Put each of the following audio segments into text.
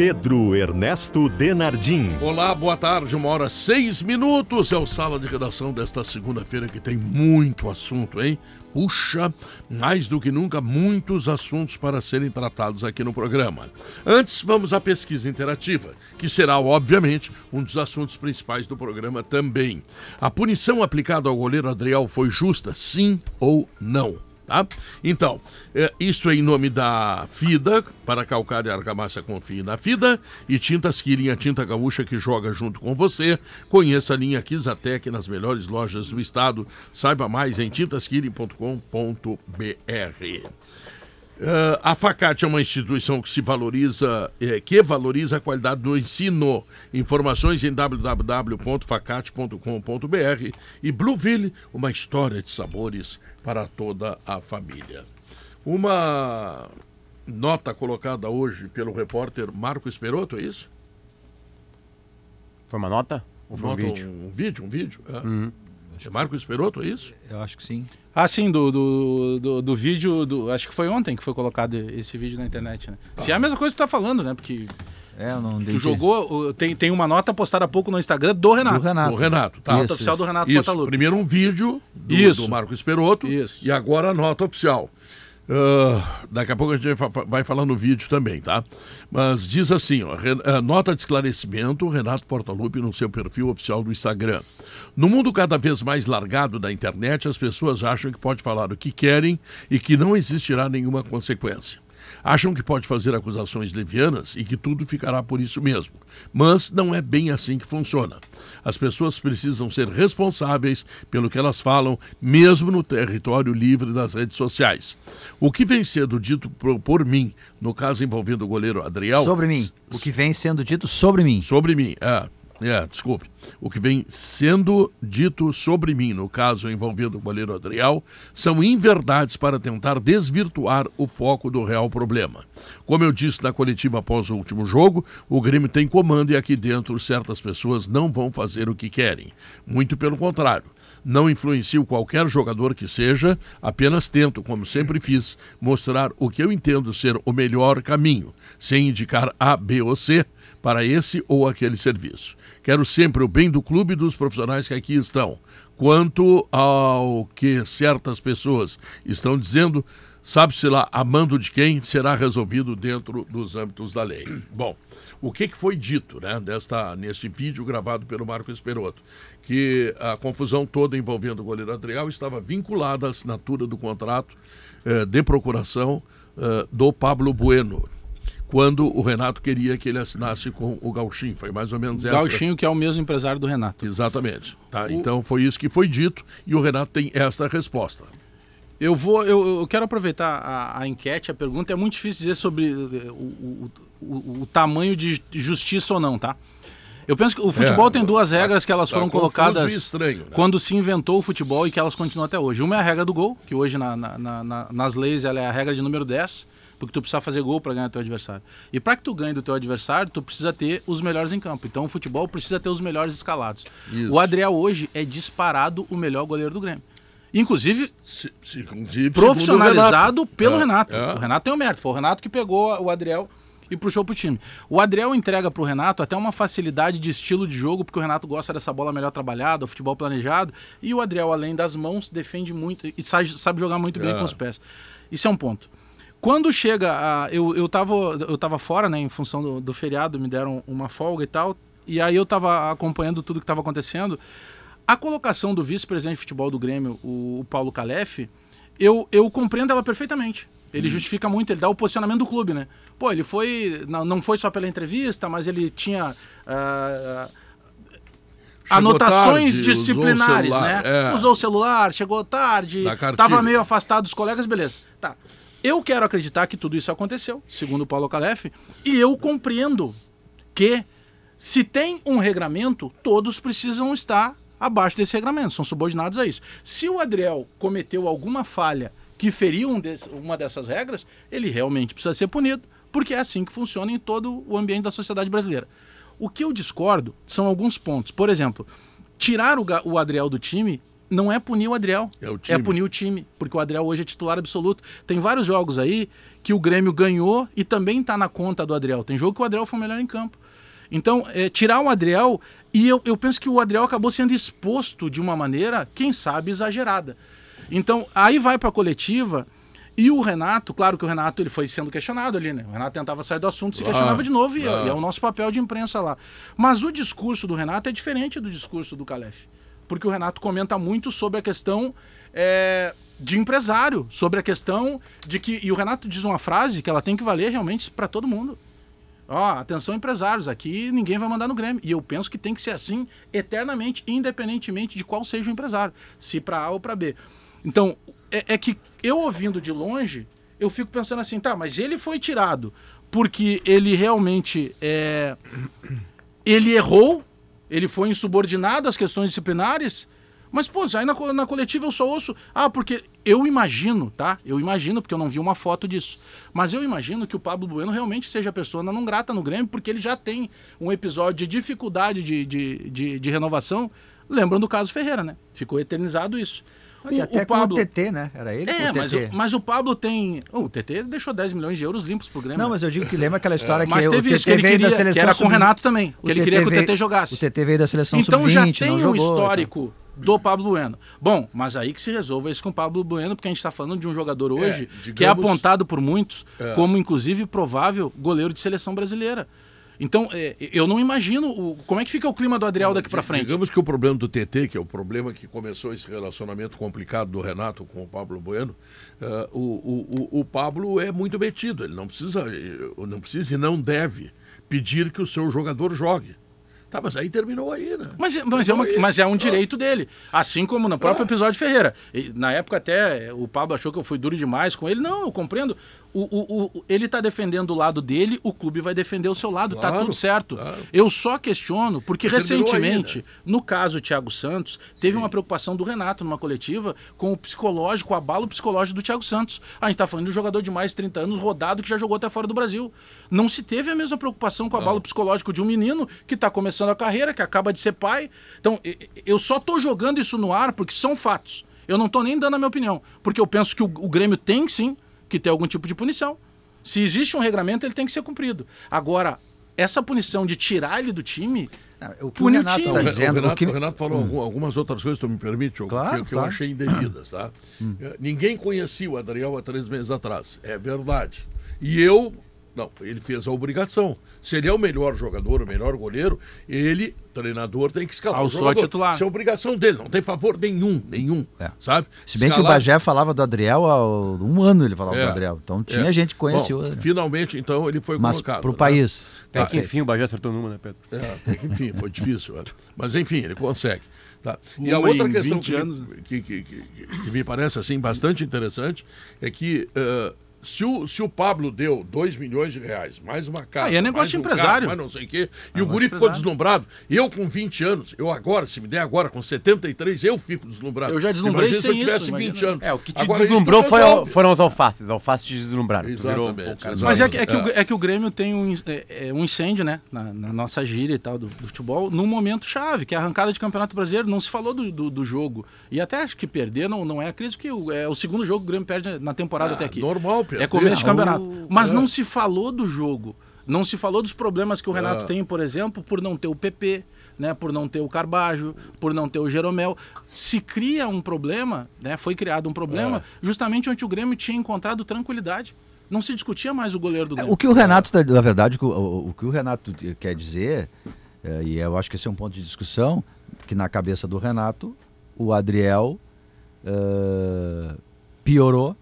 Pedro Ernesto Denardim. Olá, boa tarde, uma hora seis minutos. É o Sala de Redação desta segunda-feira que tem muito assunto, hein? Puxa, mais do que nunca, muitos assuntos para serem tratados aqui no programa. Antes, vamos à pesquisa interativa, que será, obviamente, um dos assuntos principais do programa também. A punição aplicada ao goleiro Adriel foi justa, sim ou não? Tá? Então, é, isso é em nome da FIDA, para calcar e argamassa confie na FIDA, e Tintas Quirin, a tinta gaúcha que joga junto com você. Conheça a linha Kizatec nas melhores lojas do estado. Saiba mais em tintasquirin.com.br. Uh, a Facate é uma instituição que se valoriza, eh, que valoriza a qualidade do ensino. Informações em www.facate.com.br e Blueville, uma história de sabores para toda a família. Uma nota colocada hoje pelo repórter Marco Esperoto, é isso? Foi uma nota? Ou foi nota, um vídeo? Um vídeo, um vídeo. É. Uhum. É Marco Esperoto, é isso? Eu acho que sim. Ah, sim, do, do, do, do vídeo, do, acho que foi ontem que foi colocado esse vídeo na internet, né? Ah. Se é a mesma coisa que tu tá falando, né? Porque é, eu não Tu jogou, tem, tem uma nota postada há pouco no Instagram do Renato. Do Renato. Do Renato, tá. Nota isso, oficial do Renato isso. Primeiro um vídeo do, isso. do Marco Esperoto isso. e agora a nota oficial. Uh, daqui a pouco a gente vai falar no vídeo também, tá? Mas diz assim, ó, nota de esclarecimento, Renato Portaluppi no seu perfil oficial do Instagram. No mundo cada vez mais largado da internet, as pessoas acham que pode falar o que querem e que não existirá nenhuma consequência. Acham que pode fazer acusações levianas e que tudo ficará por isso mesmo. Mas não é bem assim que funciona. As pessoas precisam ser responsáveis pelo que elas falam, mesmo no território livre das redes sociais. O que vem sendo dito por, mim, no caso envolvendo o goleiro Adriel. Sobre mim. O que vem sendo dito sobre mim. Sobre mim, é. É, desculpe. O que vem sendo dito sobre mim, no caso envolvendo o goleiro Adriel, são inverdades para tentar desvirtuar o foco do real problema. Como eu disse na coletiva após o último jogo, o Grêmio tem comando e aqui dentro certas pessoas não vão fazer o que querem. Muito pelo contrário. Não influencio qualquer jogador que seja, apenas tento, como sempre fiz, mostrar o que eu entendo ser o melhor caminho, sem indicar A, B ou C para esse ou aquele serviço. Quero sempre o bem do clube e dos profissionais que aqui estão. Quanto ao que certas pessoas estão dizendo, sabe-se lá, amando de quem, será resolvido dentro dos âmbitos da lei. Bom, o que, que foi dito né, desta, neste vídeo gravado pelo Marco Esperoto? Que a confusão toda envolvendo o goleiro Adriel estava vinculada à assinatura do contrato eh, de procuração eh, do Pablo Bueno, quando o Renato queria que ele assinasse com o Gauchinho. Foi mais ou menos essa. Gauchinho, que é o mesmo empresário do Renato. Exatamente. Tá? O... Então foi isso que foi dito e o Renato tem esta resposta. Eu vou, eu, eu quero aproveitar a, a, enquete, a pergunta é muito difícil dizer sobre eh, o, o, o, tamanho de justiça ou não, tá? Eu penso que o futebol é, tem duas regras que elas tá foram colocadas estranho, né? quando se inventou o futebol e que elas continuam até hoje. Uma é a regra do gol, que hoje na, na, na, nas leis ela é a regra de número 10 porque tu precisa fazer gol para ganhar teu adversário. E para que tu ganhe do teu adversário, tu precisa ter os melhores em campo. Então o futebol precisa ter os melhores escalados. Isso. O Adriel hoje é disparado o melhor goleiro do Grêmio. Inclusive, se, se, inclusive profissionalizado Renato. pelo é, Renato. É. O Renato tem o mérito. Foi o Renato que pegou o Adriel e puxou pro time. O Adriel entrega pro Renato até uma facilidade de estilo de jogo, porque o Renato gosta dessa bola melhor trabalhada, o futebol planejado. E o Adriel, além das mãos, defende muito e sabe, sabe jogar muito bem é. com os pés. Isso é um ponto. Quando chega a. Eu, eu, tava, eu tava fora, né, em função do, do feriado, me deram uma folga e tal. E aí eu tava acompanhando tudo que estava acontecendo. A colocação do vice-presidente de futebol do Grêmio, o, o Paulo Calef, eu, eu compreendo ela perfeitamente. Ele hum. justifica muito, ele dá o posicionamento do clube, né? Pô, ele foi. Não, não foi só pela entrevista, mas ele tinha. Uh, anotações tarde, disciplinares, usou né? É. Usou o celular, chegou tarde, estava meio afastado dos colegas, beleza. Tá. Eu quero acreditar que tudo isso aconteceu, segundo Paulo Calef, e eu compreendo que se tem um regramento, todos precisam estar abaixo desse regramento, são subordinados a isso. Se o Adriel cometeu alguma falha que feriu um desse, uma dessas regras, ele realmente precisa ser punido, porque é assim que funciona em todo o ambiente da sociedade brasileira. O que eu discordo são alguns pontos. Por exemplo, tirar o, o Adriel do time não é punir o Adriel, É o time. punir o time, porque o Adriel hoje é titular absoluto. Tem vários jogos aí que o Grêmio ganhou e também está na conta do Adriel. Tem jogo que o Adriel foi o melhor em campo. Então, é, tirar o Adriel, e eu, eu penso que o Adriel acabou sendo exposto de uma maneira, quem sabe, exagerada. Então, aí vai para a coletiva, e o Renato, claro que o Renato ele foi sendo questionado ali, né? O Renato tentava sair do assunto, se Claro, questionava de novo, e, é- e é o nosso papel de imprensa lá. Mas o discurso do Renato é diferente do discurso do Calef. Porque o Renato comenta muito sobre a questão é, de empresário, sobre a questão de que. E o Renato diz uma frase que ela tem que valer realmente para todo mundo. Ó, atenção empresários, aqui ninguém vai mandar no Grêmio. E eu penso que tem que ser assim eternamente, independentemente de qual seja o empresário, se para A ou para B. Então, é, é que eu ouvindo de longe, eu fico pensando assim, tá, mas ele foi tirado porque ele realmente é, ele errou, ele foi insubordinado às questões disciplinares. Mas, pô, aí na, na coletiva eu só ouço. Ah, porque eu imagino, tá? Eu imagino, porque eu não vi uma foto disso. Mas eu imagino que o Pablo Bueno realmente seja pessoa não grata no Grêmio, porque ele já tem um episódio de dificuldade de, de, de, de renovação. Lembrando do caso Ferreira, né? Ficou eternizado isso. E O- até o com Pablo- o TT, né? Era ele É, o mas, o, TT. mas o Pablo tem. Oh, o TT deixou 10 milhões de euros limpos pro Grêmio. Não, mas eu digo que lembra aquela história que Mas o teve TT isso, que ele veio queria, da seleção que era com o Renato também, o que ele queria que o TT jogasse. O TT veio da seleção Então já sub-20, tem não um jogou. então. histórico do Pablo Bueno. Bom, mas aí que se resolva isso com o Pablo Bueno, porque a gente está falando de um jogador hoje que é digamos- apontado por muitos como, inclusive, provável goleiro de seleção brasileira. Então, é, eu não imagino o- como é que fica o clima do Adriel daqui para frente. Digamos que o problema do TT, que é o problema que começou esse relacionamento complicado do Renato com o Pablo Bueno, eh, o, o, o, Pablo é muito metido. Ele não precisa, eh, não precisa e não deve pedir que o seu jogador jogue. Tá, mas aí terminou aí, né? Mas, mas, é uma- aí. mas é um direito dele. Assim como no próprio episódio Ferreira. E, na época até o Pablo achou que eu fui duro demais com ele. Não, eu compreendo. O, o, o- ele tá defendendo o lado dele, o clube vai defender o seu lado. tá Claro, tudo certo. claro. Eu só questiono, porque recentemente, no caso Thiago Santos, teve uma preocupação do Renato numa coletiva com o psicológico, o abalo psicológico do Thiago Santos. A gente tá falando de um jogador de mais de 30 anos, rodado, que já jogou até fora do Brasil. Não se teve a mesma preocupação com o abalo psicológico de um menino que está começando a carreira, que acaba de ser pai. Então, eu só tô jogando isso no ar porque são fatos. Eu não tô nem dando a minha opinião. Porque eu penso que o, o Grêmio tem sim que ter algum tipo de punição. Se existe um regramento, ele tem que ser cumprido. Agora, essa punição de tirar ele do time. Não, O que o Renato está dizendo. o Renato, o que... o Renato falou algum- algumas outras coisas, tu me permite, o Claro, que, que eu claro. achei indevidas, tá? Eh, Ninguém conhecia o Adriel há três meses atrás, é verdade. E eu, não, ele fez a obrigação. Se ele é o melhor jogador, o melhor goleiro, ele, treinador, tem que escalar o Alçou a jogador. titular. Isso é obrigação dele, não tem favor nenhum, nenhum, É. sabe? Se bem que o Escalar- Bagé falava do Adriel há um ano ele falava É, do Adriel. Então tinha é. gente que conhecia Bom, o Adriel. Finalmente, então, ele foi Mas colocado. pro né? país. Até Tá. que enfim o Bagé acertou numa, né, Pedro? É, até que, enfim, foi difícil. é. Mas enfim, ele consegue. Tá. E a outra questão 20 que, me- anos. que, que- que- que me parece assim bastante interessante é que eh, se, o, se o Pablo deu 2 milhões de reais, mais uma casa, Aí é negócio um empresário. carro, mais não sei o quê, e o negócio guri ficou deslumbrado. Eu com 20 anos, eu agora, se me der agora com 73, eu fico deslumbrado. Eu já deslumbrei Imagina se eu sem tivesse isso, 20 imagina. anos. É, o que te Agora, deslumbrou tu foi, foram os alfaces. Os alfaces te deslumbraram. Virou Exatamente, o exatamente. Mas é que, é que, O, É. é que o Grêmio tem um, é, é, um incêndio, né? Na, na nossa gíria e tal do, do futebol, num momento chave, que é a arrancada de Campeonato Brasileiro. Não se falou do, do, do jogo. E até acho que perder não, não é a crise, porque o- é o segundo jogo que o Grêmio perde na temporada Ah, até aqui. normal, É começo de campeonato. Mas é. não se falou do jogo. Não se falou dos problemas que o Renato É. tem, por exemplo, por não ter o PP, né, por não ter o Carbajo, por não ter o Jeromel. Se cria um problema, né, foi criado um problema, É. justamente onde o Grêmio tinha encontrado tranquilidade. Não se discutia mais o goleiro do Grêmio. O que o Renato, tá- na verdade, o, que o- que o Renato quer dizer, é, e eu acho que esse é um ponto de discussão, que na cabeça do Renato, o Adriel piorou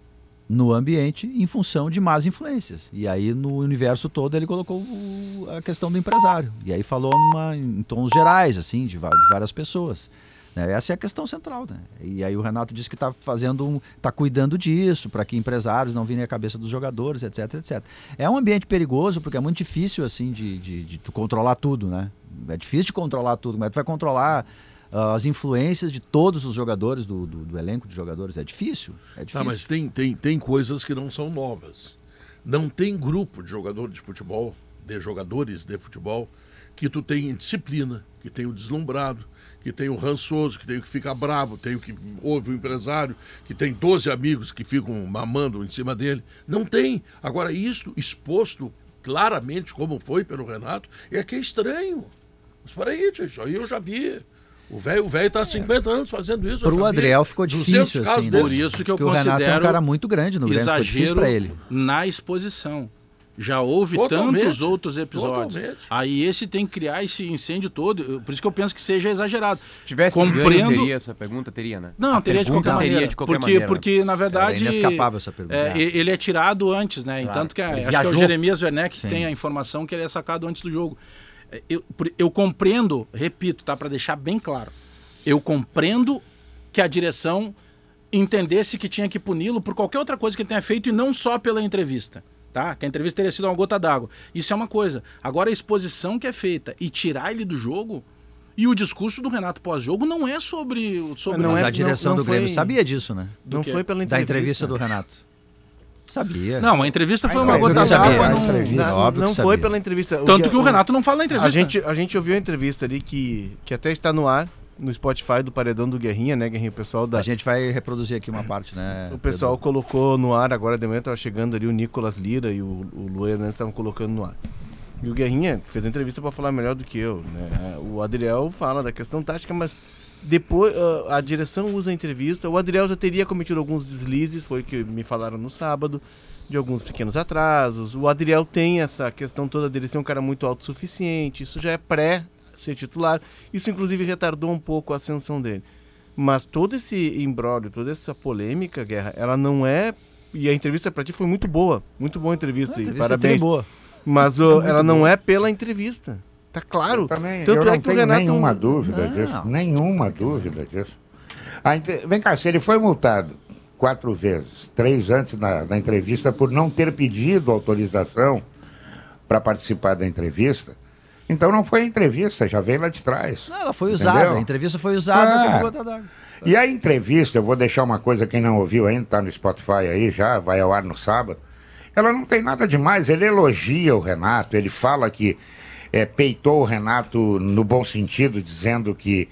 no ambiente em função de más influências. E aí no universo todo ele colocou o- a questão do empresário. E aí falou numa, em tons gerais, assim, de, de várias pessoas. né? Essa é a questão central. Né? E aí o Renato disse que está fazendo um. está cuidando disso, para que empresários não virem a cabeça dos jogadores, etc, etc. É um ambiente perigoso, porque é muito difícil assim de, de, de tu controlar tudo, né? É difícil de controlar tudo, mas tu vai controlar as influências de todos os jogadores, do, do, do elenco de jogadores. É difícil. É difícil. Tá, mas tem, tem, tem coisas que não são novas. Não tem grupo de jogadores de futebol, de jogadores de futebol, que tu tem disciplina, que tem o deslumbrado, que tem o rançoso, que tem o que fica bravo, tem o que ouve o empresário, que tem 12 amigos que ficam mamando em cima dele. Não tem. Agora, isso exposto claramente como foi pelo Renato, é que é estranho. Mas peraí, isso aí eu já vi. O velho o velho tá há 50 anos fazendo isso. já vi Adriel ficou 200 difícil, assim, né? Por isso que eu Porque o Renato é um considero cara muito grande no Grêmio, ficou difícil pra ele. na exposição. Já houve Totalmente. tantos outros episódios. Totalmente. Aí esse tem que criar esse incêndio todo. Por isso que eu penso que seja exagerado. Se tivesse Compreendo- ganho, teria essa pergunta? Teria, né? Não, A teria de qualquer teria maneira. de qualquer porque, maneira. porque, na verdade. Era inescapável essa pergunta. é, ele é tirado antes, né? Claro. Entanto que é- acho que é o. Jeremias Werneck que Sim. tem a informação que ele é sacado antes do jogo. Eu, eu compreendo, repito, tá? Para deixar bem claro. Eu compreendo que a direção entendesse que tinha que puni-lo por qualquer outra coisa que ele tenha feito e não só pela entrevista. Tá? Que a entrevista teria sido uma gota d'água. Isso é uma coisa. Agora a exposição que é feita e tirar ele do jogo. E o discurso do Renato pós-jogo não é sobre. sobre Não Mas é- a direção não- não do Grêmio foi- sabia disso, né? Não quê? foi pela Da entrevista. entrevista do Renato. Sabia. Não, a entrevista foi A uma gota sabia, d'água. Não, Óbvio não que foi sabia. pela entrevista. Tanto que o Renato não fala na entrevista. A gente, a gente ouviu a entrevista ali que, que até está no ar, no Spotify do Paredão do Guerrinha, né, Guerrinha? O pessoal da. A gente vai reproduzir aqui uma parte, né? O pessoal Pedro? colocou no ar, agora de manhã tava chegando ali o Nicolas Lira e o, o Luan Hernandes estavam colocando no ar. E o Guerrinha fez a entrevista para falar melhor do que eu. Né? O Adriel fala da questão tática, mas depois ah, a direção usa a entrevista. O Adriel já teria cometido alguns deslizes, foi o que me falaram no sábado, de alguns pequenos atrasos. O Adriel tem essa questão toda dele ser um cara muito autossuficiente, isso já é pré ser titular. Isso inclusive retardou um pouco a ascensão dele. Mas todo esse imbróglio, toda essa polêmica, Guerra, ela não é. E a entrevista pra ti foi muito boa. Muito boa a entrevista. A e entrevista parabéns. é boa. Mas ô, ela não é pela entrevista. Tá claro. Eu também, Tanto eu é não que o tenho Renato. nenhuma dúvida Não. disso. Nenhuma dúvida disso. A entre- Vem cá, se ele foi multado quatro vezes, três antes da, da entrevista, por não ter pedido autorização para participar da entrevista, então não foi a entrevista, já veio lá de trás. Não, ela foi usada, Entendeu? a entrevista foi usada Ah. como gota d'água. E a entrevista, eu vou deixar uma coisa, quem não ouviu ainda, tá no Spotify aí já, vai ao ar no sábado. Ela não tem nada demais, ele elogia o Renato, ele fala que eh, peitou o Renato no bom sentido, dizendo que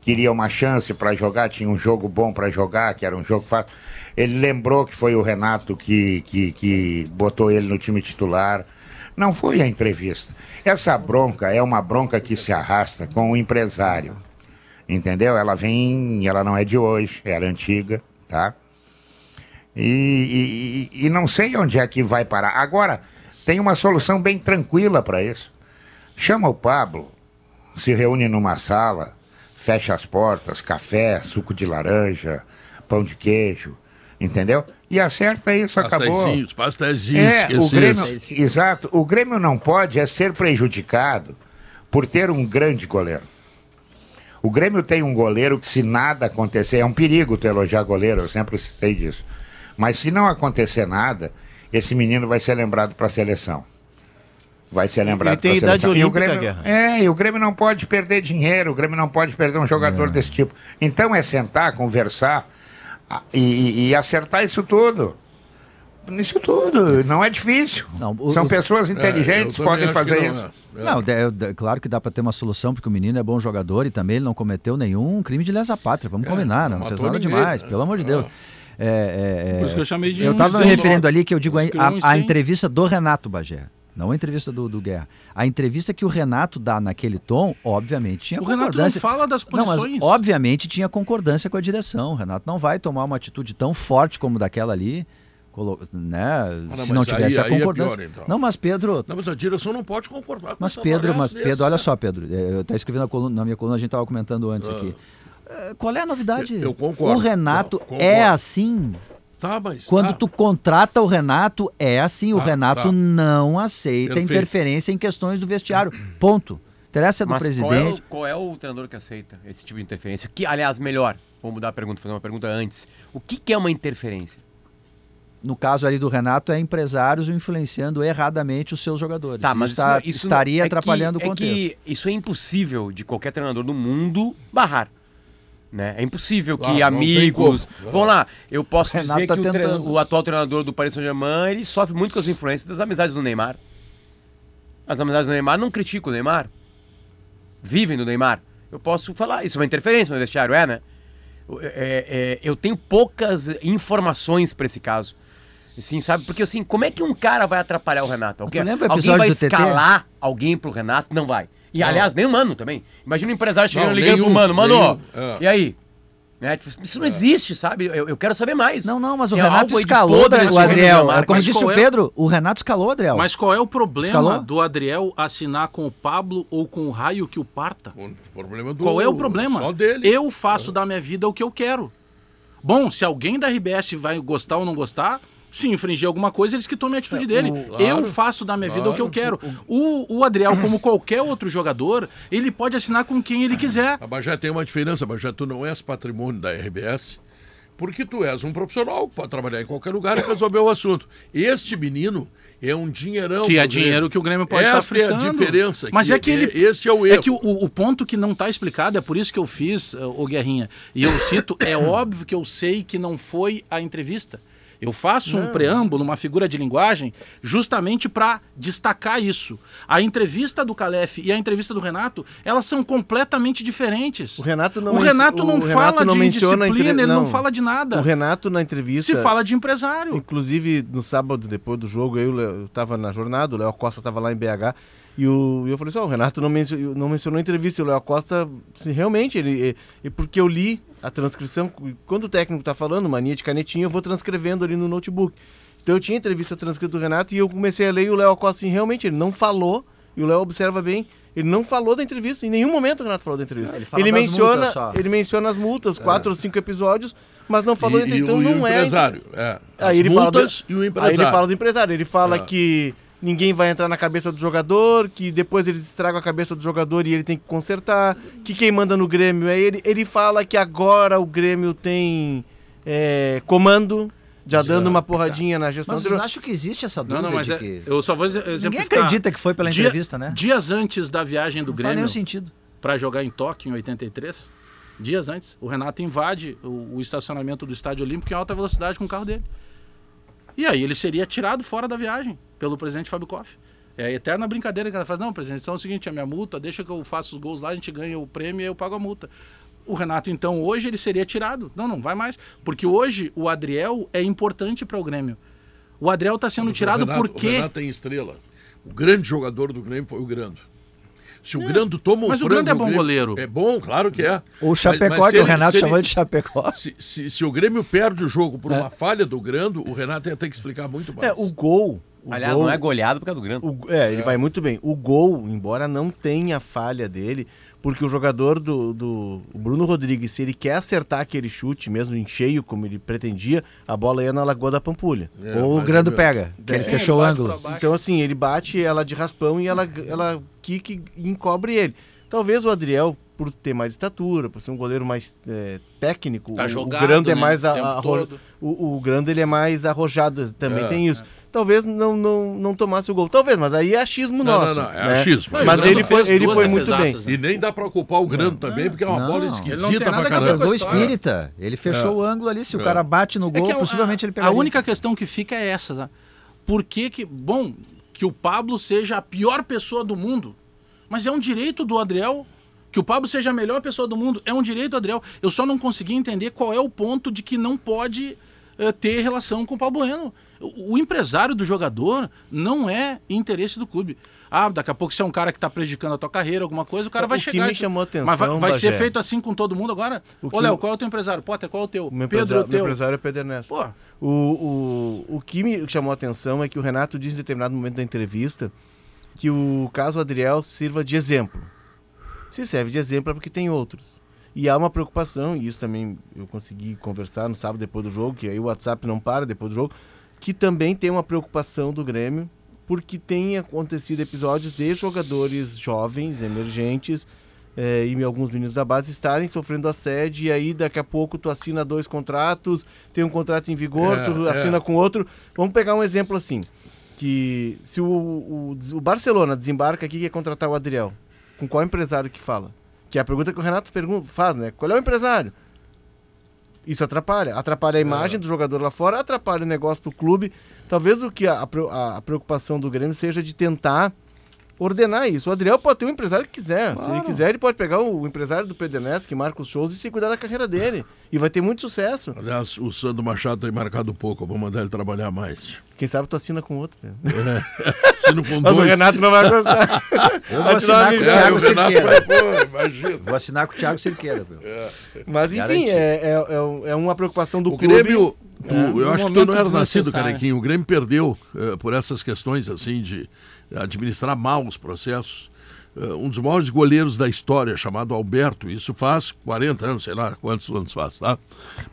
queria uma chance para jogar, tinha um jogo bom para jogar, que era um jogo fácil. Ele lembrou que foi o Renato que, que, que botou ele no time titular. Não foi a entrevista. Essa bronca é uma bronca que se arrasta com o empresário. Entendeu? Ela vem, ela não é de hoje, era antiga, tá? E, e- e não sei onde é que vai parar. Agora, tem uma solução bem tranquila para isso. Chama o Pablo, se reúne numa sala, fecha as portas, café, suco de laranja, pão de queijo, entendeu? E acerta isso, acabou. Pastéisinhos, É, o esqueci Grêmio, esse. exato. O Grêmio não pode é ser prejudicado por ter um grande goleiro. O Grêmio tem um goleiro que, se nada acontecer, é um perigo tu elogiar goleiro, eu sempre sei disso. Mas se não acontecer nada, esse menino vai ser lembrado para a seleção. Vai ser lembrado Ele tem idade seleção. E o olímpica, Grêmio, Guerra. É, e o Grêmio não pode perder dinheiro, o Grêmio não pode perder um jogador É. desse tipo. Então é sentar, conversar e, e- acertar isso tudo. Isso tudo, não é difícil. Não, o- São pessoas É, inteligentes, também podem fazer não, isso. é. É. Não, de- de- claro que dá pra ter uma solução, porque o menino é bom jogador e também ele não cometeu nenhum crime de lesa pátria. Vamos combinar, não não, fez nada ninguém, demais, né? pelo amor de Deus. É, é, é, Por isso que eu chamei de Eu um estava me referindo ali que eu digo a, a- a entrevista do Renato Bagé. Não a entrevista do, do Guerra. A entrevista que o Renato dá naquele tom, obviamente, tinha O Renato não concordância. fala das Não, mas obviamente tinha concordância com a direção. O Renato não vai tomar uma atitude tão forte como daquela ali, né? não, se não tivesse aí- a aí é concordância. pior, então. não, mas Pedro, Não, mas a direção não pode concordar com mas Pedro, mas bagaça Pedro, olha né? só, Pedro, é, eu até escrevi na, coluna, na minha coluna, a gente estava comentando antes aqui. É, Qual é a novidade? Eu- eu concordo. O Renato Não, concordo. é assim. Tá, mas. Quando tá. tu contrata o Renato, é assim. o Tá, Renato tá. não aceita Perfeito. interferência em questões do vestiário. Ponto. Interessa é do Mas qual é, o, presidente. qual é o treinador que aceita esse tipo de interferência? Que, aliás, melhor, vou mudar a pergunta, fazer uma pergunta antes. O que, que é uma interferência? No caso ali do Renato, é empresários influenciando erradamente os seus jogadores. Tá, mas isso, está- isso estaria é que- atrapalhando o é contexto. que isso é impossível de qualquer treinador do mundo barrar. Né? É impossível que amigos. Vamos lá, eu posso Renato dizer tá que o, tentando. o atual treinador do Paris Saint-Germain ele sofre muito com as influências das amizades do Neymar. As amizades do Neymar não criticam o Neymar. Vivem do Neymar. Eu posso falar, isso é uma interferência no vestiário, é, né? É, é, eu tenho poucas informações para esse caso. Assim, sabe? Porque assim, como é que um cara vai atrapalhar o Renato? Alguém, alguém vai escalar alguém pro Renato? Não vai. E aliás, nem o Mano também. Imagina o empresário chegando Não, ligando pro Mano, Mano, é. e aí? Né? Tipo, isso não existe, sabe? Eu, eu quero saber mais. Não, não, mas o Tem Renato escalou podre o Adriel. Como Mas disse o é- Pedro, o Renato escalou o Adriel. Mas qual é o problema Escalou? do Adriel assinar com o Pablo ou com o raio que o parta? O problema do, Qual é o problema? Só dele. Eu faço da minha vida o que eu quero. Bom, se alguém da RBS vai gostar ou não gostar, se infringir alguma coisa, eles que tomem a atitude dele. claro, eu faço da minha vida o que eu quero. O, o Adriel, como qualquer outro jogador, ele pode assinar com quem ele quiser. A Bajé tem uma diferença, Bajé, tu não és patrimônio da RBS, porque tu és um profissional, pode trabalhar em qualquer lugar e resolver o assunto. Este menino é um dinheirão. Que é dinheiro que o Grêmio pode Esta estar fritando. é a diferença. Mas é que ele. Este é o É erro. que o, o ponto que não está explicado, é por isso que eu fiz, eh, o Guerrinha. E eu cito, é óbvio que eu sei que não foi a entrevista. Eu faço um preâmbulo, uma figura de linguagem, justamente para destacar isso. A entrevista do Calef e a entrevista do Renato, elas são completamente diferentes. O Renato não O Renato não o fala Renato não de disciplina, entre- ele não não. fala de nada. O Renato na entrevista. Se fala de empresário. Inclusive, no sábado, depois do jogo, eu, eu tava na jornada, o Léo Costa tava lá em BH, e, o, e eu falei assim, ó, o Renato não, mencio- não mencionou a entrevista, e o Léo Costa, assim, realmente, ele, e, e porque eu li a transcrição, quando o técnico tá falando, mania de canetinha, eu vou transcrevendo ali no notebook. Então eu tinha a entrevista transcrita do Renato, e eu comecei a ler, e o Léo Costa, assim, realmente, ele não falou, e o Léo observa bem, ele não falou da entrevista, em nenhum momento o Renato falou da entrevista. Ah, ele fala ele, menciona, ele menciona as multas, quatro ou cinco episódios, mas não falou, e, e então o, e o não é... empresário. É, as Aí ele, fala multas do, e o aí empresário. ele fala do empresário. Ele fala É. que ninguém vai entrar na cabeça do jogador, que depois eles estragam a cabeça do jogador e ele tem que consertar, que quem manda no Grêmio é ele. Ele fala que agora o Grêmio tem é, comando, já dando uma porradinha na gestão. Mas vocês acham que existe essa dúvida Não, não, mas de é, que... eu só vou exe- Ninguém exemplificar. acredita que foi pela Dia- entrevista, né? Dias antes da viagem do Não faz Grêmio nenhum sentido. para jogar em Tóquio em 83, dias antes, o Renato invade o, o estacionamento do Estádio Olímpico em alta velocidade com o carro dele. E aí ele seria tirado fora da viagem pelo presidente Fábio Koff. É a eterna brincadeira que ela faz. Não, presidente, então é o seguinte, a minha multa, deixa que eu faça os gols lá, a gente ganha o prêmio e eu pago a multa. O Renato, então, hoje ele seria tirado. Não, não vai mais. Porque hoje o Adriel é importante para o Grêmio. O Adriel está sendo Mas o tirado Renato- porque... O Renato tem estrela. O grande jogador do Grêmio foi o Grando. Se o Grando toma um Mas o Grando é bom Grêmio- goleiro. É bom, claro que é. O Mas- Chapecó, mas que o Renato se ele- chamou de Chapecó. Se, se- se o Grêmio perde o jogo por uma falha do Grando, o Renato ia ter que explicar muito mais. É, o gol. O Aliás, gol- não é goleado por causa do Grêmio. O- é, ele vai muito bem. O gol, embora não tenha falha dele, porque o jogador do, do o Bruno Rodrigues, se ele quer acertar aquele chute, mesmo em cheio, como ele pretendia, a bola ia na Lagoa da Pampulha. É, Ou o Grando pega, que ele Sim, fechou o ele bate ângulo. Então, assim, ele bate ela de raspão e ela, ela quica e encobre ele. Talvez o Adriel, por ter mais estatura, por ser um goleiro mais é, técnico, Tá o, jogado, o Grando é né, mais o a, a- o, o Grando ele é mais arrojado, também É, tem isso. Talvez não, não, não tomasse o gol. Talvez, mas aí é achismo Não, nosso. não, não, é né? achismo. Mas Grando ele foi, fez ele foi muito bem. né? E nem dá pra culpar o Grando também, porque é uma Não. bola Ele esquisita pra caramba. com a Gol espírita. Ele fechou o ângulo ali. Se o É. cara bate no É gol, a- possivelmente ele a, pegaria. a única questão que fica é essa, né? Por que que, bom, que o Pablo seja a pior pessoa do mundo, mas é um direito do Adriel que o Pablo seja a melhor pessoa do mundo, é um direito do Adriel. Eu só não consegui entender qual é o ponto de que não pode eh, ter relação com o Pablo Bueno. O, empresário do jogador não é interesse do clube. Ah, daqui a pouco você é um cara que está prejudicando a tua carreira, alguma coisa, o cara vai O que chegar. me e- chamou a Mas vai, atenção, vai ser feito assim com todo mundo agora? O Ô, que Léo, qual é o teu empresário? Potter, qual é o teu? Meu Pedro, empresário, o meu teu? empresário é Pedro Ernesto. Pô, O, o, o que me chamou a atenção é que o Renato disse em determinado momento da entrevista que o caso Adriel sirva de exemplo. Se serve de exemplo é porque tem outros. E há uma preocupação, e isso também eu consegui conversar no sábado depois do jogo, que aí o WhatsApp não para depois do jogo, que também tem uma preocupação do Grêmio, porque tem acontecido episódios de jogadores jovens, emergentes, eh, e alguns meninos da base estarem sofrendo assédio, e aí daqui a pouco tu assina dois contratos, tem um contrato em vigor, É, tu é. assina com outro. Vamos pegar um exemplo assim, que se o, o, o Barcelona desembarca aqui e quer contratar o Adriel, com qual empresário que fala? Que é a pergunta que o Renato pergunta, faz, né? Qual é o empresário? Isso atrapalha. Atrapalha a imagem do jogador lá fora, atrapalha o negócio do clube. Talvez o que a, a- a preocupação do Grêmio seja de tentar ordenar isso. O Adriel pode ter o empresário que quiser. Se ele quiser, ele pode pegar o empresário do PDNS, que marca os shows, e se cuidar da carreira dele. E vai ter muito sucesso. Aliás, o Sandro Machado tem marcado pouco, eu vou mandar ele trabalhar mais. Quem sabe tu assina com outro. Pedro. Sino com Mas o dois. Renato não vai gostar. Eu vou assinar com o É, Thiago o Renato Cerqueira. vai, pô, imagina. Vou assinar com o Thiago Cerqueira. meu. Mas enfim, é, é, é, é uma preocupação do O clube. Grêmio, tu- É, eu um acho que tu não era nascido. Carequinho. O Grêmio perdeu eh, por essas questões assim de administrar mal os processos. Eh, um dos maiores goleiros da história, chamado Alberto, isso faz 40 anos, sei lá quantos anos faz, tá?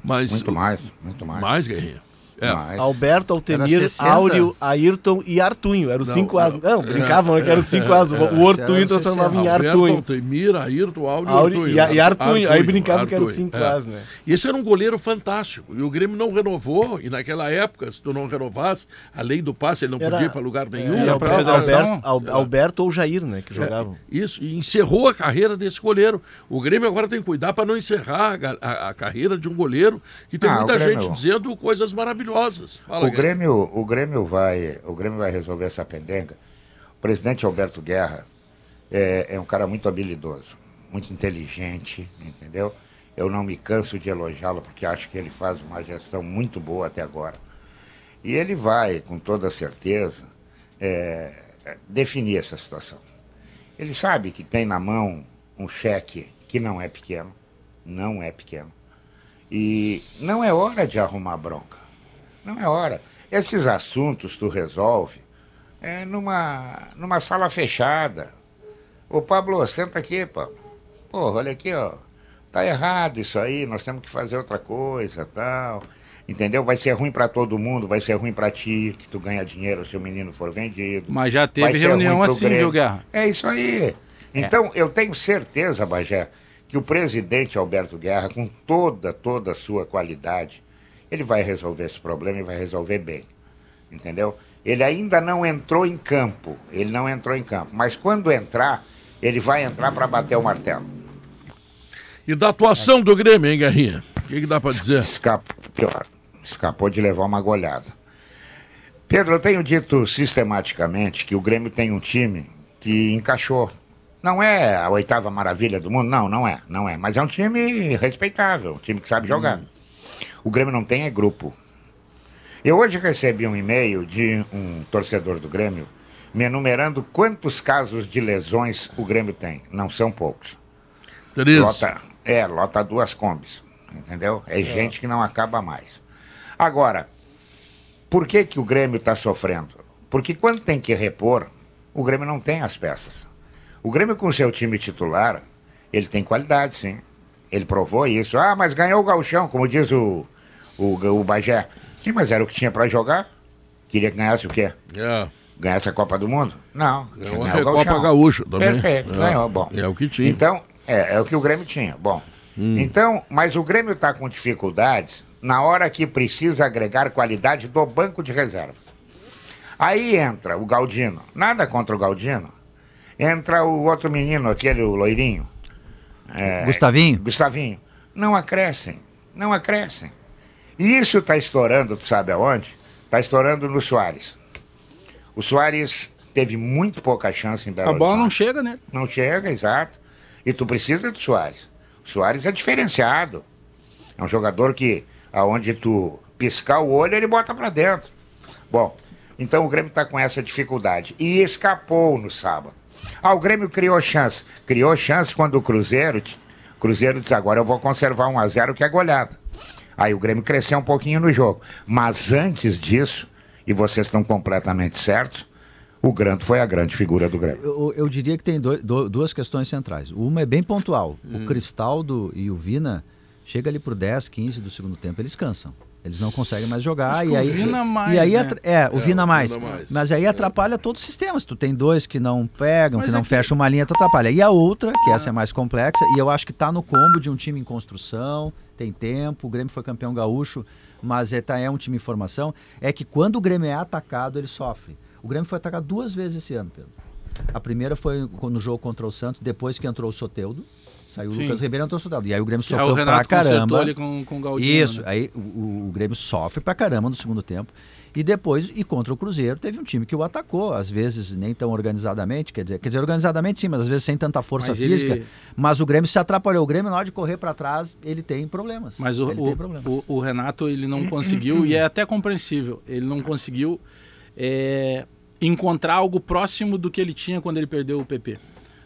Mas Muito mais, muito mais. mais Guerrinha. É. Mais. Alberto, Altemir, Era 60. Áureo, Ayrton e Artunho. Eram os cinco asas. não. Não, brincavam, né? Que eram os cinco asas. O Era Ortunho os transformava em 60. Alberto, Artunho. Altemir, Ayrton, Áureo, Áureo Artunho. e a- e Artunho. Aí brincavam que eram Artunho, cinco é. asas, né? Esse era um goleiro fantástico. E o Grêmio não renovou. E naquela época, se tu não renovasse, a lei do passe, ele não Era- podia ir para lugar nenhum. Era pra federação. Alberto, Al- Alberto ou Jair, né? Que jogavam. Isso, e encerrou a carreira desse goleiro. O Grêmio agora tem que cuidar para não encerrar a, a- a carreira de um goleiro que tem Ah, muita o gente dizendo coisas maravilhosas. Fala, O Guerra. Grêmio, o Grêmio vai, o Grêmio vai resolver essa pendenga. O presidente Alberto Guerra é, é um cara muito habilidoso, muito inteligente, entendeu? Eu não me canso de elogiá-lo porque acho que ele faz uma gestão muito boa até agora. E ele vai, com toda certeza, é, definir essa situação. Ele sabe que tem na mão um cheque que não é pequeno, não é pequeno. E não é hora de arrumar bronca. Não é hora. Esses assuntos tu resolve é, numa, numa sala fechada. Ô Pablo, senta aqui, Pablo. Porra, olha aqui, ó. Tá errado isso aí, nós temos que fazer outra coisa, tal. Entendeu? Vai ser ruim para todo mundo, vai ser ruim para ti, que tu ganha dinheiro se o menino for vendido. Mas já teve reunião assim, viu, Guerra? É isso aí. Então, eu tenho certeza, Bagé, que o presidente Alberto Guerra, com toda, toda a sua qualidade, ele vai resolver esse problema e vai resolver bem. Entendeu? Ele ainda não entrou em campo. Ele não entrou em campo. Mas quando entrar, ele vai entrar para bater o martelo. E da atuação do Grêmio, hein, Guerrinha? O que, que dá para dizer? Escapou, pior, escapou de levar uma goleada. Pedro, eu tenho dito sistematicamente que o Grêmio tem um time que encaixou. Não é a oitava maravilha do mundo, não, não é, não é. Mas é um time respeitável, um time que sabe jogar. O Grêmio não tem é grupo. Eu hoje recebi um e-mail de um torcedor do Grêmio me enumerando quantos casos de lesões o Grêmio tem. Não são poucos. Três. Lota, é, lota duas combis, entendeu? É gente que não acaba mais. Agora, por que, que o Grêmio está sofrendo? Porque quando tem que repor, o Grêmio não tem as peças. O Grêmio com seu time titular, ele tem qualidade, sim. Ele provou isso. Ah, mas ganhou o gauchão, como diz o, o, o Bagé. Sim, mas era o que tinha para jogar. Queria que ganhasse o quê? É, Ganhasse a Copa do Mundo? Não. é que uma ganhar o Recopa Gauchão. Gaúcha também. Perfeito, é, ganhou, bom. É o que tinha. Então, é, é o que o Grêmio tinha. Bom, então, mas o Grêmio está com dificuldades na hora que precisa agregar qualidade do banco de reservas. Aí entra o Galdino. Nada contra o Galdino. Entra o outro menino, aquele o loirinho. É, Gustavinho? Gustavinho. Não acrescem. Não acrescem. E isso está estourando, tu sabe aonde? Está estourando no Soares. O Soares teve muito pouca chance em Belo A bola não Horizonte. chega, né? Não chega, exato. E tu precisa do Soares. O Soares é diferenciado. É um jogador que, aonde tu piscar o olho, ele bota pra dentro. Bom, então o Grêmio tá com essa dificuldade. E escapou no sábado. Ah, o Grêmio criou chance. Criou chance quando o Cruzeiro. Cruzeiro disse: agora eu vou conservar 1 a 0 que é goleada. Aí o Grêmio cresceu um pouquinho no jogo. Mas antes disso, e vocês estão completamente certos, o Grande foi a grande figura do Grêmio. Eu, eu diria que tem dois- do- duas questões centrais. Uma é bem pontual. O Cristaldo e o Vina chega ali pro 10, 15 do segundo tempo, eles cansam. Eles não conseguem mais jogar e o aí Vina mais, e aí né? é, o É, Vina o mais. Mais. Mas aí atrapalha todo o sistema. Se tu tem dois que não pegam, Mas que não é que- fecham uma linha, tu atrapalha. E a outra, que essa é mais complexa, e eu acho que tá no combo de um time em construção, tem tempo, o Grêmio foi campeão gaúcho, mas é, tá, é um time em formação, é que quando o Grêmio é atacado, ele sofre. O Grêmio foi atacado duas vezes esse ano, Pedro. A primeira foi no jogo contra o Santos, depois que entrou o Soteudo, Saiu o Sim. Lucas Ribeiro e entrou o Soteldo. E aí o Grêmio sofreu o pra caramba. ali com, com o Galdino. Isso, né? aí o, o Grêmio sofre pra caramba no segundo tempo. E depois, e contra o Cruzeiro, teve um time que o atacou, às vezes nem tão organizadamente, quer dizer, quer dizer organizadamente sim, mas às vezes sem tanta força Mas ele- física. Mas o Grêmio se atrapalhou. O Grêmio, na hora de correr pra trás, ele tem problemas. Mas o, ele o, problemas. o- o Renato ele não conseguiu, e é até compreensível, ele não conseguiu é, encontrar algo próximo do que ele tinha quando ele perdeu o PP.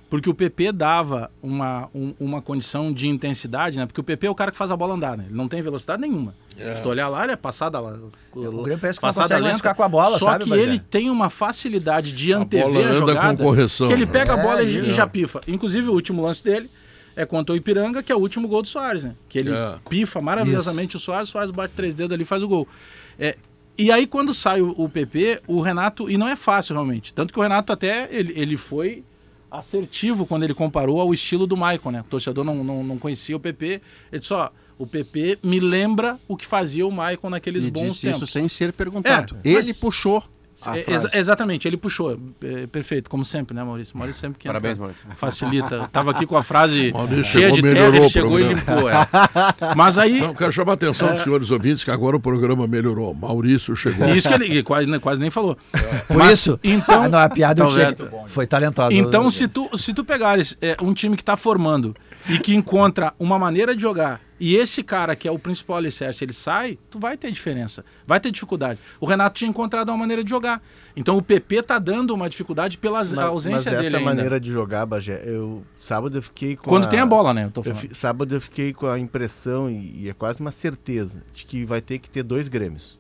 Porque o PP dava uma, um- uma condição de intensidade, né? Porque o PP é o cara que faz a bola andar, né? Ele não tem velocidade nenhuma. Se tu olhar lá, ele é passada lá. O Grêmio parece que não consegue lenta. ficar com a bola, Só sabe, que ele tem uma facilidade de A antever a, anda jogada. com correção, que ele né? pega a É, bola e, isso. e já pifa. Inclusive, o último lance dele é contra o Ipiranga, que é o último gol do Soares, né? Que ele É. pifa maravilhosamente o Soares, o Soares bate três dedos ali e faz o gol. É, e aí, quando sai o, o PP, o Renato. E não é fácil, realmente. Tanto que o Renato até ele, ele foi assertivo quando ele comparou ao estilo do Maicon, né? O torcedor não, não, não conhecia o PP. Ele disse, ó, o PP me lembra o que fazia o Maicon naqueles bons disse tempos. isso sem ser perguntado. É, Ele mas- puxou É, exa- exatamente, ele puxou. É, perfeito, como sempre, né, Maurício? Maurício sempre que Parabéns, entra, Maurício. Facilita. Tava aqui com a frase Maurício cheia chegou, de terra, ele chegou e limpou. é. Mas aí, Não, quero chamar a atenção dos senhores ouvintes que agora o programa melhorou. Maurício chegou. isso que ele quase, né, quase nem falou. Por Mas, isso, então, não, a piada eu Tá tinha- foi talentosa. Então, se tu, se tu pegares é, um time que está formando e que encontra uma maneira de jogar, e esse cara que é o principal alicerce, ele sai, tu vai ter diferença, vai ter dificuldade. O Renato tinha encontrado uma maneira de jogar. Então o PP tá dando uma dificuldade pela Mas- ausência mas dele essa ainda. maneira de jogar, Bagé, eu sábado eu fiquei com Quando tem a bola, né? Eu tô eu fi- sábado eu fiquei com a impressão e, e é quase uma certeza de que vai ter que ter dois Grêmios.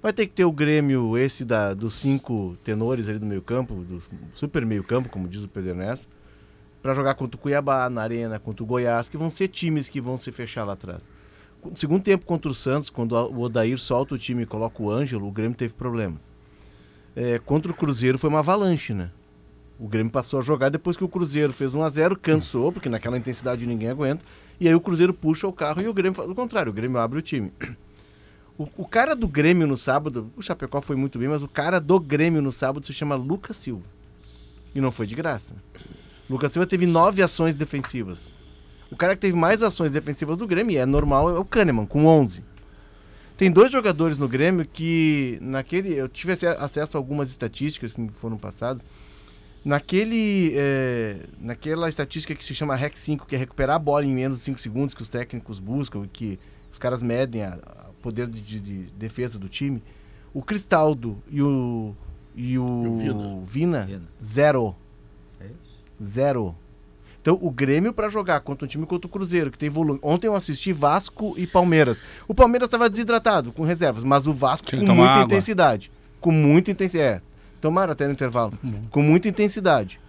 Vai ter que ter o Grêmio esse da dos cinco tenores ali do meio-campo, do super meio-campo, como diz o Pedro Ernesto, para jogar contra o Cuiabá na Arena, contra o Goiás, que vão ser times que vão se fechar lá atrás. Segundo tempo contra o Santos, quando o Odair solta o time e coloca o Ângelo, o Grêmio teve problemas. É, contra o Cruzeiro foi uma avalanche, né? O Grêmio passou a jogar depois que o Cruzeiro fez 1 a 0 cansou, porque naquela intensidade ninguém aguenta. E aí o Cruzeiro puxa o carro e o Grêmio faz o contrário, o Grêmio abre o time. O, o cara do Grêmio no sábado, o Chapecó foi muito bem, mas o cara do Grêmio no sábado se chama Lucas Silva. E não foi de graça. Lucas Silva teve nove ações defensivas. O cara que teve mais ações defensivas do Grêmio, e é normal, é o Kahneman, com 11. Tem dois jogadores no Grêmio que, naquele. Eu tive ace- acesso a algumas estatísticas que me foram passadas. Naquele, é, naquela estatística que se chama REC 5, que é recuperar a bola em menos de 5 segundos, que os técnicos buscam e que os caras medem o poder de, de- de defesa do time, o Cristaldo e o, e o, o Vina. Vina, Vina. zero. Zero. Então, o Grêmio para jogar contra um time contra o Cruzeiro, que tem volume. Ontem eu assisti Vasco e Palmeiras. O Palmeiras estava desidratado, com reservas, mas o Vasco Tinha com muita água. intensidade. Com muita intensidade. É, tomaram até no intervalo. Com muita intensidade.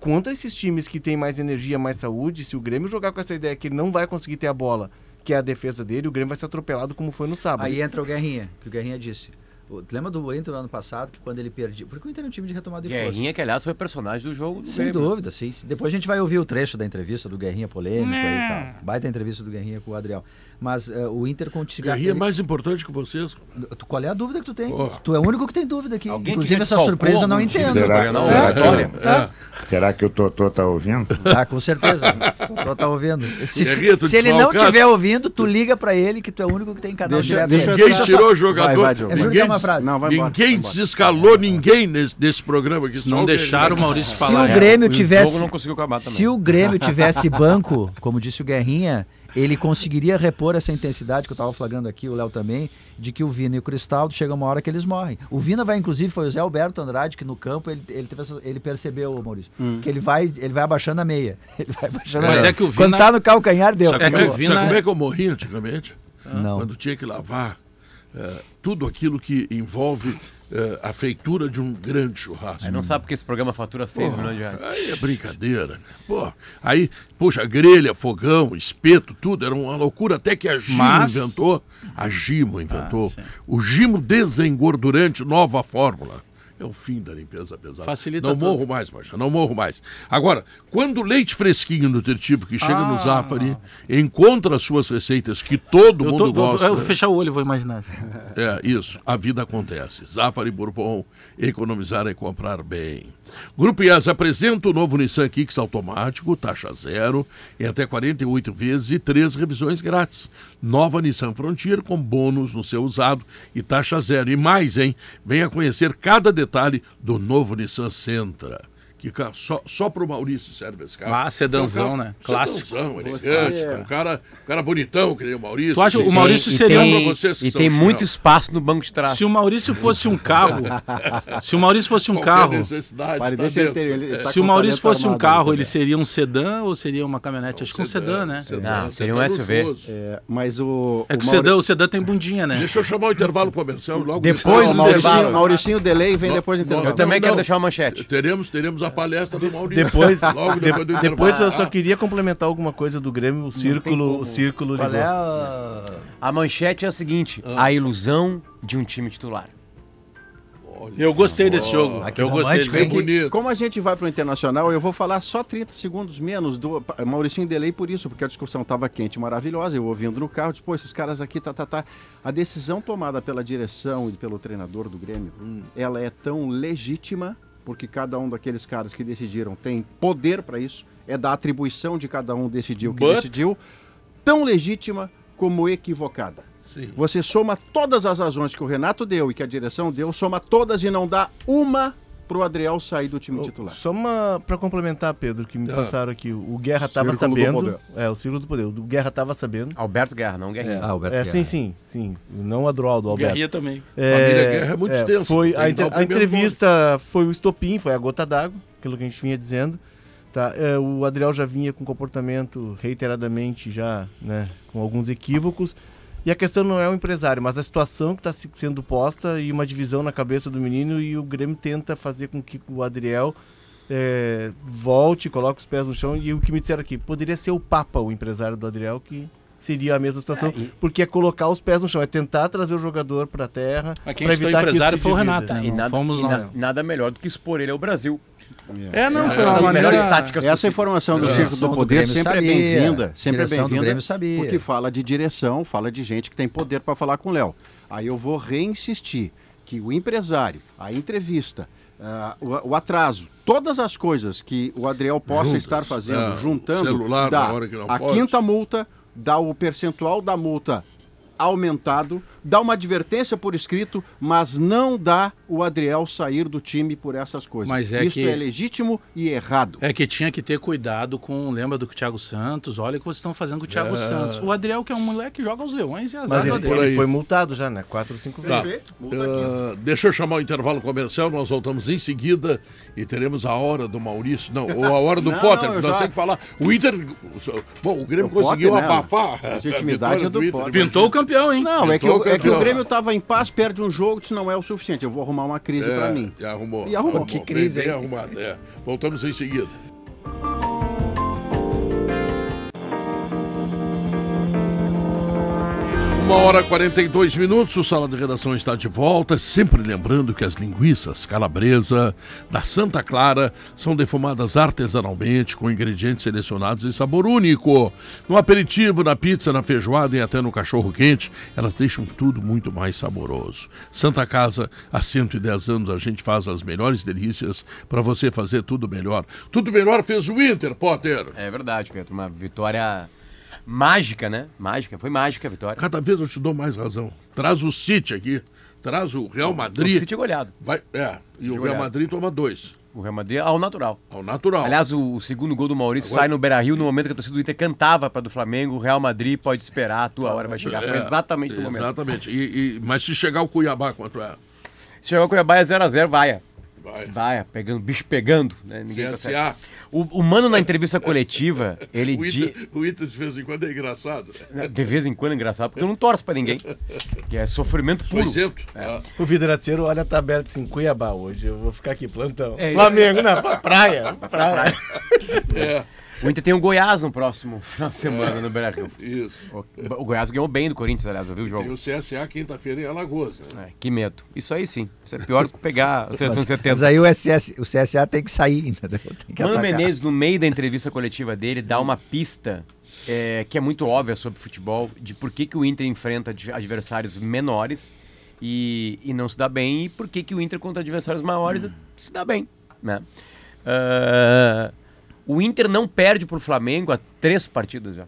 Contra esses times que têm mais energia, mais saúde, se o Grêmio jogar com essa ideia que ele não vai conseguir ter a bola, que é a defesa dele, o Grêmio vai ser atropelado como foi no sábado. Aí entra o Guerrinha, que o Guerrinha disse. O- lembra do Inter no ano passado, que quando ele perdia. Porque o Inter é um time de retomada de força. Guerrinha, que aliás foi personagem do jogo do Sem Grêmio. dúvida, sim. Depois a gente vai ouvir o trecho da entrevista do Guerrinha polêmico aí e tal. Baita entrevista do Guerrinha com o Adriel. Mas eh, o Inter conseguiu. Guerrinha é mais importante que vocês. Qual é a dúvida que tu tem? Porra. Tu é o único que tem dúvida aqui. Alguém que Inclusive, essa surpresa eu não entendo. Será, Não, será, é história. que, será que o Totô tá ouvindo? Tá, com certeza. Se tu tá- ouvindo. Se, se- se ele não estiver ouvindo, tu liga pra ele que tu é o único que tem canal Deixa- direto. deixa Ninguém entrar- tirou o Vai, jogador. vai, Diogo. Eu juro que ninguém é uma frase. Não, vai embora. ninguém vai desescalou ninguém nesse, nesse programa aqui. só Não o deixaram o. Maurício Se falar. o é. Grêmio O tivesse. jogo não conseguiu acabar também. Se o Grêmio tivesse banco, como disse o Guerrinha, ele conseguiria repor essa intensidade que eu estava flagrando aqui, o Léo também, de que o Vina e o Cristaldo chega uma hora que eles morrem. O Vina vai, inclusive, foi o Zé Alberto Andrade, que no campo ele, ele, teve essa- ele percebeu, Maurício, que ele vai, ele vai abaixando a meia. Ele vai abaixando a Mas meia. é que o Quando Vina- tá no calcanhar, deu. Sabe, É como, que é, o sabe Vina- como é que eu morri antigamente? Não. Quando tinha que lavar eh, tudo aquilo que envolve eh, a feitura de um grande churrasco. Aí não sabe porque esse programa fatura 6 milhões de reais. Aí é brincadeira, né? Pô, aí, puxa, grelha, fogão, espeto, tudo, era uma loucura até que a Gimo Mas- inventou. A Gimo inventou. sim. o Gimo desengordurante, nova fórmula. É o fim da limpeza pesada. Facilita Não tudo. morro mais, Macha, não morro mais. Agora, quando o leite fresquinho nutritivo que chega no Ah. Zafari encontra as suas receitas que todo Eu, mundo tô, gosta. eu vou fechar o olho e vou imaginar. É, isso. A vida acontece. Zafari Bourbon, economizar é comprar bem. Grupo IAS apresenta o novo Nissan Kicks automático, taxa zero, em até 48 vezes e três revisões grátis. Nova Nissan Frontier com bônus no seu usado e taxa zero. E mais, hein? Venha conhecer cada detalhe do novo Nissan Sentra. Que só, só pro Maurício serve esse carro. Ah, sedanzão, É um carro- né? Clássico. Sedanzão. Um cara, um cara bonitão, que nem o Maurício. Tu acha o Gente, Maurício e seria vocês que e tem muito espaço no banco de trás. Se o Maurício fosse um carro, se o Maurício fosse um Qualquer carro, necessidade Para, tá deixa ter. Ele, É. tá se o Maurício fosse um carro, ele também. seria um sedã ou seria uma caminhonete? Acho que um sedã, né? Não, seria um SUV. É, mas o. É que o sedã, o sedã tem bundinha, né? Deixa eu chamar o intervalo comercial logo Depois o do intervalo. Mauricinho Delay vem depois do intervalo. Eu também quero deixar uma manchete. Teremos, teremos a palestra do Maurício. Depois, logo depois do de- depois eu só queria complementar alguma coisa do Grêmio, o círculo, o círculo Qual ligou. é a... A manchete é a seguinte: a ilusão de um time titular. Eu gostei desse jogo. Ah, que Eu gostei É jogo. bonito. Como a gente vai para o internacional, eu vou falar só 30 segundos menos do Mauricinho Delay por isso, porque a discussão estava quente e maravilhosa. Eu ouvindo no carro, disse, pô, esses caras aqui, tá, tá, tá. A decisão tomada pela direção e pelo treinador do Grêmio, ela é tão legítima, porque cada um daqueles caras que decidiram tem poder para isso, é da atribuição de cada um decidir o que But- decidiu, tão legítima como equivocada. Sim. Você soma todas as razões que o Renato deu e que a direção deu, soma todas e não dá uma pro Adriel sair do time titular. Só uma pra complementar, Pedro, que me Ah. passaram aqui. O Guerra tava Círculo do sabendo. poder. É, o Círculo do Poder. O Guerra tava sabendo. Alberto Guerra, não Guerrinha. Ah, Alberto É, Guerra. sim, sim, sim. Não o Adroaldo, Alberto. Guerrinha também. Família Guerra é muito extenso, Foi a, inter- a entrevista foi o estopim, foi a gota d'água, aquilo que a gente vinha dizendo. Tá, é, o Adriel já vinha com comportamento reiteradamente já, né, com alguns equívocos. E a questão não é o empresário, mas a situação que está sendo posta e uma divisão na cabeça do menino e o Grêmio tenta fazer com que o Adriel é, volte, coloque os pés no chão. E o que me disseram aqui, poderia ser o Papa, o empresário do Adriel, que seria a mesma situação, É, e- porque é colocar os pés no chão, é tentar trazer o jogador para a terra, Mas quem para evitar que isso empresário se foi o. Renato, né? E Não nada, fomos e nós. na- nada melhor do que expor ele ao Brasil. É, não, foi uma maneira... melhores táticas Essa informação do É. Direção do Poder sempre é bem-vinda. Sempre é bem-vinda. Porque fala de direção, fala de gente que tem poder para falar com o Léo. Aí eu vou reinsistir que o empresário, a entrevista, ah, o, o atraso, todas as coisas que o Adriel possa Juntas. estar fazendo, É, juntando, celular dá a pode. quinta multa, dá o percentual da multa aumentado, dá uma advertência por escrito, mas não dá o Adriel sair do time por essas coisas. Mas é Isso que- é legítimo e errado. É que tinha que ter cuidado com. Lembra do Thiago Santos? Olha o que vocês estão fazendo com o Thiago É. Santos. O Adriel, que é um moleque que joga os leões e azar Mas do ele, ele foi multado já, né? Quatro, cinco Tá. vezes. Ah, deixa eu chamar o intervalo comercial, nós voltamos em seguida e teremos a hora do Maurício, não, ou a hora do Não, Potter, não, eu nós já- temos que falar. O Inter, bom, o Grêmio O Potter, conseguiu né? abafar A a legitimidade é do Inter. Potter. Pintou o campeão, hein? Não, é que, Pintou o, é que o Grêmio estava em paz, perde um jogo, disse não é o suficiente, eu vou arrumar uma crise É, pra mim. E arrumou. E arrumou. Que crise, bem, bem hein? arrumado, é. Voltamos em seguida. Uma hora e 42 minutos, o Sala de Redação está de volta. Sempre lembrando que as linguiças calabresa da Santa Clara são defumadas artesanalmente com ingredientes selecionados e sabor único. No aperitivo, na pizza, na feijoada e até no cachorro quente, elas deixam tudo muito mais saboroso. Santa Casa, há 110 anos, a gente faz as melhores delícias para você fazer tudo melhor. Tudo melhor fez o Inter, Potter. É verdade, Pedro. Uma vitória mágica, né? Mágica. Foi mágica a vitória. Cada vez eu te dou mais razão. Traz o City aqui, traz o Real O Madrid. City é goleado. Vai, é, e o Real goleado. Madrid toma dois, O Real Madrid ao natural. ao natural. Aliás, o, o segundo gol do Maurício Agora- sai no Beira-Rio no momento que a torcida do Inter cantava para do Flamengo. O Real Madrid pode esperar, a tua hora vai chegar. Foi É, exatamente no momento. Exatamente. E, e- mas se chegar o Cuiabá, quanto é? Se chegar o Cuiabá é 0x0, vai. Vai. Vai, pegando, bicho pegando. Né? Ninguém consegue. O, o Mano na entrevista coletiva, ele O di... O Inter de vez em quando é engraçado. De vez em quando é engraçado, porque eu não torço pra ninguém. Que é sofrimento puro. isento. Ah, O vidraceiro olha a tabela assim, Cuiabá hoje, eu vou ficar aqui, plantão. É, Flamengo na pra- praia, praia. é. O Inter tem o Goiás no próximo final de semana no Beira-Rio. Isso. O, o Goiás ganhou bem do Corinthians, aliás, eu vi o Tem jogo. o CSA quinta-feira em Alagoas. Né? É, que medo. Isso aí sim. Isso é pior que pegar a seleção Mas, 70. mas aí o, SS, o CSA tem que sair, entendeu? Tem que Mano atacar. Menezes, no meio da entrevista coletiva dele, dá uma pista é, que é muito óbvia sobre futebol, de por que, que o Inter enfrenta adv- adversários menores e, e não se dá bem, e por que, que o Inter contra adversários maiores se dá bem. Né? Ah, o Inter não perde pro Flamengo há três partidas já.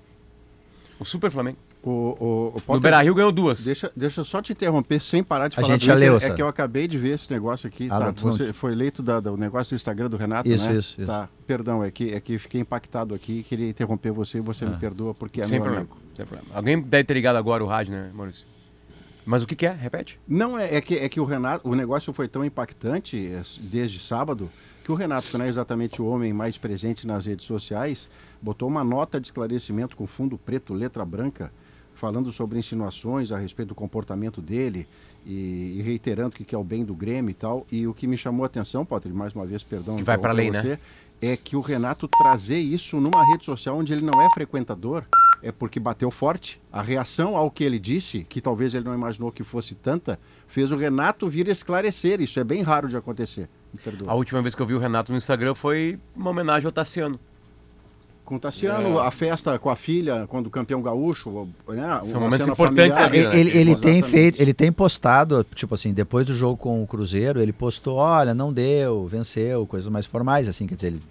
O Super Flamengo. O, o, o Potter, Beira-Rio ganhou duas. Deixa, deixa eu só te interromper sem parar de A falar gente do já leu É que eu acabei de ver esse negócio aqui. Ah, tá? não, tu não- Você foi eleito da, do negócio do Instagram do Renato, Isso, né? isso, isso. Tá. Perdão, é que, é que fiquei impactado aqui. Queria interromper você e você me perdoa porque é Sem meu problema, amigo. sem problema. Alguém deve ter ligado agora o rádio, né, Maurício? Mas o que, que é? Repete. Não, é, é que, é que o Renato, o negócio foi tão impactante eh, desde sábado que o Renato, que não é exatamente o homem mais presente nas redes sociais, botou uma nota de esclarecimento com fundo preto, letra branca, falando sobre insinuações a respeito do comportamento dele e, e reiterando que quer o bem do Grêmio e tal. E o que me chamou a atenção, Potter, mais uma vez, perdão, Que vai interromper lei, né? você, é que o Renato trazer isso numa rede social onde ele não é frequentador é porque bateu forte. A reação ao que ele disse, que talvez ele não imaginou que fosse tanta, fez o Renato vir esclarecer. Isso é bem raro de acontecer. A última vez que eu vi o Renato no Instagram foi uma homenagem ao Tassiano. Com o Tassiano, a festa com a filha, quando o campeão gaúcho, né? São momentos importantes familiar. vida, né? Ele, ele tem feito, ele tem postado, tipo assim, depois do jogo com o Cruzeiro, ele postou, olha, não deu, venceu, coisas mais formais, assim, quer dizer, ele,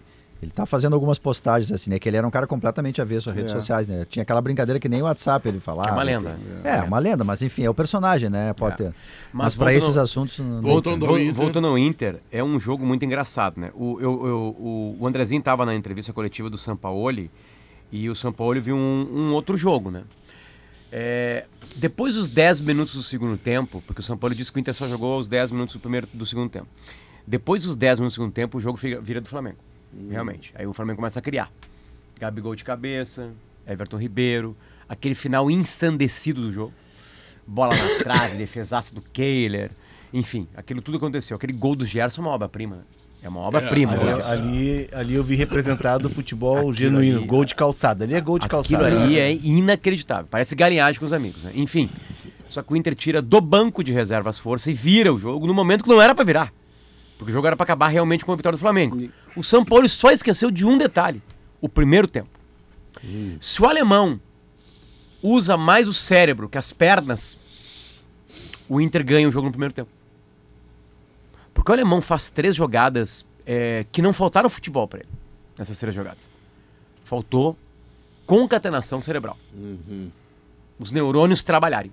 ele tá fazendo algumas postagens, assim, né? Que ele era um cara completamente avesso às redes É. sociais, né? Tinha aquela brincadeira que nem o WhatsApp ele falava. É uma lenda. enfim. É, uma lenda, mas enfim, é o personagem, né? Pode ter. Mas Mas, para esses assuntos. Voltando ao Inter. Voltando ao Inter, é um jogo muito engraçado, né? O, eu, eu- o, o Andrezinho estava na entrevista coletiva do Sampaoli e o Sampaoli viu um, um outro jogo, né? É, depois dos 10 minutos do segundo tempo, porque o Sampaoli disse que o Inter só jogou os 10 minutos do, primeiro, do segundo tempo. Depois dos 10 minutos do segundo tempo, o jogo vira do Flamengo. Realmente. Aí o Flamengo começa a criar. Gabigol de cabeça, Everton Ribeiro, aquele final ensandecido do jogo. Bola na trave, defesaço do Kehler. Enfim, aquilo tudo aconteceu. Aquele gol do Gerson é uma obra-prima. É uma obra-prima. Ali, né? ali, ali eu vi representado o futebol Aquilo genuíno, ali- gol de calçada. Ali é gol de Aquilo calçada. ali é inacreditável. Parece galinhagem com os amigos. Né? Enfim, só que o Inter tira do banco de reserva as forças e vira o jogo no momento que não era pra virar. Porque o jogo era pra acabar realmente com a vitória do Flamengo. O São Paulo só esqueceu de um detalhe: o primeiro tempo. Se o alemão usa mais o cérebro que as pernas, o Inter ganha o jogo no primeiro tempo. Porque o alemão faz três jogadas é, que não faltaram futebol pra ele, nessas três jogadas. Faltou concatenação cerebral. Os neurônios trabalharem.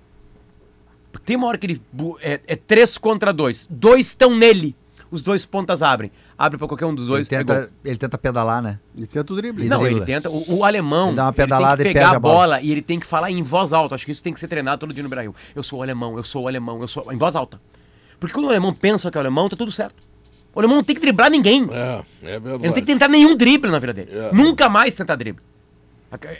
Porque tem uma hora que ele. É, é três contra dois. Dois estão nele. Os dois pontas abrem. Abre pra qualquer um dos Ele dois. gol. tenta, ele tenta pedalar, né? E tenta o drible. Ele Não, dribla. ele tenta. O, o alemão. Ele dá uma ele tem pedalada que e pegar perde a a bola. bola e ele tem que falar em voz alta. Acho que isso tem que ser treinado todo dia no Brasil. Eu sou o alemão, eu sou o alemão, eu sou. Em voz alta. Porque quando o alemão pensa que é o alemão, tá tudo certo. O alemão não tem que driblar ninguém. É, é verdade. Ele não tem que tentar nenhum drible na vida dele. É. Nunca mais tentar drible.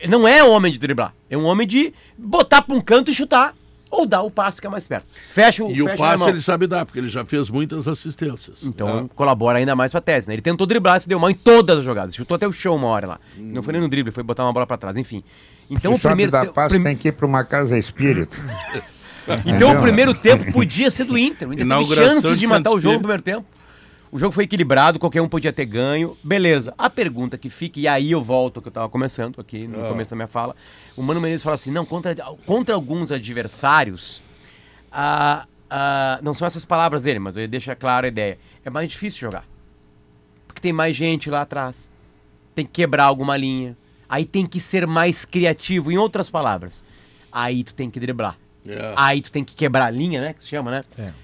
Não é homem de driblar. É um homem de botar pra um canto e chutar. Ou dar o passe que é mais perto. Fecha o E o fecha passe alemão. ele sabe dar, porque ele já fez muitas assistências. Então colabora ainda mais pra tese, né? Ele tentou driblar, se deu mal em todas as jogadas. Chutou até o chão uma hora lá. Não foi nem no drible, foi botar uma bola pra trás. Enfim. Então Se o primeiro sabe dar passe, prim- tem que ir para uma casa espírita. Então o primeiro tempo podia ser do Inter. O Inter teve chances de de matar Santos o jogo no primeiro tempo. O jogo foi equilibrado, qualquer um podia ter ganho. Beleza. A pergunta que fica, e aí eu volto que eu tava começando aqui no começo da minha fala. O Mano Menezes fala assim: não, contra, contra alguns adversários, ah, ah, não são essas palavras dele, mas ele deixa clara a ideia. É mais difícil jogar. Porque tem mais gente lá atrás. Tem que quebrar alguma linha. Aí tem que ser mais criativo. Em outras palavras, aí tu tem que driblar. É. Aí tu tem que quebrar a linha, né? Que se chama, né?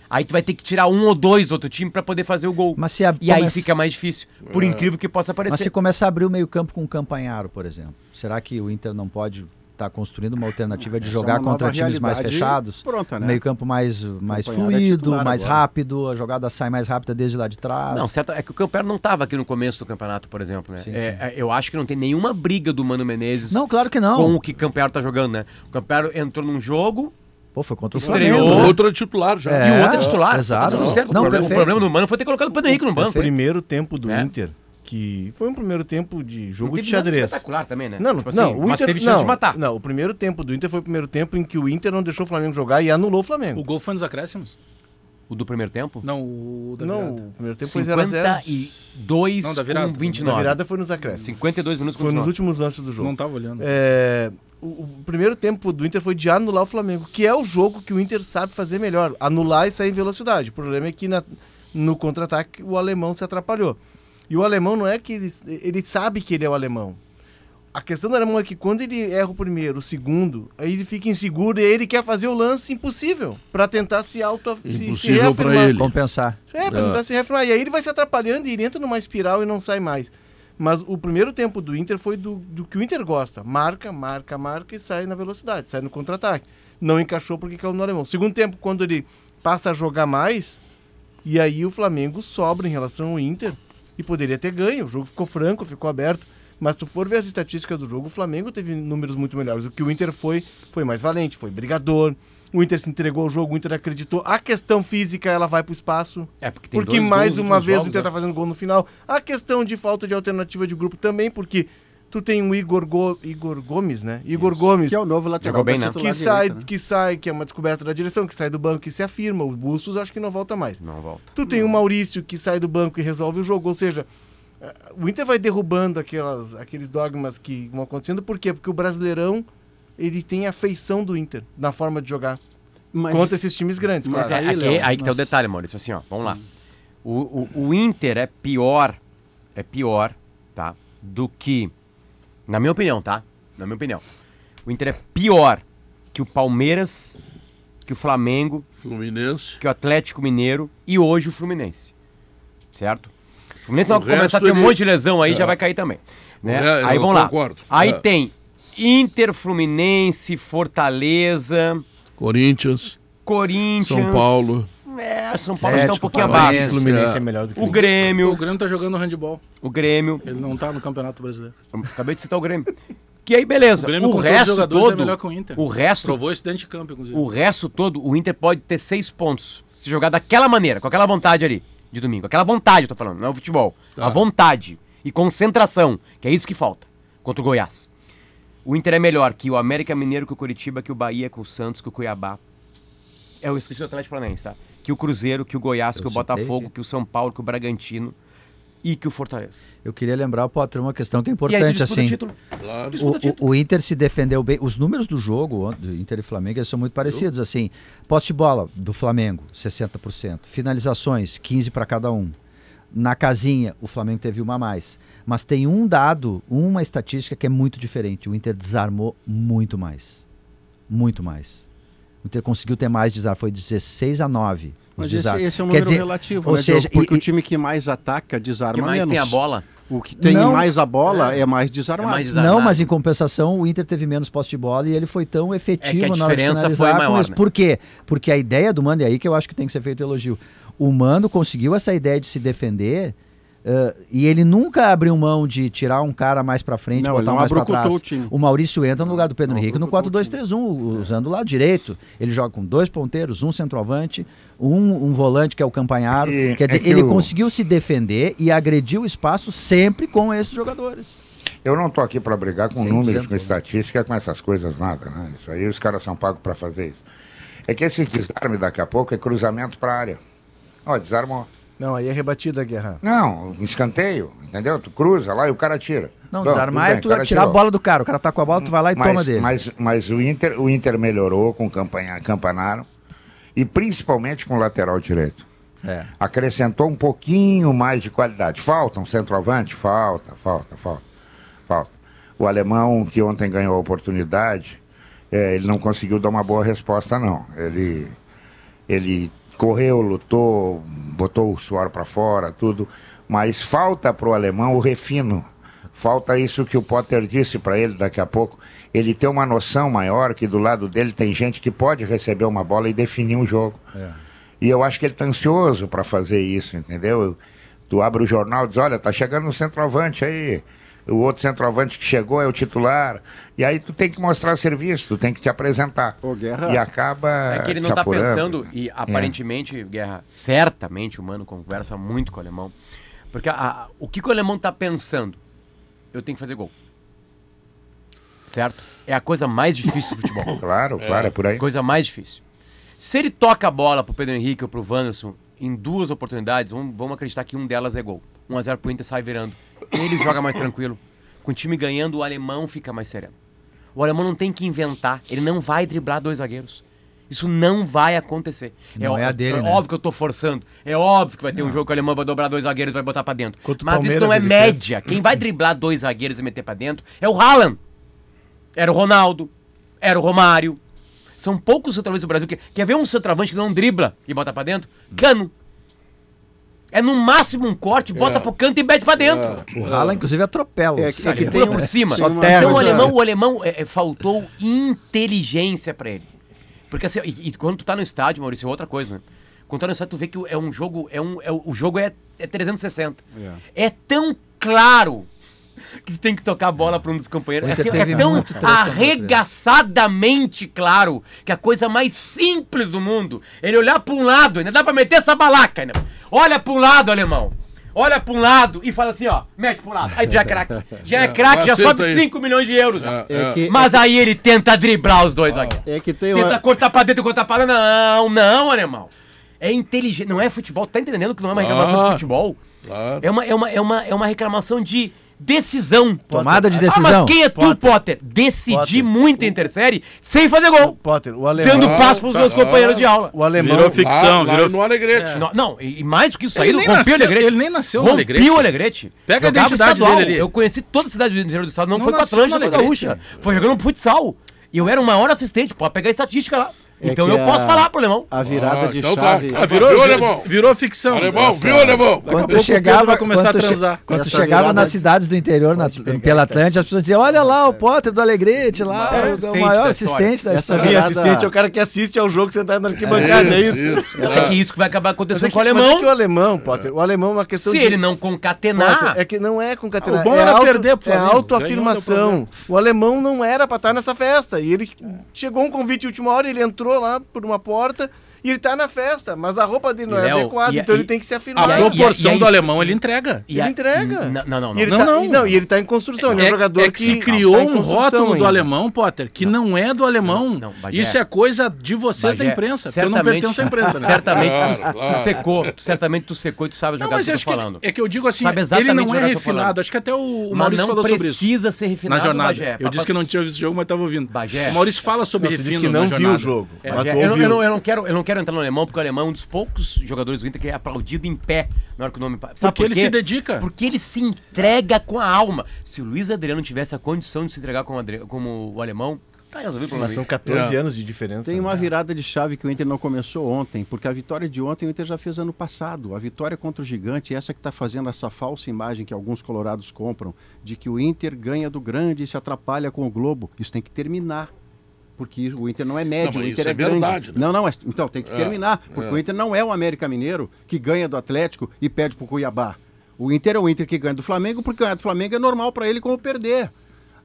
Aí tu vai ter que tirar um ou dois do outro time pra poder fazer o gol. Mas se a- E aí começa- fica mais difícil. Por incrível que possa Mas se parecer. começar a abrir o meio-campo com o Campanharo, por exemplo, será que o Inter não pode estar construindo uma alternativa de é jogar uma contra times mais fechados? pronta, né? Meio-campo mais, mais Campanharo é fluido, mais agora. rápido, a jogada sai mais rápida desde lá de trás. Não, certo, é que o Campero não tava aqui no começo do campeonato, por exemplo, né? Sim, É, sim. é, eu acho que não tem nenhuma briga do Mano Menezes Não, claro que não. com o que o Campero tá jogando, né? O Campero entrou num jogo Pô, foi contra o Estreou. Flamengo. O né? outro é titular já. É. e o outro é titular. exato. Tá tudo certo. Não, o, problema, o problema do Mano foi ter colocado o Pedro Henrique no banco. O primeiro tempo do É. Inter, que foi um primeiro tempo de jogo Não de xadrez. espetacular também, né? Não, não, Tipo assim, não, o mas Inter teve chance não, de matar. Não, o primeiro tempo do Inter foi o primeiro tempo em que o Inter não deixou o Flamengo jogar e anulou o Flamengo. O gol foi nos acréscimos? O do primeiro tempo? Não, o da não, virada. o primeiro tempo foi 0 a 0 52 Não, da virada. com A 29. virada foi nos acréscimos. 52 minutos com Foi nos 29. últimos lances do jogo. Não tava olhando. É, o, o primeiro tempo do Inter foi de anular o Flamengo, que é o jogo que o Inter sabe fazer melhor, anular e sair em velocidade. O problema é que na- no contra-ataque o alemão se atrapalhou. E o alemão não é que ele, ele sabe que ele é o alemão. A questão do alemão é que quando ele erra o primeiro, o segundo, aí ele fica inseguro e aí ele quer fazer o lance impossível para tentar se auto se, se reafirmar. ele. Compensar. É, pra É. tentar se reafirmar. E aí ele vai se atrapalhando e ele entra numa espiral e não sai mais. Mas o primeiro tempo do Inter foi do, do que o Inter gosta. Marca, marca, marca e sai na velocidade, sai no contra-ataque. Não encaixou porque caiu no alemão. Segundo tempo, quando ele passa a jogar mais, e aí o Flamengo sobra em relação ao Inter e poderia ter ganho. O jogo ficou franco, ficou aberto. Mas se tu for ver as estatísticas do jogo, o Flamengo teve números muito melhores. O que o Inter foi, foi mais valente, foi brigador. O Inter se entregou ao jogo, o Inter acreditou. A questão física, ela vai pro espaço. É, porque tem Porque dois mais uma vez jogos, o Inter né? tá fazendo gol no final. A questão de falta de alternativa de grupo também, porque tu tem o Igor, Go- Igor Gomes, né? Igor Gomes, Que é o novo lateral Jogou bem, né? que sai, direita, né? que sai, que é uma descoberta da direção, que sai do banco e se afirma. O Bustos acho que não volta mais. Não volta. Tu tem o Maurício que sai do banco e resolve o jogo, ou seja, eh, o Inter vai derrubando aquelas, aqueles dogmas que vão acontecendo, por quê? Porque o Brasileirão ele tem a feição do Inter na forma de jogar Mas- contra esses times grandes, Mas claro. aí, Léo, aí que tá o detalhe, Maurício. Assim, ó, vamos lá. O, o, o Inter é pior, é pior, tá? Do que, na minha opinião, tá? Na minha opinião. O Inter é pior que o Palmeiras, que o Flamengo, Fluminense. que o Atlético Mineiro e hoje o Fluminense. Certo? O Fluminense vai O começar a ter um ele- monte de lesão aí, É. já vai cair também. Né? É, aí vamos lá. concordo. Aí É. tem Inter, Fluminense, Fortaleza, Corinthians, Corinthians. São Paulo. É, São Paulo está um Atlético pouquinho abaixo. O Fluminense É. é melhor do que O O Grêmio, Grêmio tá jogando handball. o Grêmio. Ele não tá no Campeonato Brasileiro. Acabei de citar o Grêmio. Que aí, beleza. O Grêmio O, resto jogadores todo. é melhor que o Inter. O resto, Provou isso dentro de campo, inclusive. o resto todo, o Inter pode ter seis pontos. Se jogar daquela maneira, com aquela vontade ali, de domingo. Aquela vontade, eu tô falando, não é o futebol. A vontade e concentração, que é isso que falta contra o Goiás. O Inter é melhor que o América Mineiro, que o Curitiba, que o Bahia, que o Santos, que o Cuiabá. É, Eu esqueci o Atlético Paranaense, tá? Que o Cruzeiro, que o Goiás, Eu que o Botafogo, que o São Paulo, que o Bragantino e que o Fortaleza. Eu queria lembrar o Potter uma questão que é e importante assim. título. Claro. O, o- o Inter se defendeu bem. Os números do jogo, do Inter e Flamengo, eles são muito parecidos. Assim, posse de bola do Flamengo, 60%. Finalizações, 15 para cada um. Na casinha, o Flamengo teve uma a mais. Mas tem um dado, uma estatística que é muito diferente. O Inter desarmou muito mais. Muito mais. O Inter conseguiu ter mais desarme. Foi 16 a 9. os Mas esse, esse é um Quer número dizer, relativo, ou né, seja, Diogo? Porque e- o time que mais ataca desarma que mais menos. tem a bola. O que tem Não. mais a bola é, mais desarmado. É mais. Não, mas em compensação o Inter teve menos posse de bola e ele foi tão efetivo É que a na hora de diferença finalizar foi maior, né? Por quê? Porque a ideia do Mano, e aí que eu acho que tem que ser feito elogio. O Mano conseguiu essa ideia de se defender eh, e ele nunca abriu mão de tirar um cara mais pra frente, Não, botar um mais abrocotou trás. o time. O Maurício entra no lugar do Pedro Não Henrique no abrocotou o 4-2-3-1, usando o lado direito. Ele joga com dois ponteiros, um centroavante, um, um volante que é o Campanharo. E Quer é dizer, que ele o- conseguiu se defender e agrediu o espaço sempre com esses jogadores. Eu não tô aqui para brigar com 100% números, com estatística, com essas coisas, nada, né? Isso aí os caras são pagos para fazer isso. É que esse desarme daqui a pouco é cruzamento para área. Ó, desarmou. Não, aí é rebatida a guerra. Não, um escanteio, entendeu? Tu cruza lá e o cara tira. Não, Bom, desarmar tudo é bem, tu tirar a bola do cara. O cara tá com a bola, tu vai lá e mas, toma dele. Mas, mas o, Inter, o Inter melhorou com o Campanha- Campanaro e principalmente com o lateral direito. É. Acrescentou um pouquinho mais de qualidade. Falta um centroavante? Falta, falta, falta. Falta. O alemão que ontem ganhou a oportunidade, é, ele não conseguiu dar uma boa resposta, não. Ele, ele correu, lutou, botou o suor para fora, tudo. Mas falta para o alemão o refino. Falta isso que o Potter disse para ele daqui a pouco. Ele tem uma noção maior que do lado dele tem gente que pode receber uma bola e definir um jogo. E eu acho que ele está ansioso para fazer isso, entendeu? Tu abre o jornal e diz, olha, tá chegando um centroavante aí. O outro centroavante que chegou é o titular. E aí tu tem que mostrar serviço, tu tem que te apresentar. Ô, Guerra, E acaba. É que ele não tá apurando. pensando, e aparentemente, Guerra, certamente o Mano conversa muito com o alemão, Porque a- a- o que, que o alemão tá pensando? Eu tenho que fazer gol. Certo? É a coisa mais difícil do futebol. Claro, claro, é por aí. Coisa mais difícil. Se ele toca a bola pro Pedro Henrique ou pro Wanderson em duas oportunidades, vamos, vamos acreditar que um delas é gol. 1x0 pro Inter sai virando. Ele joga mais tranquilo. Com o time ganhando, o alemão fica mais sereno. O alemão não tem que inventar. Ele não vai driblar dois zagueiros. Isso não vai acontecer. Não ó- é a dele, é né? óbvio que eu tô forçando. É óbvio que vai ter um jogo que o alemão vai dobrar dois zagueiros e vai botar pra dentro. Contra Mas isso Palmeiras não é ele fez. média. Quem vai driblar dois zagueiros e meter pra dentro é o Haaland. Era o Ronaldo. Era o Romário. São poucos centroavantes do Brasil que. Quer ver um centroavante que não dribla e bota pra dentro? Cano. É no máximo um corte, bota pro canto e mete pra dentro. O Haaland, inclusive, atropela. É os que- é que tem um- por cima. Só então terra, o já. alemão, o alemão é, é, faltou inteligência pra ele. Porque assim, e, e quando tu tá no estádio, Maurício, é outra coisa, né? Quando tu tá no estádio, tu vê que é um jogo, é um, é, o o jogo é, é 360. É. tão claro que tem que tocar a bola pra um dos companheiros. É, assim, é tão três. arregaçadamente claro que a coisa mais simples do mundo, ele olhar pra um lado, ainda dá pra meter essa balaca ainda. Olha pra um lado, alemão. Olha pra um lado e fala assim, ó, mete pra um lado. Aí já é craque. Já é É, craque, já sobe aí. 5 milhões de euros. já. É, É que, Mas aí ele tenta driblar os dois zagueiros. é que tem Tenta uma... cortar pra dentro e cortar pra Não, não, alemão. É inteligente. Não é futebol. Tá entendendo que não é uma reclamação Ah. de futebol? Claro. É uma, é uma, é uma, é uma reclamação de decisão. Tomada de Ah, decisão. mas quem é tu, Potter? Decidir Potter. muito em intersérie sem fazer gol. Potter, o alemão. Dando Ah, passo pros tá. meus companheiros de aula. O alemão. Virou ficção, lá, lá virou- no Alegrete. Não, não, e, mais do que isso aí, Ele rompi nem o nasceu- Alegrete. ele nem nasceu no Alegrete. o Alegrete. Pega a Jogava identidade estadual. dele ali. Eu conheci toda a cidade do interior do estado, não, Não foi com a Atlântica da Alegrete. Gaúcha. Foi jogando no futsal. E eu era o maior assistente, pode pegar a estatística lá. É então eu posso a- falar pro alemão. A virada Ah, de então tá. chave... Ah, Virou, Viu, virou, alemão? virou ficção. Alemão, Essa- viu, alemão? Quando chegava, vai começar quando a transar. quando tu Essa chegava nas de- cidades do interior, na, pela Atlântica, as pessoas diziam, olha lá o Potter do Alegrete, lá, Maior o- o maior da assistente da Essa história. Sim, virada- assistente é o cara que assiste ao jogo sentado na arquibancada, é isso. Isso. É que isso que vai acabar Mas acontecendo é que, com o mas é alemão. que o alemão, Potter, o alemão é uma questão Se de... ele não concatenar. Potter, é que não é concatenar. Ah, o bom é era perder É autoafirmação. O alemão não era pra estar nessa festa. E ele chegou um convite de última hora, ele entrou lá por uma porta e ele tá na festa. Mas a roupa dele não é adequada, e- então e- ele tem que se A afirmar. Aí- proporção e do alemão ele entrega. E Ele a- entrega. Não, não, E ele não. Não, tá, não. e, não, e ele tá em construção, ele é um É, jogador é que, se que criou tá em um rótulo do alemão, Potter, que não, é do alemão. Não, Bagé. Isso é coisa de vocês da imprensa, porque eu não pertenço à imprensa, né? Certamente tu, secou, tu- certamente tu secou e tu sabe jogar o que eu tô que falando. é que eu digo assim, ele não é refinado. Acho que até o, Maurício falou sobre isso. precisa ser refinado, Na jornada. Eu disse que não tinha visto o jogo, mas estava ouvindo. O Maurício fala sobre refino que não viu o jogo. É. eu, não- quero, quero entrar no alemão, porque o alemão é um dos poucos jogadores do Inter que é aplaudido em pé na hora que o nome... Sabe Porque por ele se dedica. Porque ele se entrega com a alma. Se o Luiz Adriano tivesse a condição de se entregar como, como o alemão, tá resolvido o são problema. 14 É. anos de diferença. Tem uma né? virada de chave que o Inter não começou ontem, porque a vitória de ontem o Inter já fez ano passado. A vitória contra o Gigante, essa que está fazendo essa falsa imagem que alguns colorados compram, de que o Inter ganha do grande e se atrapalha com o Globo. Isso tem que terminar. Porque o Inter não é médio, Não, o Inter isso é, é grande. verdade, né? Não, não, mas- então tem que É, terminar. Porque é. o Inter não é o América Mineiro que ganha do Atlético e perde pro Cuiabá. O Inter é o Inter que ganha do Flamengo, porque ganhar do Flamengo é normal para ele como perder.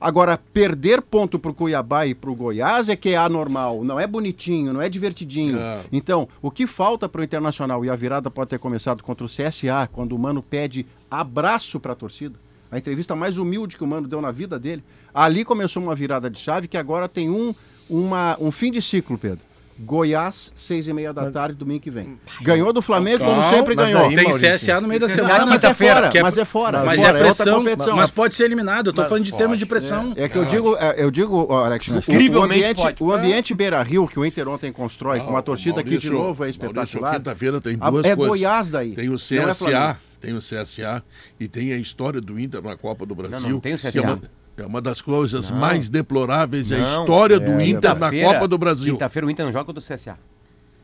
Agora, perder ponto pro Cuiabá e pro Goiás é que é anormal, não é bonitinho, não é divertidinho. É. Então, o que falta pro Internacional, e a virada pode ter começado contra o CSA, quando o Mano pede abraço pra torcida, a entrevista mais humilde que o Mano deu na vida dele, ali começou uma virada de chave que agora tem um, uma, um fim de ciclo, Pedro. Goiás, seis e meia da tarde, domingo que vem. Ganhou do Flamengo, como sempre mas ganhou. aí, Tem Maurício. CSA no meio da semana. na mas é fora, que é- mas é fora. Mas fora, é outra pressão, competição. mas pode ser eliminado. Eu tô Mas falando de termos de pressão. É que eu digo, é, eu digo, Alex, o, o Incrivelmente ambiente, pode. o ambiente Beira Rio que o Inter ontem constrói, com Não, a torcida aqui de Maurício- novo é Maurício, espetacular. quinta-feira tem A- duas é coisas. Goiás daí. Tem o não é. CSA, tem o CSA e tem a história do Inter na Copa do Brasil. não tem o É CSA. É uma das coisas Não. mais deploráveis é a Não. história do É, Inter na Copa do Brasil. Quinta-feira o Inter não joga contra o CSA.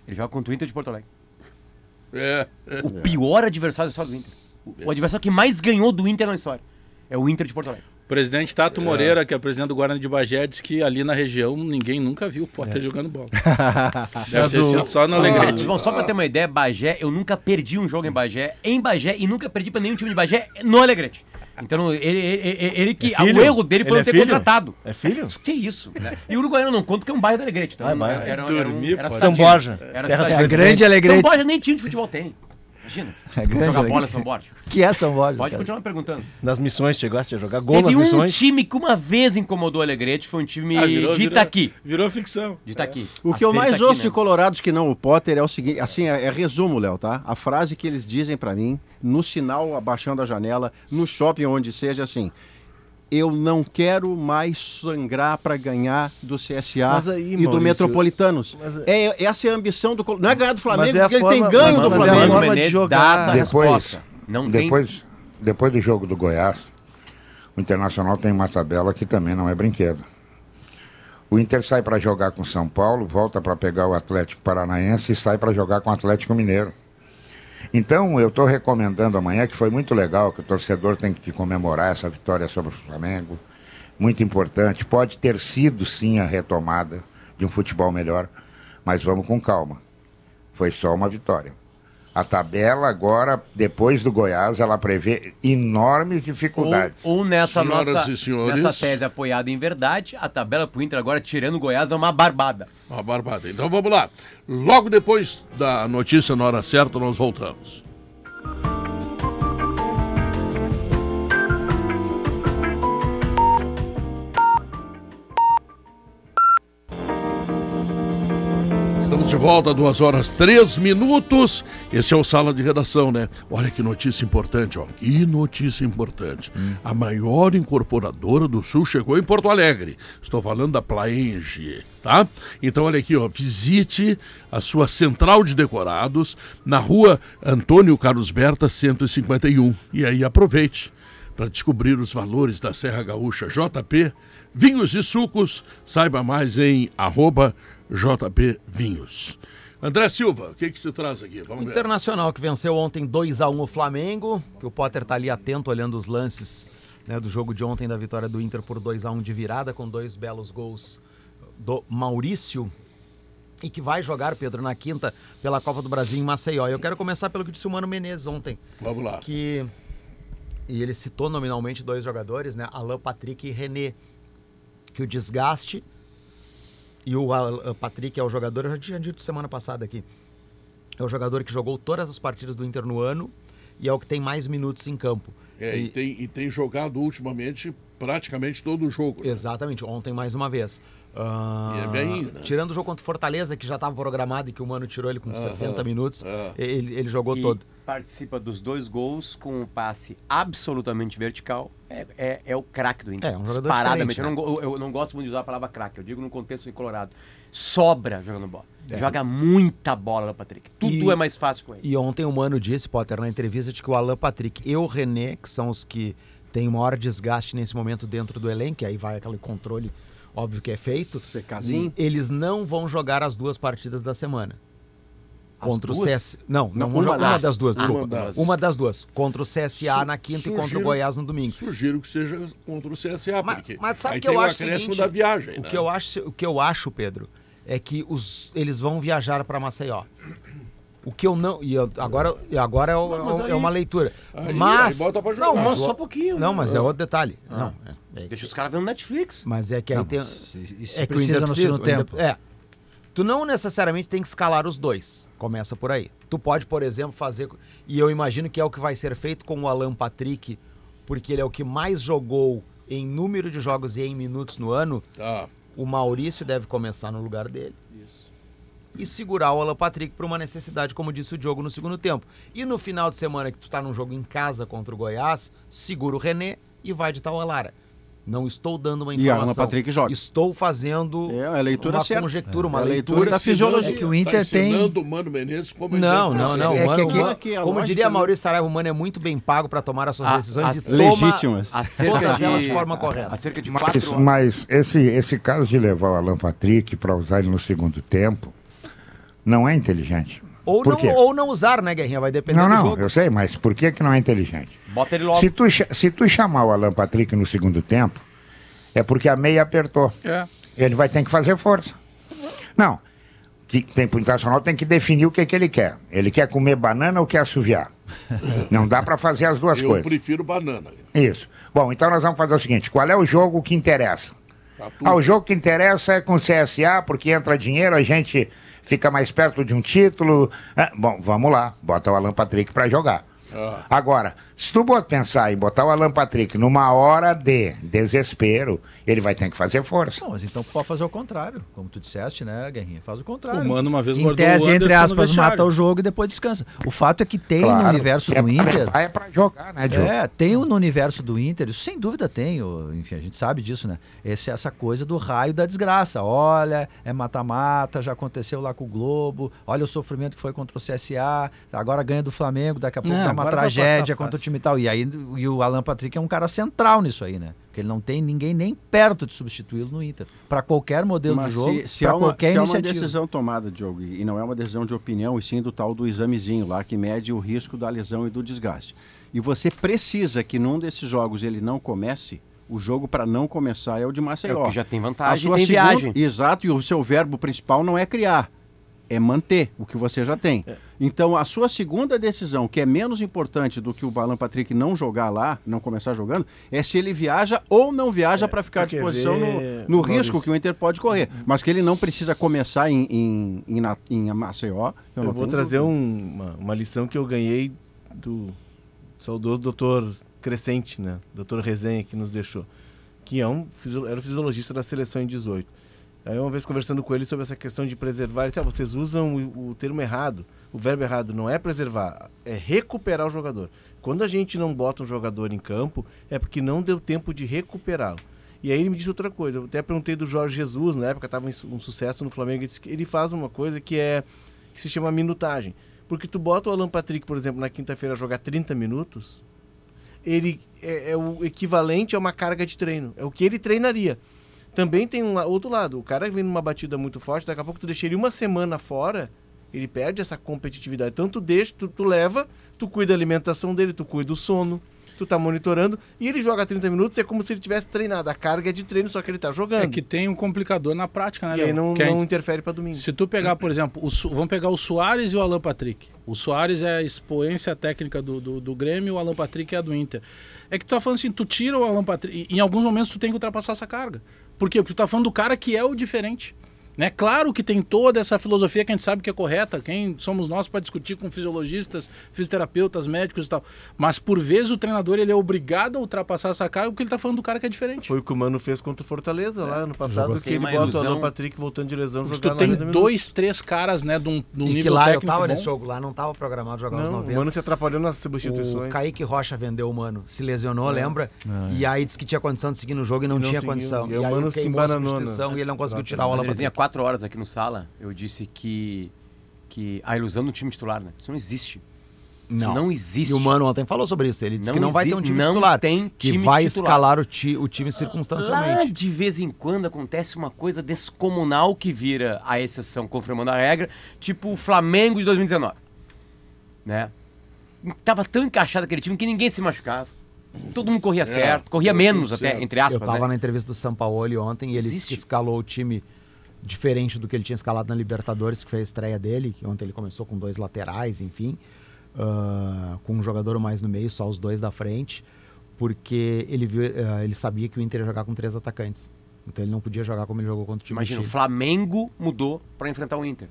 Ele joga contra o Inter de Porto Alegre. É, é. O pior adversário da história do Inter. O, o adversário que mais ganhou do Inter na história. É o Inter de Porto Alegre. O presidente Tato Moreira, que é o presidente do Guarani de Bagé, disse que ali na região ninguém nunca viu o Potter jogando bola. Deve ter sido só no Alegrete. Bom, só pra ter uma ideia, Bagé, eu nunca perdi um jogo em Bagé, em Bagé, e nunca perdi pra nenhum time de Bagé no Alegrete. Então, ele, ele, ele- que. É o erro dele foi Ele não é ter filho? contratado. É filho? Que isso? Né? E o Uruguaiano não conta que é um bairro do Alegrete. Então, Ah, é bairro. Era, era, um- era São Borja. Era Terra grande São Alegrete. Borja nem time de futebol tem. Imagina. É grande, jogar bola em São Borja. Que é São Borja? Pode cara? continuar perguntando. Nas missões, chegaste a jogar gol Teve nas um missões? time que uma vez incomodou o Alegrete, foi um time Ah, virou- de virou- Itaqui. Virou ficção. De Itaqui. O que eu Aceita mais ouço de colorados que não o Potter é o seguinte, assim, é, é resumo, Léo, tá? A frase que eles dizem pra mim, no sinal abaixando a janela, no shopping onde seja, assim, eu não quero mais sangrar pra ganhar do CSA aí, e do Maurício, Metropolitanos. mas- É, essa é a ambição do Não é ganhar do Flamengo, Mas é porque ele tem forma- ganho mas- do mas é Flamengo. Forma de Menezes jogar. dá essa Depois, resposta. Não tem depois, depois do jogo do Goiás, o Internacional tem uma tabela que também não é brinquedo. O Inter sai para jogar com São Paulo, volta para pegar o Atlético Paranaense e sai para jogar com o Atlético Mineiro. Então, eu estou recomendando amanhã, que foi muito legal, que o torcedor tem que comemorar essa vitória sobre o Flamengo. Muito importante. Pode ter sido, sim, a retomada de um futebol melhor, mas vamos com calma. Foi só uma vitória. A tabela agora, depois do Goiás, ela prevê enormes dificuldades. ou nessa Senhoras nossa e senhores. nessa tese apoiada em verdade, a tabela pro Inter agora, tirando o Goiás, é uma barbada. Uma barbada. Então vamos lá. Logo depois da notícia, na hora certa, nós voltamos. Estamos de volta, duas horas, três minutos. Esse é o Sala de Redação, né? Olha que notícia importante, ó. Que notícia importante. A maior incorporadora do Sul chegou em Porto Alegre. Estou falando da Plaenge, tá? Então, olha aqui, ó. Visite a sua central de decorados na rua Antônio Carlos Berta, 151. E aí aproveite para descobrir os valores da Serra Gaúcha JP, vinhos e sucos. Saiba mais em arroba JP Vinhos. André Silva, o que que tu traz aqui? Vamos ver. Internacional que venceu ontem 2 a 1 o Flamengo, que o Potter tá ali atento olhando os lances né, do jogo de ontem da vitória do Inter por 2 a 1 de virada com dois belos gols do Maurício e que vai jogar Pedro na quinta pela Copa do Brasil em Maceió. Eu quero começar pelo que disse o Mano Menezes ontem, Vamos lá. que e ele citou nominalmente dois jogadores, né, Alain Patrick e René, que o desgaste e o Al- Patrick é o jogador, eu já tinha dito semana passada aqui, é o jogador que jogou todas as partidas do Inter no ano e é o que tem mais minutos em campo. É, e, tem, e tem jogado ultimamente praticamente todo o jogo. né? Exatamente, ontem mais uma vez. E é velhinho, né? Tirando o jogo contra o Fortaleza, que já estava programado e que o Mano tirou ele com 60 minutos, aham. ele, ele jogou E todo. participa dos dois gols com um passe absolutamente vertical. É, é, é o craque do Inter. É, um jogador Disparadamente. diferente, eu, não, go- eu não gosto muito de usar a palavra craque, eu digo no contexto de Colorado. Sobra jogando bola. Joga muita bola, Patrick. Tudo E- é mais fácil com ele. E ontem o Mano disse, Potter, na entrevista, de que o Alan Patrick e o René, que são os que têm o maior desgaste nesse momento dentro do elenco, aí vai aquele controle óbvio que é feito, Secazinho. eles não vão jogar as duas partidas da semana. As Contra o duas? CS. Não, não, Não, vão uma jogar uma das. das duas, Uma desculpa. das. Uma das duas. Contra o CSA Su- na quinta e contra o Goiás no domingo. Sugiro que seja contra o CSA, Mas, porque mas sabe aí o que tem eu o acho seguinte, da viagem. o né? que eu acho, o que eu acho, Pedro, é que os, eles vão viajar para Maceió. O que eu não e eu- agora agora é, o- Mas é aí- uma leitura. aí- mas aí não, mas Só um pouquinho, Não, né? mas é outro detalhe. Não, é, é- Deixa os caras vendo Netflix. mas é que aí tem E se é que precisa no segundo tempo. É. Tu não necessariamente tem que escalar os dois. Começa por aí. Tu pode, por exemplo, fazer. E eu imagino que é o que vai ser feito com o Alan Patrick, porque ele é o que mais jogou em número de jogos e em minutos no ano. Tá. O Maurício deve começar no lugar dele. E segurar o Alan Patrick por uma necessidade, como disse o Diogo no segundo tempo. E no final de semana que tu tá num jogo em casa contra o Goiás, segura o René e vai de tal a Lara. Não estou dando uma E informação. Alan Patrick joga. Estou fazendo É, a leitura uma certa. conjectura, uma É a leitura. leitura da fisiologia. É que o Tá Inter tem- ensinando o Mano Menezes como Não, não, não. É Mano- que aqui a como lógica, diria? Maurício Saraiva, o Mano é muito bem pago para tomar as suas A- decisões as- e toma Legítimas. Acerca todas de, elas de forma correta. Acerca de Mas, mas esse, esse caso de levar o Alan Patrick para usar ele no segundo tempo não é inteligente. Ou Por não, quê? ou não usar, né, Guerrinha? Vai depender Não, do não, jogo. eu sei, mas por que, que não é inteligente? Bota ele logo. Se tu, se tu chamar o Alan Patrick no segundo tempo, é porque a meia apertou. É. Ele vai ter que fazer força. Não. Que tem pro internacional tem que definir o que, que ele quer. Ele quer comer banana ou quer assoviar? Não dá para fazer as duas Eu coisas. prefiro banana. Isso. Bom, então nós vamos fazer o seguinte: qual é o jogo que interessa? Ah, o jogo que interessa é com o CSA, porque entra dinheiro, a gente fica mais perto de um título. Ah, bom, vamos lá, bota o Alan Patrick para jogar. Ah. Agora, se tu pensar em botar o Alan Patrick numa hora de desespero, ele vai ter que fazer força. Não, mas então pode fazer o contrário, como tu disseste, né, Guerrinha? Faz o contrário. O Mano uma vez em tese, entre no aspas, mata o jogo e depois descansa. O fato é que tem no Claro, universo é do Inter. É pra jogar, né, Diogo? É, tem no universo do Inter, isso sem dúvida tem, o- enfim, a gente sabe disso, né? Esse, essa coisa do raio da desgraça. Olha, é mata-mata, já aconteceu lá com o Globo, olha o sofrimento que foi contra o CSA, agora ganha do Flamengo, daqui a pouco Não, dá uma tragédia passar contra o. time e tal. E aí e o Alan Patrick é um cara central nisso aí, né? Porque ele não tem ninguém nem perto de substituí-lo no Inter. Para qualquer modelo Mas de jogo, se, se para há uma, qualquer se há uma iniciativa. decisão tomada, Diogo, e não é uma decisão de opinião, e sim do tal do examezinho lá, que mede o risco da lesão e do desgaste. E você precisa que num desses jogos ele não comece, o jogo para não começar é o de Maceió. É o que já tem A vantagem, sua tem segunda- viagem. Exato, e o seu verbo principal não é criar, é manter o que você já tem. Então, a sua segunda decisão, que é menos importante do que o Balan Patrick não jogar lá, não começar jogando, é se ele viaja ou não viaja para ficar à disposição ver, no, no risco que o Inter pode correr. Mas que ele não precisa começar em, em, em, em Maceió. Eu, não vou trazer um- uma, uma lição que eu ganhei do saudoso doutor Crescente, né? Doutor Resenha, que nos deixou. Que é um, era fisiologista da seleção em 18. Aí uma vez conversando com ele sobre essa questão de preservar, ele disse, ah, vocês usam o, o termo errado, o verbo errado, não é preservar, é recuperar o jogador. Quando a gente não bota um jogador em campo, é porque não deu tempo de recuperá-lo. E aí ele me disse outra coisa, eu até perguntei do Jorge Jesus, na época estava um sucesso no Flamengo, ele, faz uma coisa que é que se chama minutagem. Porque tu bota o Alan Patrick, por exemplo, na quinta-feira a jogar 30 minutos, ele é, é o equivalente a uma carga de treino. É o que ele treinaria. Também tem um outro lado. O cara vem numa batida muito forte, daqui a pouco tu deixa ele uma semana fora, ele perde essa competitividade. Então tu deixa, tu, tu leva, tu cuida da alimentação dele, tu cuida do sono, tu tá monitorando, e ele joga 30 minutos, é como se ele tivesse treinado. A carga é de treino, só que ele tá jogando. É que tem um complicador na prática, né, e aí não, Que não interfere pra domingo. Se tu pegar, por exemplo, o Su- vamos pegar o Soares e o Alan Patrick. O Soares é a expoência técnica do, do, do Grêmio, o Alan Patrick é a do Inter. É que tu tá falando assim, tu tira o Alan Patrick. e Em alguns momentos tu tem que ultrapassar essa carga. Por quê? Porque tu tá falando do cara que é o diferente. Né? Claro que tem toda essa filosofia que a gente sabe que é correta, quem somos nós para discutir com fisiologistas, fisioterapeutas, médicos e tal. Mas por vezes o treinador ele é obrigado a ultrapassar essa carga porque ele tá falando do cara que é diferente. Foi o que o Mano fez contra o Fortaleza lá no passado, que ele bota o ilusão. Alan Patrick voltando de lesão Se jogar tu tem 90 minutos. dois, três caras, né, de um, de um E que nível lá eu técnico tava bom, nesse jogo, lá não tava programado jogar os Não, o 90. Mano se atrapalhou nas O substituições. Kaique Rocha vendeu o Mano, se lesionou, lembra? É. E aí disse que tinha condição de seguir no jogo e não, não tinha seguiu. condição. E E, aí o Mano se a embananou, substituição né? e ele não conseguiu tirar o Alan Patrick. Quatro horas aqui no sala, eu disse que, que a ilusão do time titular, né? Isso não existe. Isso Não. não, existe. E o Mano ontem falou sobre isso. Ele disse Não que não vai ter um time não titular. tem que time vai titular. escalar o, ti, o time Lá circunstancialmente. de vez em quando acontece uma coisa descomunal que vira a exceção confirmando a regra, tipo o Flamengo de 2019. Né? Tava tão encaixado aquele time que ninguém se machucava. Todo mundo corria certo, corria menos até, entre aspas. eu tava né? na entrevista do Sampaoli ontem e ele que escalou o time diferente do que ele tinha escalado na Libertadores, que foi a estreia dele, que ontem ele começou com dois laterais, enfim, ah, com um jogador mais no meio, só os dois da frente, porque ele, viu, ah, ele sabia que o Inter ia jogar com três atacantes. Então ele não podia jogar como ele jogou contra o time Imagina, o. Flamengo mudou para enfrentar o Inter.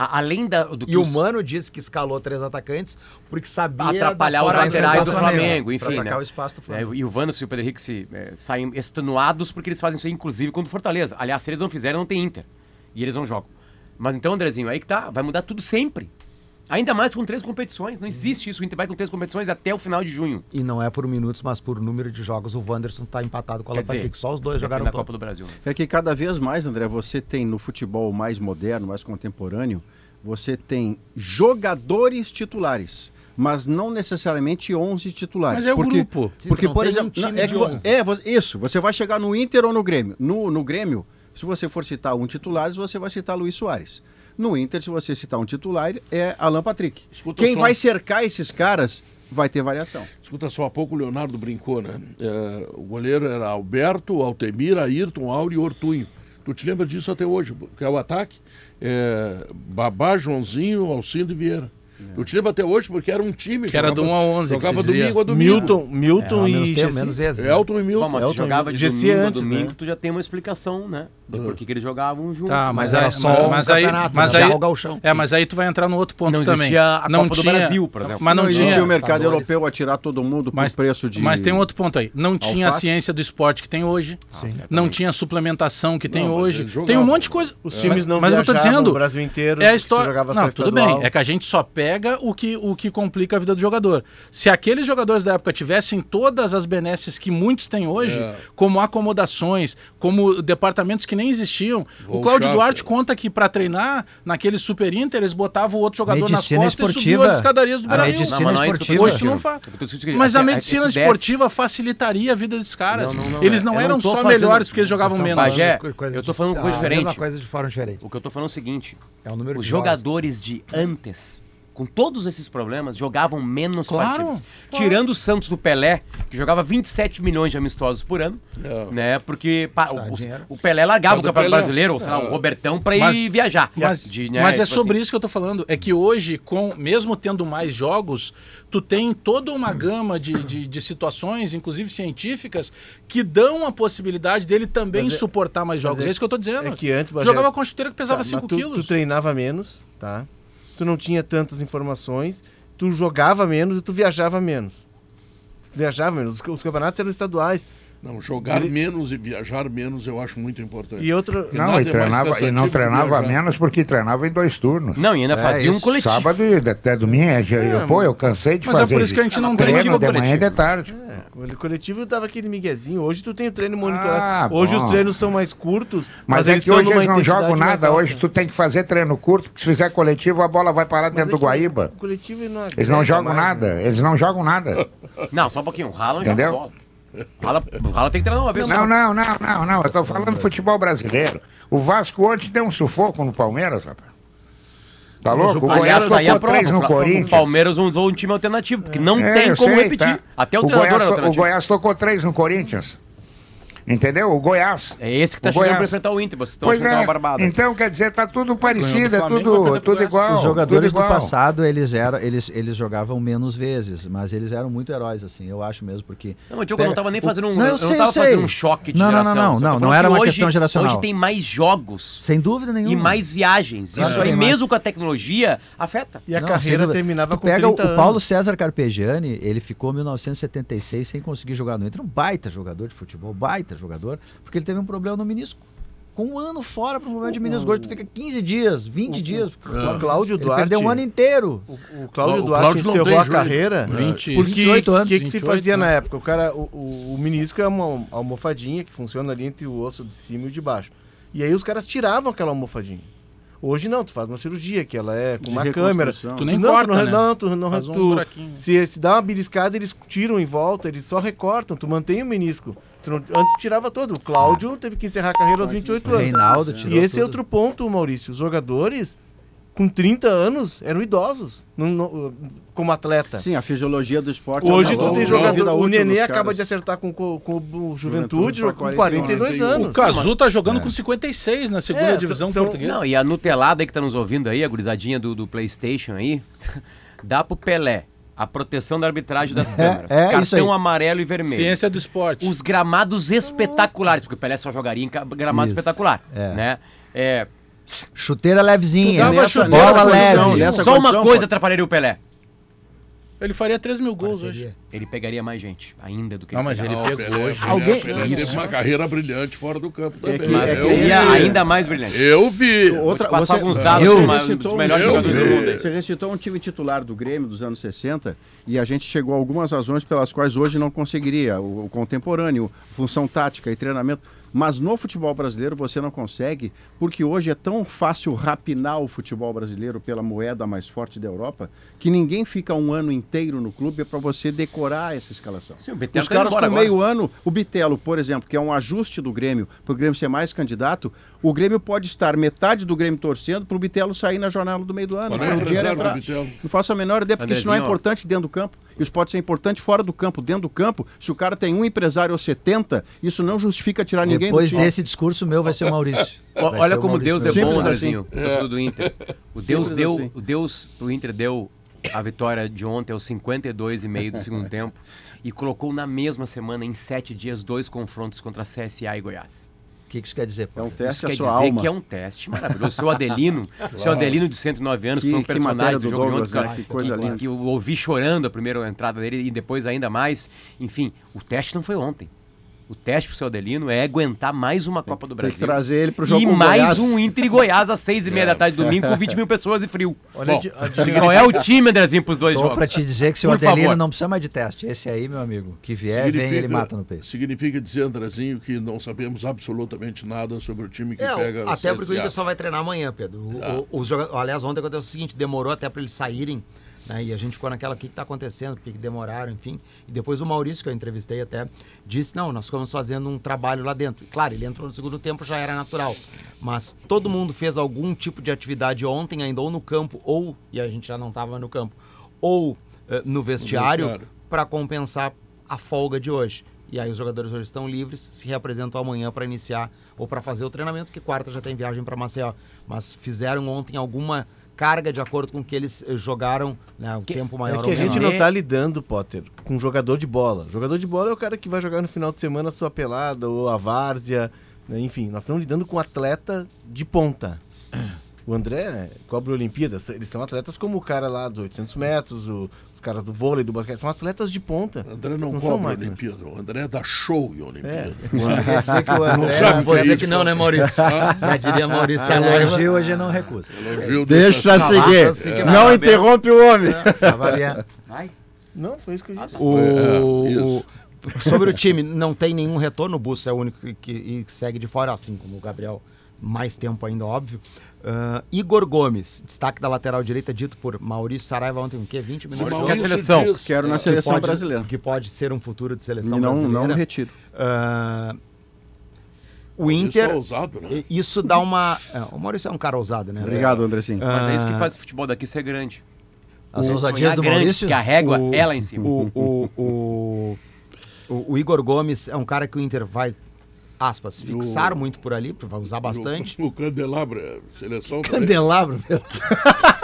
A- além da, do que E o os- Mano disse que escalou três atacantes porque sabia Atrapalhar os laterais do enfrentar o Flamengo, enfim, né? o espaço do É, Flamengo. e o Vanos e o Pedro Henrique se, é, saem extenuados porque eles fazem isso aí, inclusive, contra o Fortaleza. Aliás, se eles não fizerem, não tem Inter. E eles não jogam. Mas então, Andrezinho, aí que tá, vai mudar tudo sempre. Ainda mais com três competições. Não existe isso. O Inter vai com três competições até o final de junho. E não é por minutos, mas por número de jogos. O Wanderson tá empatado com o Alan Patrick. Só os dois jogaram na todos. Copa do Brasil. né? É que cada vez mais, André, você tem no futebol mais moderno, mais contemporâneo, você tem jogadores titulares, mas não necessariamente 11 titulares. Mas é o porque, grupo. Porque, não por um exemplo, time não, é, que vo- 11. é, isso, você vai chegar no Inter ou no Grêmio. No, no Grêmio, se você for citar um titulares, você vai citar Luiz Soares. No Inter, se você citar um titular, é Alan Patrick. Escuta Quem só. vai cercar esses caras vai ter variação. Escuta só, há pouco o Leonardo brincou, né? É, o goleiro era Alberto, Altemir, Ayrton, Auri e Ortunho. Tu te lembra disso até hoje, que é o ataque? É, Babá, Joãozinho, Alcindo e Vieira. Eu te lembro até hoje porque era um time. Que era do 1 a 11 que Jogava domingo a domingo. Milton, Milton É, e menos, tempo, Gessi. menos vezes. né? Elton e Milton. Bom, mas Elton, jogava de GC domingo antes, a domingo, né? tu já tem uma explicação, né? De por que eles jogavam juntos. Tá, mas, Mas era aí- só mas, um mas aí, mas né? aí, gauchão. é, mas aí tu vai entrar no outro ponto Não também. a não Copa do tinha, Brasil, por exemplo. Mas não, Não tinha. existia o mercado europeu a tirar todo mundo por Mas, preço de. mas tem outro ponto aí. Não tinha a ciência do esporte que tem hoje. não tinha a suplementação que tem hoje. Tem um monte de coisa. Os times não mas eu tô viajavam dizendo. o Brasil inteiro, É a história. jogava Não, tudo bem. É que a gente só pega o que, o que complica a vida do jogador. Se aqueles jogadores da época tivessem todas as benesses que muitos têm hoje, É. como acomodações, como departamentos que nem existiam, o Vou Cláudio chave. Duarte conta que para treinar naquele Super Inter eles botavam o outro jogador Medicina nas costas e subiam esportiva. as escadarias do A Brasil. medicina Não, mas é esportiva. Hoje não discutindo. faz. Eu tô discutindo- Mas a é- é- medicina isso desce- esportiva facilitaria a vida desses caras. Não, não, não, eles é- não eram só fazendo- melhores porque eles jogavam menos. coisa eu tô de- falando coisa a diferente. coisa de forma diferente. O que eu tô falando é o seguinte: É o número os de jogadores de antes, com todos esses problemas, jogavam menos Claro, partidas. claro. Tirando o Santos do Pelé, que jogava 27 milhões de amistosos por ano, É. né? Porque pa- o, o Pelé largava Mas o Campeonato Brasileiro, ou sei lá, o Robertão pra ir Mas- viajar. Mas, De, né, mas é tipo sobre assim. isso que eu tô falando. É que hoje, com mesmo tendo mais jogos, tu tem toda uma gama de, de, de situações, inclusive científicas, que dão a possibilidade dele também Mas é- suportar mais jogos. É, é- isso que eu tô dizendo. é que antes, jogava com a chuteira que pesava Tá, 5 mas tu, quilos. Tu treinava menos, tá? Tu não tinha tantas informações, tu jogava menos e tu viajava menos. Tu viajava menos. Os, os campeonatos eram estaduais. Não, jogar Ele- menos e viajar menos eu acho muito importante. E outra. Não, e, é treinava, e cansativo não treinava viajar. menos porque treinava em dois turnos. Não, e ainda fazia um coletivo. Sábado e até domingo. é, eu, pô, eu cansei de Mas é fazer. por isso que a gente não tem treino coletivo de manhã e de tarde. É, o coletivo dava aquele miguezinho. Hoje tu tem o treino monitorado. Ah, hoje bom. os treinos são mais curtos. Mas, é eles que hoje eles não jogam nada. Hoje tu tem que fazer treino curto, porque se fizer coletivo, a bola vai parar Mas dentro é do Guaíba. O coletivo não Eles não jogam nada. né? Eles não jogam nada. Não, só um pouquinho. Entendeu? joga bola. O o Haaland tem que treinar uma vez Não, não, não, não, não. Eu tô falando futebol brasileiro. O Vasco hoje deu um sufoco no Palmeiras, rapaz. Tá louco? O Goiás tocou prova, três no o Corinthians. Palmeiras usou um time alternativo, porque não É, tem como sei, repetir. tá. Até o, o treinador Goiás, é to- o alternativo. Goiás tocou três no Corinthians. Entendeu? O Goiás. É esse que tá O chegando pra enfrentar o Inter. Vocês estão Pois é. uma barbada. Então, quer dizer, tá tudo parecido, é tudo, tudo igual. Os jogadores tudo do igual. passado, eles eram, eles, eles jogavam menos vezes, mas eles eram muito heróis, assim, eu acho mesmo, porque... Não, mas Diogo, eu não tava nem o- fazendo um. Não, eu eu sei, não tava sei. fazendo um choque de Não, não, geração. não, não, não, falando não era uma hoje- questão geracional. Hoje tem mais jogos Sem dúvida nenhuma. e mais viagens. Claro Isso aí, mais. mesmo com a tecnologia, afeta. E a Não, carreira terminava tu com pega 30 o, o Paulo. César Carpegiani, ele ficou em 1976 sem conseguir jogar no Inter, um baita jogador de futebol, baita jogador, porque ele teve um problema no menisco. Com um ano fora para um problema de menisco, hoje tu fica 15 dias, 20 dias. O Cláudio Ele Duarte. perdeu um ano inteiro. O, o Cláudio O Duarte Cláudio encerrou a carreira 20, porque 28 anos, o que, que se 28, fazia né? na época? O cara, o, o, o menisco é uma almofadinha que funciona ali entre o osso de cima e o de baixo. E aí os caras tiravam aquela almofadinha. Hoje não, tu faz uma cirurgia que ela é com De uma câmera. Tu nem não, corta, não, né? não, tu não Faz um tu- buraquinho. se, se dá uma beliscada, eles tiram em volta, eles só recortam, tu mantém o menisco. Tu não- antes tirava todo. O Cláudio teve que encerrar a carreira aos 28 O anos. Reinaldo tirou E esse é tudo. outro ponto, Maurício. Os jogadores com 30 anos eram idosos não- não- como atleta. Sim, a fisiologia do esporte. Hoje acabou tu tem jogador. O Nenê acaba caras. de acertar com, com, com o Juventude, Juventude com pra 42 41. O anos. Cazu tá jogando com 56 na segunda É, divisão são- portuguesa. Não, e a Nutelada aí que tá nos ouvindo aí, a gurizadinha do, do PlayStation aí, dá pro Pelé a proteção da arbitragem das câmeras. é isso cartão amarelo e vermelho. Ciência do esporte. Os gramados espetaculares, porque o Pelé só jogaria em gramado Isso. espetacular. É. Né? É, Chuteira levezinha, Tu dava nessa chuteira bola condição, leve. nessa só uma condição, coisa pô. atrapalharia o Pelé. Ele faria 3 mil gols hoje. Ele pegaria mais gente ainda do que Não, ele mas ele pegou hoje. Alguém- Pelé teve uma carreira brilhante fora do campo também. que- é que eu, Seria ainda mais brilhante. eu vi. Outra, Vou te passar você- alguns dados Eu- dos ma- recitou dos um melhores jogadores do mundo aí. Você recitou um time titular do Grêmio dos anos 60 e a gente chegou a algumas razões pelas quais hoje não conseguiria. O, o contemporâneo, função tática e treinamento. Mas no futebol brasileiro você não consegue, porque hoje é tão fácil rapinar o futebol brasileiro pela moeda mais forte da Europa, que ninguém fica um ano inteiro no clube para você decorar essa escalação. Sim, Os tá caras com embora agora. meio ano, o Bitelo, por exemplo, que é um ajuste do Grêmio, para o Grêmio ser mais candidato, o Grêmio pode estar metade do Grêmio torcendo para o Bitelo sair na jornada do meio do ano. É o dinheiro entrar. Bitelo? Não faço a menor ideia, porque isso não é importante dentro do campo. Isso pode ser importante fora do campo. Dentro do campo, se o cara tem um empresário ou 70, isso não justifica tirar ninguém Depois do time. desse discurso meu vai ser o Maurício. Vai Olha como Maurício Deus é bom, Andrezinho, torcedor do Inter. O Deus Simples deu, assim. o Deus pro Inter deu a vitória de ontem aos 52,5 do segundo tempo e colocou na mesma semana, em sete dias, dois confrontos contra CSA e Goiás. O que, que isso quer dizer? É um Isso teste quer à sua dizer alma. que é um teste maravilhoso. Seu Adelino, seu Adelino de 109 anos, que, Que- foi um personagem do do jogo de Douglas, ontem, né? Que coisa que- linda. que eu ouvi chorando a primeira entrada dele e depois ainda mais. Enfim, o teste não foi ontem. O teste pro seu Adelino é aguentar mais uma Copa do Tem Brasil. que trazer ele pro jogo E mais Goiás. um Inter e Goiás às seis e meia da tarde, domingo, com 20 mil pessoas e frio. Olha Bom, di- Qual é o time, Andrezinho, pros dois Tô jogos? pra te dizer que seu Por Adelino favor. não precisa mais de teste. Esse aí, meu amigo, que vier, vem ele mata no peito. Significa dizer, Andrezinho, que não sabemos absolutamente nada sobre o time que É, pega o até porque o. Inter só vai treinar amanhã, Pedro. O- o- os Aliás, ontem aconteceu o seguinte, demorou até para eles saírem, né? E a gente ficou naquela, o que está acontecendo, por que que demoraram, enfim. E depois o Maurício, que eu entrevistei até, disse, não, nós ficamos fazendo um trabalho lá dentro. E, Claro, ele entrou no segundo tempo, já era natural. Mas todo mundo fez algum tipo de atividade ontem, ainda ou no campo, ou, e a gente já não estava no campo, ou eh, no vestiário, vestiário. para compensar a folga de hoje. E aí os jogadores hoje estão livres, se reapresentam amanhã para iniciar ou para fazer o treinamento, que quarta já tem viagem para Maceió. Mas fizeram ontem alguma carga de acordo com que eles eh, jogaram né, o tempo maior É que a gente não tá lidando, Potter, com jogador de bola. Jogador de bola é o cara que vai jogar no final de semana a sua pelada ou a várzea, né? enfim, nós estamos lidando com atleta de ponta. O André cobre Olimpíadas, eles são atletas como o cara lá dos 800 metros, o- os caras do vôlei, do basquete, são atletas de ponta. André não, Não são cobra a máquinas. Olimpíada. O André dá show em É, Olimpíada. Quer dizer que o André... sabe Vou o que é dizer que não, né, Maurício? Já diria Maurício. Elogio, hoje não recusa. Elogio Deixa seguir. seguir. Não interrompe o homem. Sabe, Não, foi isso que eu disse. O, É, isso. o- sobre o time, não tem nenhum retorno. O Busso é o único que, que- que segue de fora, assim como o Gabriel, mais tempo ainda, óbvio. Ah, Igor Gomes, destaque da lateral direita, dito por Maurício Saraiva ontem, o quê? 20 minutos? Maurício- é a seleção. diz- Quero na Que seleção pode- brasileira. Que pode ser um futuro de seleção não, brasileira. não retiro. Ah, o Isso é Inter, ousado, né? isso dá uma... é, o Maurício é um cara ousado, né? Obrigado, Andressinho. Mas é isso que faz o futebol daqui ser grande. As O ousadias do grande, Maurício... Que a régua O- é lá em cima. O, o, o, o- o Igor Gomes é um cara que o Inter vai, aspas, fixar muito por ali, vai usar bastante. O, o Candelabra, seleção também. Candelabro,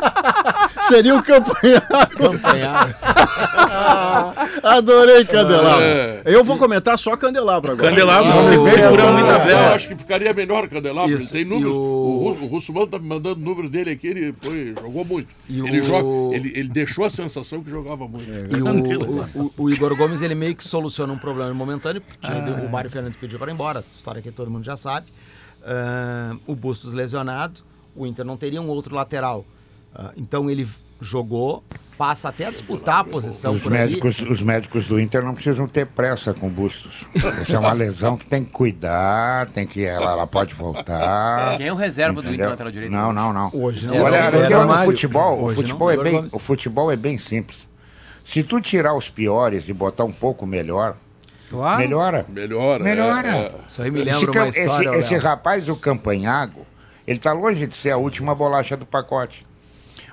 Seria o campanhar. campanhar. Adorei Candelabro. É. Eu vou comentar só Candelabro agora. Candelabro Não, se- não, segura não, muita não, Eu vela. acho que ficaria melhor Candelabro. Ele Isso. tem números. O, o- Russo- tá me mandando o número dele aqui, ele foi, jogou muito. E ele, o- joga, ele, ele deixou a sensação que jogava muito. E o, o, o Igor Gomes, ele meio que soluciona um problema momentâneo, porque tinha- o Mário Fernandes pediu para ir embora, história que todo mundo já sabe. Ah, o Bustos lesionado, o Inter não teria um outro lateral. Ah, então ele jogou, passa até a disputar a posição Os por ali. médicos, os médicos do Inter não precisam ter pressa com bustos. Isso é uma lesão que tem que cuidar, tem que ela, ela pode voltar. Quem é o reserva do Inter entendeu? na lateral direita? Não, não, não. Hoje não. Olha, no Mário. futebol, o Hoje futebol não, é bem, o futebol é bem simples. Se tu tirar os piores e botar um pouco melhor, Claro. melhora. Melhora. Melhora. é, é. Isso aí me Esse lembra cam- uma história. esse, esse rapaz, o Campanhago, ele tá longe de ser a última bolacha do pacote.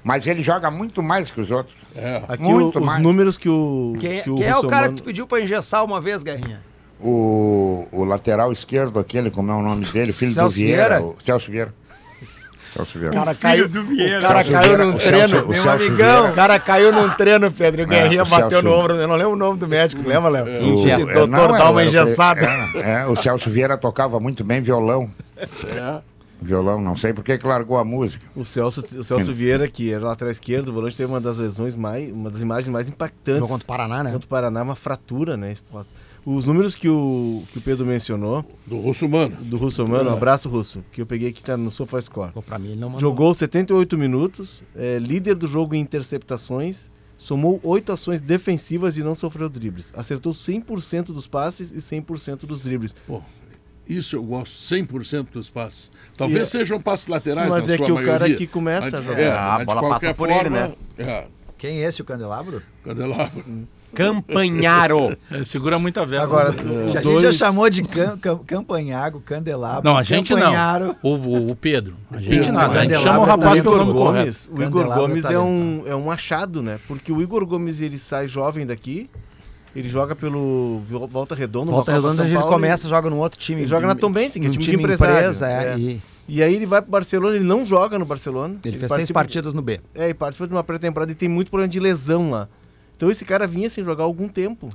Mas ele joga muito mais que os outros. É. Aqui Muito o- os mais. números que o. Quem, que quem é o cara que Russomano- tu pediu para engessar uma vez, Guerrinha? O, o lateral esquerdo, aquele, como é o nome dele, filho Celso do Vieira. Vieira? O Celso Vieira. Celso Vieira. O cara caiu, o cara caiu Vieira, num o treino, Celso- o meu Celso amigão. Vieira. O cara caiu num treino, Pedro. E o Guerrinha o bateu Celso- no ombro. Eu não lembro o nome do médico, lembra, Léo? O- Disse, é, doutor, não, dá uma engessada. É, é, o Celso Vieira tocava muito bem violão. Violão, não sei por que largou a música. O Celso, o Celso Vieira, que era lateral esquerdo, o volante teve uma das lesões mais, uma das imagens mais impactantes. Contra o Paraná, né? Contra o Paraná, uma fratura, né? Os números que o, que o Pedro mencionou, Do Russumano. do Russo Mano, um abraço Russo, que eu peguei que tá no SofaScore. Pô, pra mim ele não mandou. Jogou 78 minutos, é, líder do jogo em interceptações, somou 8 ações defensivas e não sofreu dribles. Acertou 100% dos passes e 100% dos dribles. Pô, isso eu gosto 100% dos passes. Talvez E- sejam passes laterais Mas na é sua que o cara maioria. que começa a jogar. É, Ah, a bola passa por ele, né? É, Quem é esse, o Candelabro? Candelabro. Campanharo. Ele segura muita vela. Agora, A gente já chamou de cam, cam, Campanhago, Candelabro. Não, a gente Campanharo. não. O, o, o Pedro. A gente não. A gente chama o é rapaz o pelo Igor nome correto. Gomes, o Igor Candelabro Gomes é é um, é um achado, né? Porque o Igor Gomes ele sai jovem daqui, Ele joga pelo Vol- Volta Redonda. Volta Redonda, São ele começa, joga no outro time. Ele joga na Tombense, que é um time de time empresa, é, É. E E aí ele vai pro Barcelona, ele não joga no Barcelona. ele fez seis partidas no B. É, e participa de uma pré-temporada e tem muito problema de lesão lá. Então esse cara vinha sem jogar há algum tempo.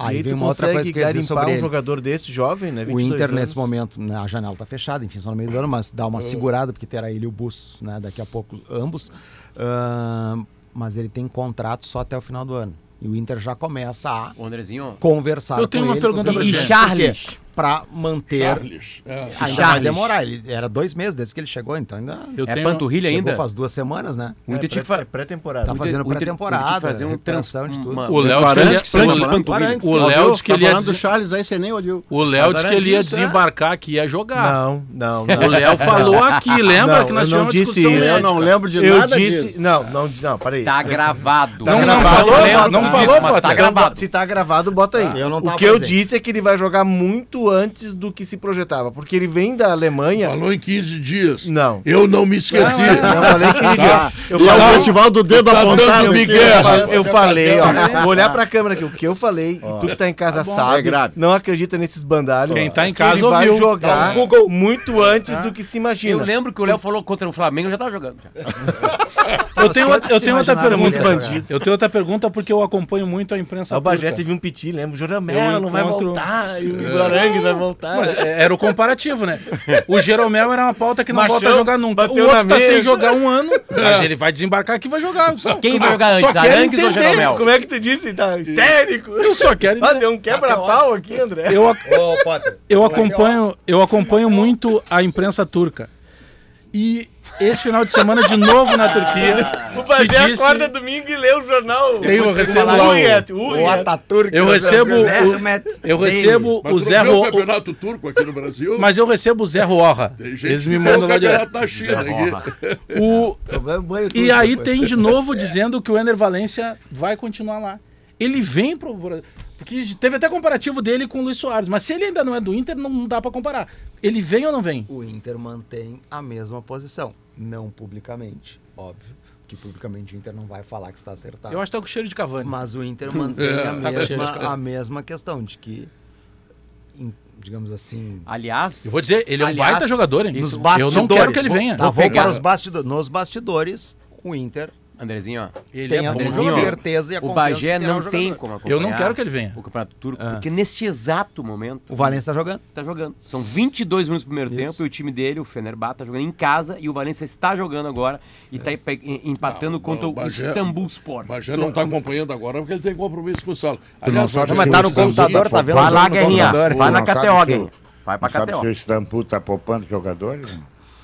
Aí e aí vem uma outra coisa que eu ia dizer sobre um ele. jogador desse, jovem, né? O 22 Inter, anos. nesse momento, né, a janela tá fechada, enfim, só no meio do ano, mas dá uma segurada, porque terá ele e o Bus, né, daqui a pouco, ambos. Ahn, mas ele tem contrato só até o final do ano. E o Inter já começa a O Andrezinho. conversar Eu tenho com uma ele, pergunta E quê? Charles. Pra manter... Charles. É. Ainda vai Charles. demorar, ele era dois meses desde que ele chegou, então ainda... Eu É tenho, panturrilha Chegou ainda? faz duas semanas, né? O Inter tinha que É pré-temporada. Tá fazendo pré-temporada, o Inter tinha que fazer um recuperação trans- de tudo. O Léo disse que ele vai o- Ó, Léo disse que Tá ele ia falando do Charles aí, você nem olhou. o Léo disse que ele ia é? desembarcar, que ia jogar. Não, não, não. O Léo falou aqui, lembra que nós tivemos discussão isso. Eu não lembro de Eu nada disse. disso. Não, não, não, peraí. Tá gravado. Tá Não, não falou, não Tá falou, Potter. tá gravado. Se tá gravado, bota aí. Não o que eu disse é que ele vai jogar muito antes do que se projetava, porque ele vem da Alemanha. Falou em 15 dias. Não. Eu não me esqueci. Eu falei que ele Tá. eu E falei, lá- festival do dedo Tá apontado. migué. eu falei, ó, vou olhar pra câmera aqui, o que eu falei, e tu que tá em casa sabe, É grave. não acredita nesses bandalhos. Quem tá em casa ele vai ouviu. jogar Dá um Google. muito antes do que se Eu imagina. lembro que o Léo falou contra o Flamengo, eu já tava jogando. já. Eu tenho, eu tenho outra pergunta. bandido. Eu tenho outra pergunta porque eu acompanho muito a imprensa O Bagé teve um piti, lembra? O Joramelo Eu não vai voltar, e o Guarangues vai voltar. Mas é, era o comparativo, né? O Jeromel era uma pauta que não Machão, volta a jogar nunca. O outro tá sem jogar um ano, mas ele vai desembarcar aqui e vai jogar. Só- Quem vai jogar antes, Arangues ou. Jeromel? Como é que tu disse? Tá histérico. Eu só quero Ah, deu um quebra-pau aqui, André. Eu, eu acompanho, eu acompanho muito a imprensa turca. E esse final de semana, de novo na Turquia, O Bagé se disse- acorda domingo e lê o jornal. Tem, eu recebo o lá o- Uyet, o. Ataturk. eu recebo o, eu recebo o tu Zé não vê o campeonato turco aqui no Brasil? Mas eu recebo o Zé Roja. Eles me mandam lá direto. da China aqui. O, E aí tem de novo dizendo que o Ener Valência vai continuar lá. Ele vem pro. pro- Porque teve até comparativo dele com o Luiz Soares. Mas se ele ainda não é do Inter, não dá pra comparar. Ele vem ou não vem? O Inter mantém a mesma posição. Não publicamente, óbvio. Que publicamente o Inter não vai falar que está acertado. Eu acho que tá com cheiro de Cavani. Mas o Inter mantém a, tá mesma, a mesma questão de que, digamos assim, Aliás, Eu vou dizer, ele é um Aliás, baita jogador, hein? nos eu bastidores. não quero que ele venha. Tá, Vou vou pegar. para os bastidores. Nos bastidores, o Inter Andrezinho, ó. Ele tem é a bom Andrezinho, jogador. certeza e a o Bagé não o tem como acompanhar Eu não quero que ele venha. o Campeonato Turco, Ah. porque neste exato momento O Valência está jogando. tá jogando. São 22 minutos do primeiro Isso. tempo e o time dele, o Fenerbahçe, tá jogando em casa e o Valência está jogando agora e tá em- empatando Não, contra o o Bagé- Istambul Sport. O Bagé não está acompanhando agora porque ele tem compromisso com o Salo. não sabe Bagé, Mas tá no computador, seguinte, tá vendo? Vai lá, Guerrinha. Vai na Não sabe KTO. Vai pra Sabe se KTO. o Istanbul tá poupando jogadores?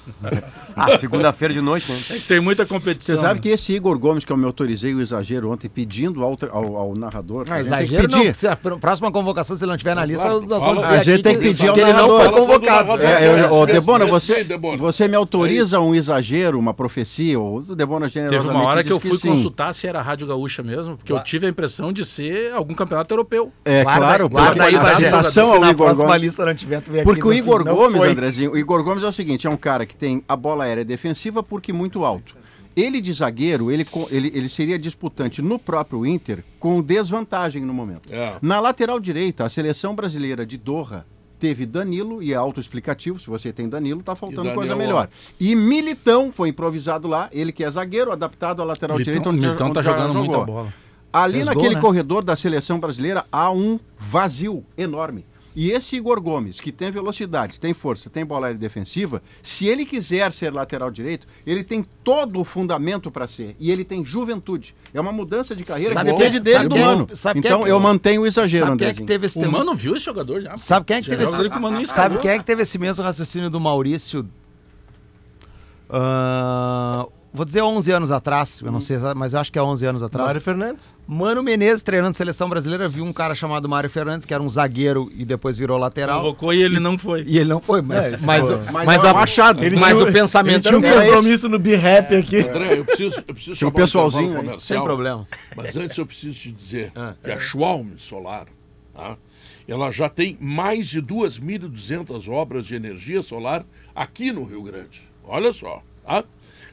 Ah, segunda-feira de noite, né? É que tem muita competição. Você sabe que esse Igor Gomes, que eu me autorizei o exagero ontem, pedindo ao, ao- ao narrador. Ah, a gente tem que exagero não, pedir. se a pr- próxima convocação, se ele não tiver na lista, claro, nós vamos A gente tem que que, pedir ao que ele não narrador. foi convocado. narrador. É, eu- Esse- Debona, você, você me autoriza um exagero, uma profecia? O Debona Teve uma hora que eu fui sim. consultar se era a Rádio Gaúcha mesmo, porque eu tive a impressão de ser algum campeonato europeu. É claro, guarda porque aí, a Se ao Igor Gomes. lista não tiver, tu vem aqui Porque o Igor assim, Gomes. Andrezinho, o Igor Gomes é o seguinte, é um cara que tem a bola aérea defensiva porque muito alto. Ele de zagueiro, ele, ele, ele seria disputante no próprio Inter com desvantagem no momento. É. Na lateral direita, a seleção brasileira de Doha teve Danilo, e é autoexplicativo, se você tem Danilo, tá faltando coisa melhor. E Militão foi improvisado lá, ele que é zagueiro, adaptado à lateral Militão, direita, onde, Militão onde tá jogando jogou. muita bola. Ali Fez naquele gol, né? corredor da seleção brasileira há um vazio enorme. E esse Igor Gomes, que tem velocidade, tem força, tem bola aérea defensiva, se ele quiser ser lateral direito, ele tem todo o fundamento para ser. E ele tem juventude. É uma mudança de carreira Sabe que depende quem- dele do quem- mano. sabe quem Então é que- eu mantenho o exagero, Sabe quem é que teve esse O Mano viu esse jogador já. Sabe quem é que teve esse... nem Sabe sabe. quem é que teve esse mesmo raciocínio do Maurício? Ah, vou dizer 11 anos atrás, eu não sei, mas eu acho que é 11 anos atrás. Mário Fernandes. Mano Menezes treinando seleção brasileira, viu um cara chamado Mário Fernandes, que era um zagueiro e depois virou lateral. Convocou e ele não foi. E ele não foi, mas, É, mas, o- Mas mas, é um achado. Ele mas tinha- o pensamento Ele tinha um compromisso no B-Rap aqui. André, eu preciso, eu preciso um chamar o pessoalzinho comercial, Sem problema. Mas antes eu preciso te dizer Ah. que a Schwalm Solar, tá? ela já tem mais de 2.200 obras de energia solar aqui no Rio Grande. Olha só, tá?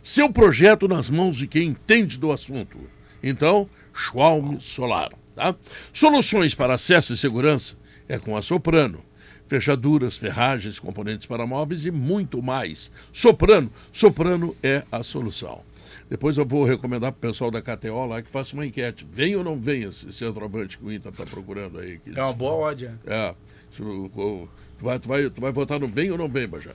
Seu projeto nas mãos de quem entende do assunto. Então, Schwalm Solar, tá? Soluções para acesso e segurança é com a Soprano. Fechaduras, ferragens, componentes para móveis e muito mais. Soprano. Soprano é a solução. Depois eu vou recomendar para o pessoal da KTO lá que faça uma enquete. Vem ou não vem esse centroavante que o Inter está procurando aí? que É uma boa odd. é. É. Tu vai, tu, vai, tu vai votar no vem ou não vem, Bajá?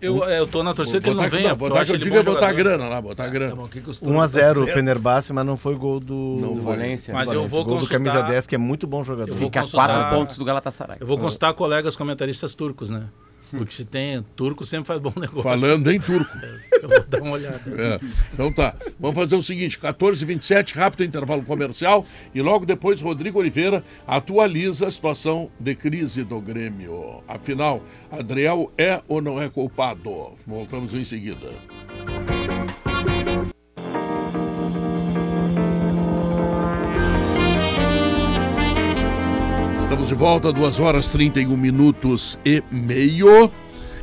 Eu, é, eu tô na torcida que ele não venha. botar acho que eu digo é botar jogador. grana lá, botar grana. 1x0 o Fenerbahçe, mas não foi gol do, Não do. Valência. Mas eu vou gol do camisa 10, que é muito bom jogador. Eu vou Fica a consultar- quatro pontos do Galatasaray. Eu vou consultar colegas comentaristas turcos, né? Porque se tem turco, sempre faz bom negócio. Falando em turco. Eu vou dar uma olhada. É. Então tá, vamos fazer o seguinte: 14h27, rápido intervalo comercial. E logo depois, Rodrigo Oliveira atualiza a situação de crise do Grêmio. Afinal, Adriel é ou não é culpado? Voltamos em seguida. Estamos de volta, 2 horas 31 minutos e meio.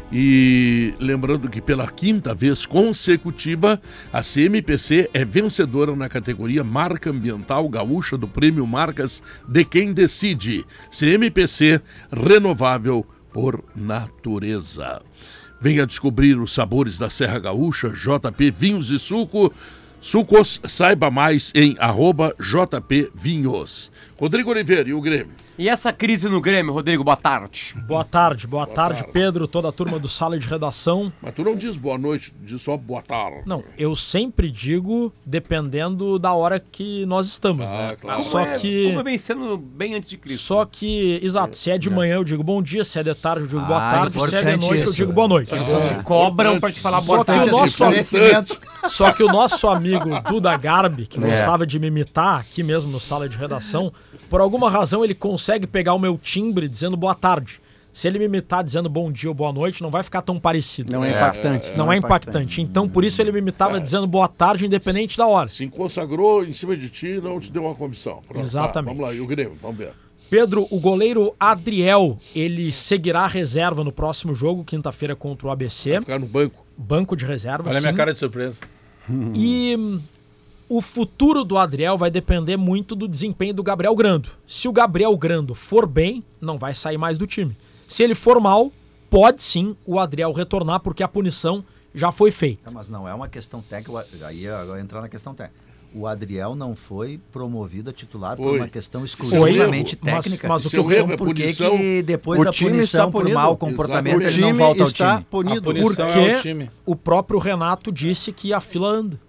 E lembrando que pela quinta vez consecutiva, a CMPC é vencedora na categoria Marca Ambiental Gaúcha do Prêmio Marcas de Quem Decide. CMPC renovável por natureza. Venha descobrir os sabores da Serra Gaúcha, JP Vinhos e Suco. Sucos, saiba mais em arroba JP Vinhos. Rodrigo Oliveira e o Grêmio. E essa crise no Grêmio, Rodrigo, boa tarde. Boa tarde, boa, tarde, Pedro, toda a turma do Sala de Redação. Mas tu não diz boa noite, diz só boa tarde. Não, eu sempre digo dependendo da hora que nós estamos, Ah, né? claro. Só é, que Como é bem sendo bem antes de Cristo. só que, exato, se é de manhã eu digo bom dia, se é de tarde eu digo boa Ah, tarde, se é de noite eu isso. digo boa noite. Cobram pra te falar boa Só que, o tarde. nosso. só que o nosso amigo Duda Garbi, que É. gostava de me imitar aqui mesmo no sala de redação, por alguma razão ele consegue pegar o meu timbre dizendo boa tarde. Se ele me imitar dizendo bom dia ou boa noite, não vai ficar tão parecido. Não é, impactante. Não é impactante. Então, por isso ele me imitava dizendo boa tarde, independente da hora. Se consagrou em cima de ti não te deu uma comissão. Pronto, tá, Exatamente. vamos lá, e o Grêmio, vamos ver. Pedro, o goleiro Adriel, ele seguirá a reserva no próximo jogo, quinta-feira contra o ABC. Vai ficar no banco. Banco de reserva. Olha a minha sim. cara de surpresa. E o futuro do Adriel vai depender muito do desempenho do Gabriel Grando. Se o Gabriel Grando for bem, não vai sair mais do time. Se ele for mal, pode sim o Adriel retornar, porque a punição já foi feita. Mas não é uma questão técnica. Aí agora entrar na questão técnica. O Adriel não foi promovido a titular por Foi. uma questão exclusivamente Mas- técnica. mas o Seu que eu- erro é Por que, punição. que depois O da punição por punido. mau O comportamento o ele não volta ao time? A punido. punição Porque é o time. o próprio Renato disse que a fila anda.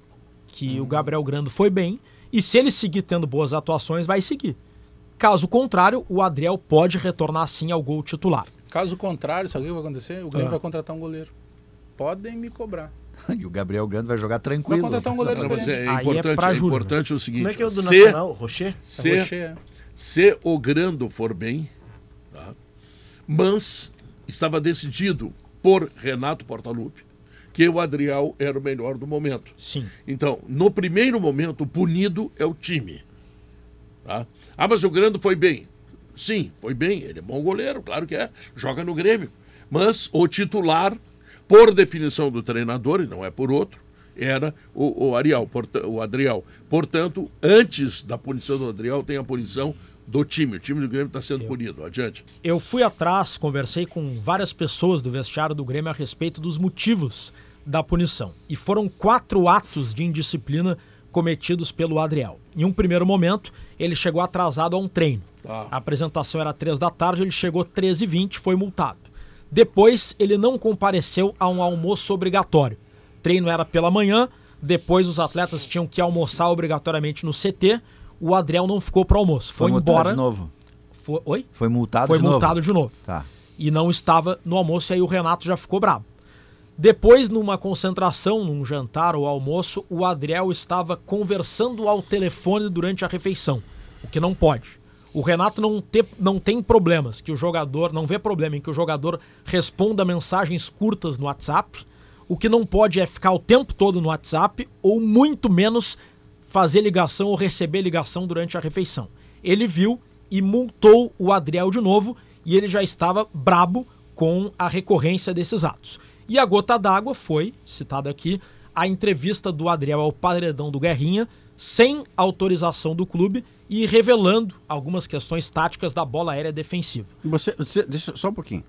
Que o Gabriel Grando foi bem. E se ele seguir tendo boas atuações, vai seguir. Caso contrário, o Adriel pode retornar sim ao gol titular. Caso contrário, sabe o que vai acontecer? O Grêmio Ah. vai contratar um goleiro. Podem me cobrar. E o Gabriel Grande vai jogar Vai tranquilo. contratar um goleiro Não, mas é, Aí é importante, é, Júlio. importante o seguinte. Como é que é o do se, Nacional? Rocher? se, Rocher. se o Grando for bem, tá? mas estava decidido por Renato Portaluppi que o Adriel era o melhor do momento. Sim. Então, no primeiro momento, o punido é o time. Tá? Ah, mas o Grando foi bem. Sim, foi bem. Ele é bom goleiro, claro que é. Joga no Grêmio. Mas o titular, por definição do treinador, e não é por outro, era o, o Ariel, o Adriel. Portanto, antes da punição do Adriel, tem a punição do time. O time do Grêmio está sendo punido. Adiante. Eu fui atrás, conversei com várias pessoas do vestiário do Grêmio a respeito dos motivos da punição. E foram quatro atos de indisciplina cometidos pelo Adriel. Em um primeiro momento, ele chegou atrasado a um treino. Tá. A apresentação era três da tarde, ele chegou 13h20 foi multado. Depois, ele não compareceu a um almoço obrigatório. Treino era pela manhã, depois os atletas tinham que almoçar obrigatoriamente no CT. O Adriel não ficou para almoço, foi, multado embora. de novo. Foi, oi? Foi multado foi de novo. multado de novo. Tá. E não estava no almoço, e aí o Renato já ficou bravo. Depois, numa concentração, num jantar ou almoço, o Adriel estava conversando ao telefone durante a refeição, o que não pode. O Renato não, não tem problemas que o jogador, não vê problema em que o jogador responda mensagens curtas no WhatsApp. O que não pode é ficar o tempo todo no WhatsApp ou muito menos fazer ligação ou receber ligação durante a refeição. Ele viu e multou o Adriel de novo e ele já estava brabo com a recorrência desses atos. E a gota d'água foi, citada aqui, a entrevista do Adriel ao paredão do Guerrinha, sem autorização do clube e revelando algumas questões táticas da bola aérea defensiva. Você, você- deixa só um pouquinho.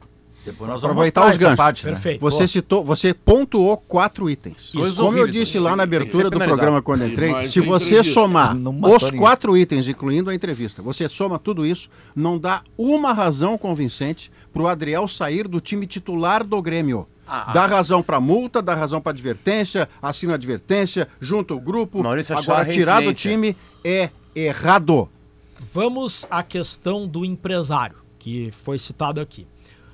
Depois nós vamos aproveitar os ganchos. parte, né? Perfeito. Você Boa. citou, você pontuou quatro itens. Como eu disse lá na abertura do programa quando entrei, se você entrevista. somar os ninguém. quatro itens, incluindo a entrevista, você soma tudo isso, não dá uma razão convincente para o Adriel sair do time titular do Grêmio. Ah, dá razão para multa, dá razão para advertência, assina advertência, junta o grupo. Maurício Agora a tirar do time é errado. Vamos à questão do empresário, que foi citado aqui.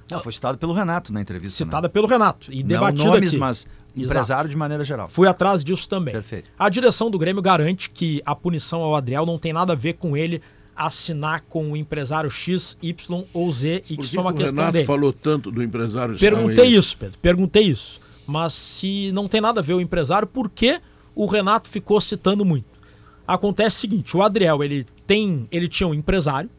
Não, foi citado pelo Renato na entrevista. Citada pelo Renato e né? Não debatida nomes, aqui. mas empresário de maneira geral. Fui atrás disso também. Perfeito. A direção do Grêmio garante que a punição ao Adriel não tem nada a ver com ele assinar com o empresário X, Y ou Z e Por que isso é uma o questão Renato dele. falou tanto do empresário Perguntei isso, Pedro. Perguntei isso. Mas se não tem nada a ver o empresário, por que o Renato ficou citando muito? Acontece o seguinte, o Adriel, ele tem, ele tinha um empresário,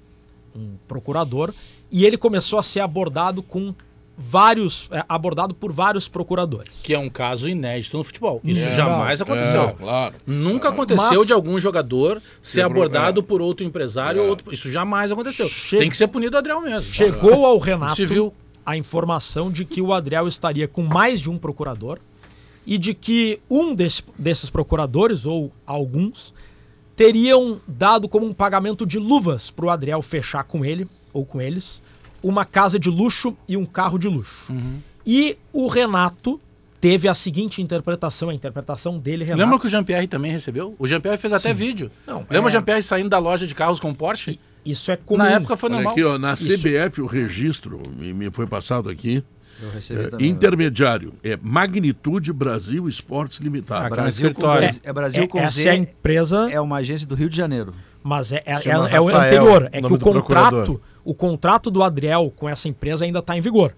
um procurador, e ele começou a ser abordado com vários, é, abordado por vários procuradores. Que é um caso inédito no futebol. Isso É. jamais aconteceu. É, claro. Nunca aconteceu Mas- de algum jogador ser abordado é. por outro empresário. É. ou outro- Isso jamais aconteceu. Che- Tem que ser punido o Adriel mesmo. Chegou ao Renato Civil. a informação de que o Adriel estaria com mais de um procurador e de que um desse- desses procuradores, ou alguns, teriam dado como um pagamento de luvas para o Adriel fechar com ele, ou com eles, uma casa de luxo e um carro de luxo. Uhum. E o Renato teve a seguinte interpretação, a interpretação dele, Renato. Lembra que o Jean-Pierre também recebeu? O Jean-Pierre fez até vídeo. Não, Lembra é- o Jean-Pierre saindo da loja de carros com Porsche? Isso é comum. Na época foi Olha normal. aqui, ó, na Isso. CBF o registro me, me foi passado aqui. Eu recebi É, também. intermediário é Magnitude Brasil Esportes Limitado. Ah, Brasil com, é, é Brasil É, com essa Z, é a empresa é uma agência do Rio de Janeiro. Mas é, é, é, é o anterior. É que o contrato, procurador. o contrato do Adriel com essa empresa ainda está em vigor.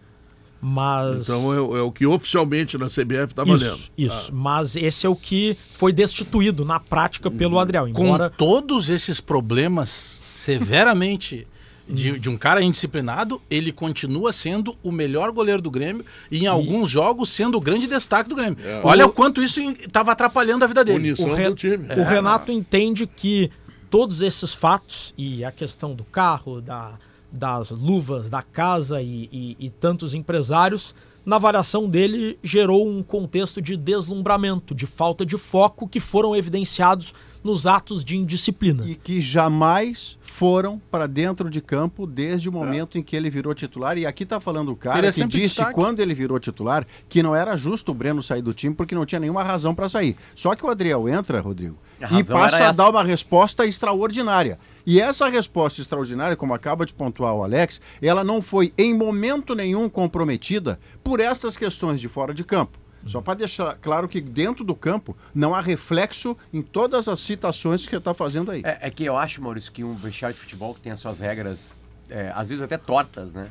Mas. Então é, o- é o que oficialmente na CBF está valendo. isso, isso. Mas esse é o que foi destituído na prática pelo Adriel. Com Embora. todos esses problemas severamente de, de um cara indisciplinado, ele continua sendo o melhor goleiro do Grêmio e em alguns jogos sendo o grande destaque do Grêmio. Olha o quanto isso estava atrapalhando a vida dele. Punição O, Re- do time. o Renato entende que todos esses fatos e a questão do carro, da, das luvas, da casa e, e- e tantos empresários, na avaliação dele, gerou um contexto de deslumbramento, de falta de foco que foram evidenciados nos atos de indisciplina. E que jamais foram para dentro de campo desde o momento em que ele virou titular. E aqui está falando o cara Ele é que sempre disse destaque. quando ele virou titular que não era justo o Breno sair do time porque não tinha nenhuma razão para sair. Só que o Adriel entra, Rodrigo, A e passa a dar uma resposta extraordinária. E essa resposta extraordinária, como acaba de pontuar o Alex, ela não foi em momento nenhum comprometida por essas questões de fora de campo. Só para deixar claro que dentro do campo não há reflexo em todas as citações que está fazendo aí. É, é que eu acho, Maurício, que um vestiário de futebol que tem as suas regras, é, às vezes até tortas, né?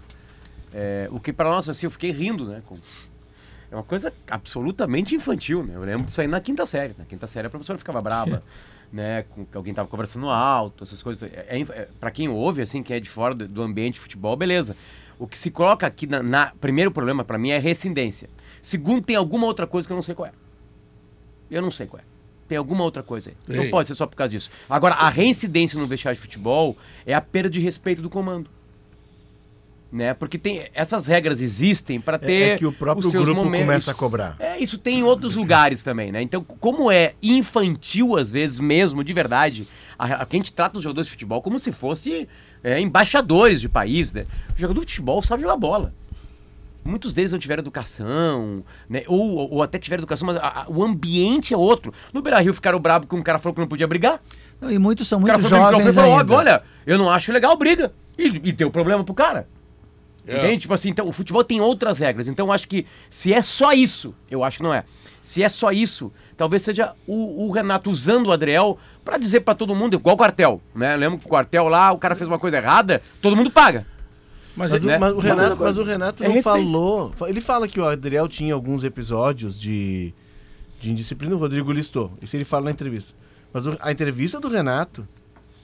É, o que para nós, assim, eu fiquei rindo, né? com- É uma coisa absolutamente infantil, né? Eu lembro disso aí na quinta série. Na quinta série a professora ficava braba, né? Com que alguém tava conversando alto, essas coisas. É, é, para quem ouve, assim, que é de fora do, do ambiente de futebol, beleza. O que se coloca aqui na... na- primeiro problema para mim é rescindência. Segundo, tem alguma outra coisa que eu não sei qual é. Eu não sei qual é. Tem alguma outra coisa aí. Não Tem. pode ser só por causa disso. Agora, a reincidência no vestiário de futebol é a perda de respeito do comando. Né? Porque tem, essas regras existem para ter É, é que o próprio grupo momentos. começa a cobrar. É, isso tem em outros lugares também, né? Então, como é infantil às vezes mesmo, de verdade, a, a gente trata os jogadores de futebol como se fossem é, embaixadores de país, né? O jogador de futebol sabe jogar bola. Muitos deles não tiveram educação, né? Ou, ou até tiveram educação, mas a- a- o ambiente é outro. No Beira Rio ficaram brabo que um cara falou que não podia brigar. Não, e muitos são O cara muito jovens falou, ainda. óbvio, olha, eu não acho legal briga. E, e deu problema pro cara. É. Entende? Tipo assim, então o futebol tem outras regras. Então eu acho que se é só isso, eu acho que não é. Se é só isso, talvez seja o, o Renato usando o Adriel pra dizer pra todo mundo, igual o quartel, né? Lembro que o quartel lá, o cara fez uma coisa errada, todo mundo paga. Mas, Mas, o, né? mas o Renato, mas o Renato É não resistência. falou. Ele fala que o Adriel tinha alguns episódios de, de indisciplina, o Rodrigo listou. Isso ele fala na entrevista. Mas o- a entrevista do Renato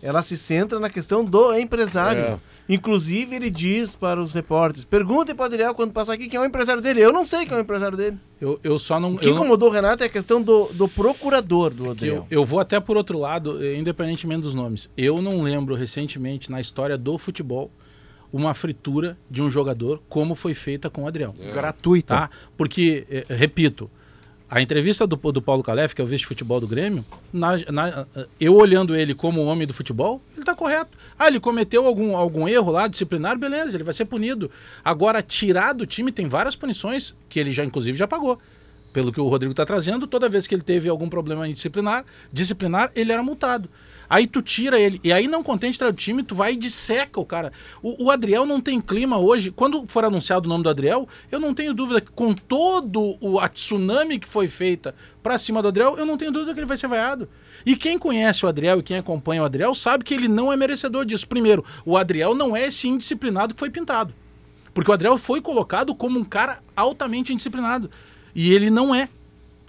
ela se centra na questão do empresário. É. Inclusive, ele diz para os repórteres: perguntem para o Adriel quando passar aqui quem é o empresário dele. Eu não sei quem é o empresário dele. Eu, eu só não. O que eu não- incomodou o Renato é a questão do, do procurador do que Adriel. eu, eu vou até por outro lado, eh, independentemente dos nomes. Eu não lembro recentemente na história do futebol uma fritura de um jogador como foi feita com o Adriel. Gratuita. Tá? Porque, eh, repito, a entrevista do, do Paulo Calef, que é o vice-futebol do Grêmio, na- na- eu olhando ele como um homem do futebol, ele está correto. Ah, ele cometeu algum, algum erro lá, disciplinar, beleza, ele vai ser punido. Agora, tirar do time tem várias punições, que ele já, inclusive, já pagou. Pelo que o Rodrigo está trazendo, toda vez que ele teve algum problema em disciplinar, disciplinar, ele era multado. Aí tu tira ele, e aí não contente tirar do time, tu vai e disseca o cara. O, o Adriel não tem clima hoje. Quando for anunciado o nome do Adriel, eu não tenho dúvida que com todo o, a tsunami que foi feita pra cima do Adriel, eu não tenho dúvida que ele vai ser vaiado. E quem conhece o Adriel e quem acompanha o Adriel sabe que ele não é merecedor disso. Primeiro, o Adriel não é esse indisciplinado que foi pintado. Porque o Adriel foi colocado como um cara altamente indisciplinado. E ele não é.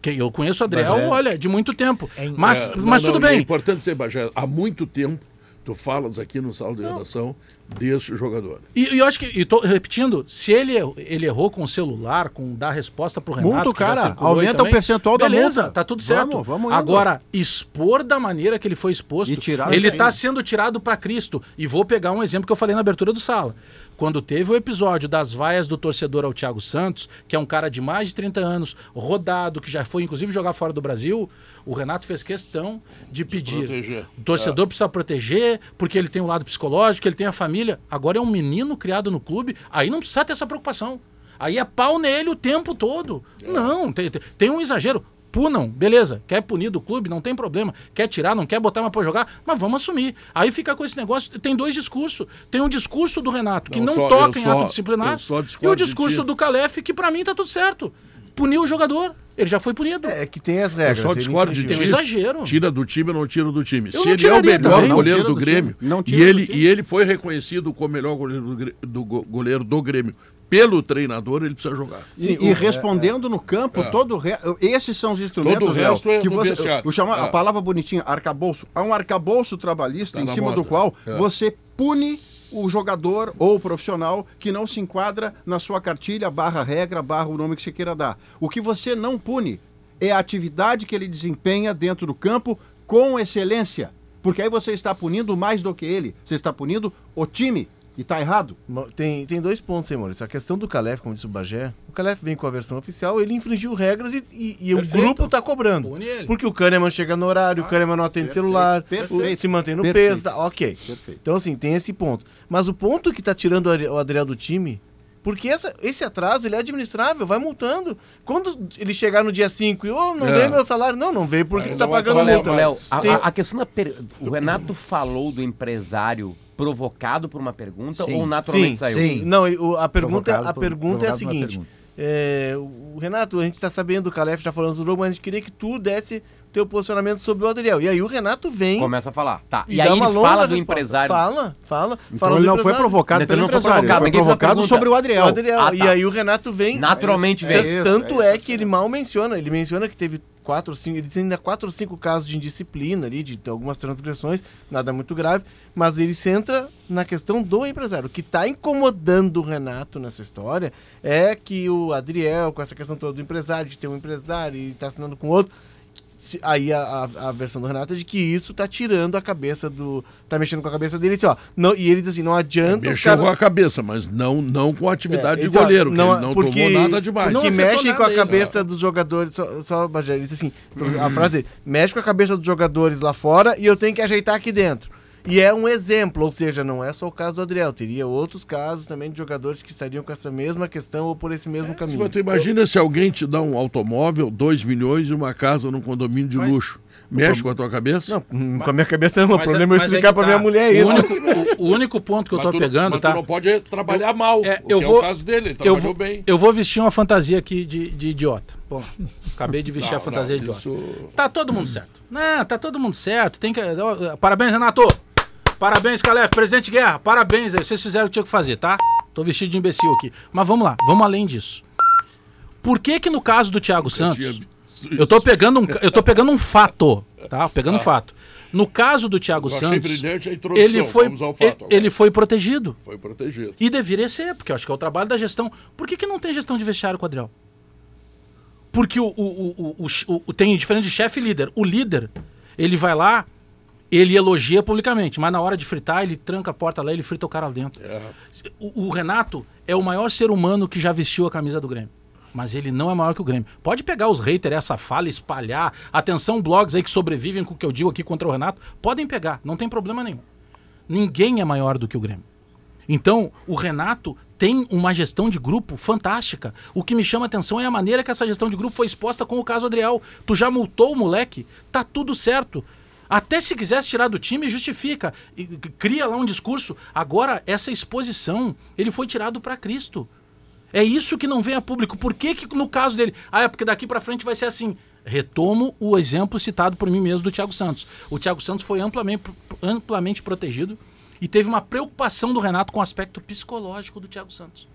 Que eu conheço o Adriel, é. olha, de muito tempo. É, Mas, É, não, mas não, tudo e É bem. importante ser, Bagé, há muito tempo tu falas aqui no sala de redação desse jogador. E, e eu acho que, e tô repetindo, se ele, errou- ele errou com o celular, com dar resposta pro Renato. Multa o cara, aumenta o também, percentual da beleza, multa. tá tudo Vamos, certo. vamos indo. Agora, expor da maneira que ele foi exposto, E tirar ele tá time. sendo tirado para Cristo. E vou pegar um exemplo que eu falei na abertura do sala. Quando teve o episódio das vaias do torcedor ao Thiago Santos, que é um cara de mais de 30 anos, rodado, que já foi inclusive jogar fora do Brasil, o Renato fez questão de pedir. proteger. O torcedor precisa proteger, porque ele tem o lado psicológico, ele tem a família. Agora é um menino criado no clube, aí não precisa ter essa preocupação. Aí é pau nele o tempo todo. Não, tem, tem- tem um exagero. Punam, beleza. Quer punir do clube, não tem problema. Quer tirar, não quer botar mais pra jogar, mas vamos assumir. Aí fica com esse negócio. Tem dois discursos. Tem um discurso do Renato, que Não, não, só- toca eu em só- ato disciplinar. eu só E o discurso do Calef, que pra mim tá tudo certo. Puniu o jogador. Ele já foi punido. É que tem as Eu regras. só ele discordo de. Tem um exagero. Tira do time ou não tira do time. Eu Se ele é o melhor também. Goleiro do, do Grêmio e do ele, time. e ele foi reconhecido como o melhor goleiro do, do go- goleiro do Grêmio pelo treinador, ele precisa jogar. E, e respondendo no campo, todo o re... esses são os instrumentos Todo o resto Léo, é que você, vestiário. eu chamo a É. palavra bonitinha, arcabouço. Há um arcabouço trabalhista Tá em cima moda. do qual É. você pune o jogador ou o profissional que não se enquadra na sua cartilha, barra regra, barra o nome que você queira dar. O que você não pune é a atividade que ele desempenha dentro do campo com excelência. Porque aí você está punindo mais do que ele. Você está punindo o time. E está errado. Tem, tem dois pontos aí, Maurício. A questão do Calef, como disse o Bagé, o Calef vem com a versão oficial, ele infringiu regras e, e- e o Perfeito. grupo tá cobrando. Porque o Kahneman chega no horário, o Kahneman não atende celular, perfeito, o- se mantém no perfeito. peso, tá, ok. Perfeito. Então, assim, tem esse ponto. Mas o ponto que tá tirando o Adriel do time, porque essa- esse atraso ele é administrável, vai multando. Quando ele chegar no dia 5 e, ô, não É. veio meu salário, não, não veio porque tá pagando multa. Léo, a, Tem- a- a questão da. per- O Renato falou do empresário provocado por uma pergunta Sim, ou naturalmente Sim, saiu? sim. Não, o- a pergunta, Provocado a por- pergunta é a seguinte. é, o Renato, a gente tá sabendo, o Calef já falando do jogo, mas a gente queria que tu desse teu posicionamento sobre o Adriel. E aí o Renato vem Começa a falar. Tá. E, e, aí ele fala do resposta. empresário. Fala, fala. Então fala ele não foi provocado Então pelo não foi empresário, ele provocado, foi fez uma provocado sobre o Adriel. O Adriel. Ah, E tá. aí o Renato vem. Naturalmente vem. isso, tanto é é, que ele mal menciona. Ele menciona que teve quatro, cinco. Ele tem ainda quatro ou cinco casos de indisciplina ali, de algumas transgressões, nada muito grave. Mas ele centra na questão do empresário. O que está incomodando o Renato nessa história é que o Adriel, com essa questão toda do empresário, de ter um empresário e tá assinando com outro. Se- Aí a, a, a versão do Renato é de que isso tá tirando a cabeça do. tá mexendo com a cabeça dele. Assim, ó, não, e ele diz assim: não adianta os Mexeu caras. com a cabeça, mas não, não com a atividade É, de ele goleiro, só- que ele não porque- tomou nada demais. Não que nada com a ele. cabeça dos jogadores. Só, só Bagé, ele disse assim: a frase dele, mexe com a cabeça dos jogadores lá fora e eu tenho que ajeitar aqui dentro. E é um exemplo, ou seja, não é só o caso do Adriel, teria outros casos também de jogadores que estariam com essa mesma questão ou por esse mesmo Se caminho. tu imagina se alguém te dá um automóvel, 2 milhões e uma casa num condomínio de luxo. Mexe com a tua cabeça? Não, hum, com a minha cabeça não, o Mas problema é eu mas explicar pra tá. minha mulher O isso. único, o, o único ponto que eu Mas tô tu- pegando, mas tá? tu não pode trabalhar mal, É, o que eu é vou- o caso dele, ele eu trabalhou vou, bem. eu vou vestir uma fantasia aqui de, de idiota. Bom, acabei de vestir Não, a fantasia não, de idiota. isso- Tá todo mundo certo. Não, tá todo mundo certo. Tem que... ó, Parabéns, Renato. Parabéns, Calef. Presidente Guerra, parabéns aí. Vocês fizeram o que tinha que fazer, tá? Tô vestido de imbecil aqui. Mas vamos lá, vamos além disso. Por que que no caso do Thiago Santos... Eu tô pegando um, eu tô pegando um fato, tá? Pegando um fato. No caso do Thiago Eu Santos, ele foi, ele, foi protegido. Foi protegido. E deveria ser, porque eu acho que é o trabalho da gestão. Por que, que não tem gestão de vestiário Adriel? Porque o, o, o, o, o- o- tem diferente de chefe e líder. O líder, ele vai lá, ele elogia publicamente, mas na hora de fritar, ele tranca a porta lá, ele frita o cara lá dentro. O, o Renato é o maior ser humano que já vestiu a camisa do Grêmio. Mas ele não é maior que o Grêmio. Pode pegar os haters, essa fala, espalhar. Atenção, blogs aí que sobrevivem com o que eu digo aqui contra o Renato. Podem pegar, não tem problema nenhum. Ninguém é maior do que o Grêmio. Então, o Renato tem uma gestão de grupo fantástica. O que me chama a atenção é a maneira que essa gestão de grupo foi exposta com o caso Adriel. Tu já multou o moleque, tá tudo certo. Até se quisesse tirar do time, justifica. E Cria lá um discurso. Agora, essa exposição, ele foi tirado para Cristo. É isso que não vem a público. Por que, que no caso dele. Ah, é porque daqui para frente vai ser assim. Retomo o exemplo citado por mim mesmo do Thiago Santos. O Thiago Santos foi amplamente, amplamente protegido e teve uma preocupação do Renato com o aspecto psicológico do Thiago Santos.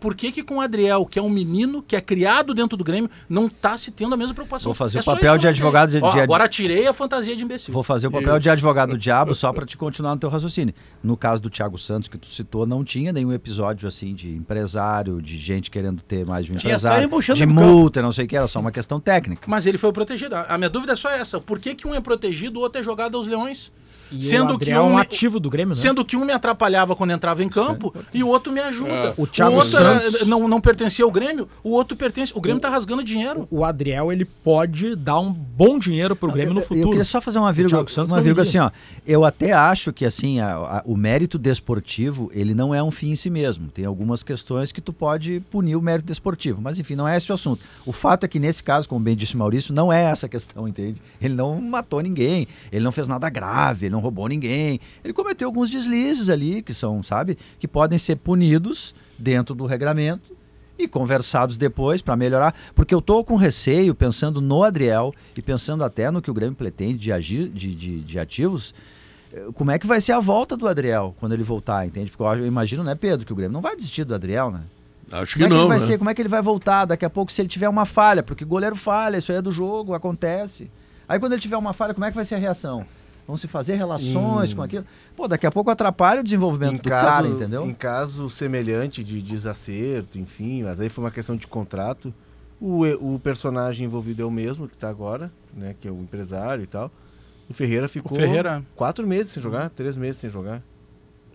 Por que, que com o Adriel, que é um menino, que é criado dentro do Grêmio, não está se tendo a mesma preocupação? Vou fazer É o papel de eu advogado de- de- Agora tirei a fantasia de imbecil. Vou fazer o papel de advogado do diabo só para te continuar no teu raciocínio. No caso do Thiago Santos, que tu citou, não tinha nenhum episódio assim de empresário, de gente querendo ter mais de um Tinha empresário, de multa, não sei o que, era só uma questão técnica. Mas ele foi protegido. A minha dúvida é só essa. Por que, que um é protegido e o outro é jogado aos leões? E Sendo o que é um um me- ativo do Grêmio, né? Sendo que um me atrapalhava quando entrava em campo e o outro me ajuda. O Thiago outro era- Santos- não, não pertencia ao Grêmio, o outro pertence. O Grêmio tá rasgando dinheiro. O Adriel, ele pode dar um bom dinheiro pro Grêmio no Eu- futuro. Eu queria só fazer uma vírgula, Thiago Santos uma vírgula assim, ó. Eu até acho que assim, a- a- o mérito desportivo, ele não é um fim em si mesmo. Tem algumas questões que tu pode punir o mérito desportivo, mas enfim, não é esse o assunto. O fato é que nesse caso, como bem disse o Maurício, não é essa a questão, entende? Ele não matou ninguém, ele não fez nada grave, ele não roubou ninguém. Ele cometeu alguns deslizes ali que são, sabe, que podem ser punidos dentro do regramento e conversados depois para melhorar, porque eu tô com receio pensando no Adriel e pensando até no que o Grêmio pretende de, agir, de, de, de ativos, eh, como é que vai ser a volta do Adriel quando ele voltar, entende? Porque eu, imagino, né, Pedro, que o Grêmio não vai desistir do Adriel, né? Acho Como que é que não, vai né? ser? Como é que ele vai voltar daqui a pouco se ele tiver uma falha? Porque goleiro falha, isso aí é do jogo, acontece. Aí quando ele tiver uma falha, como é que vai ser a reação? Vão se fazer relações Hum. com aquilo? Pô, daqui a pouco atrapalha o desenvolvimento Em do caso, cara, entendeu? em caso semelhante de desacerto, enfim, mas aí foi uma questão de contrato, o, o personagem envolvido é o mesmo que está agora, né, que é o empresário e tal. O Ferreira ficou Ferreira- quatro meses sem jogar, três meses sem jogar,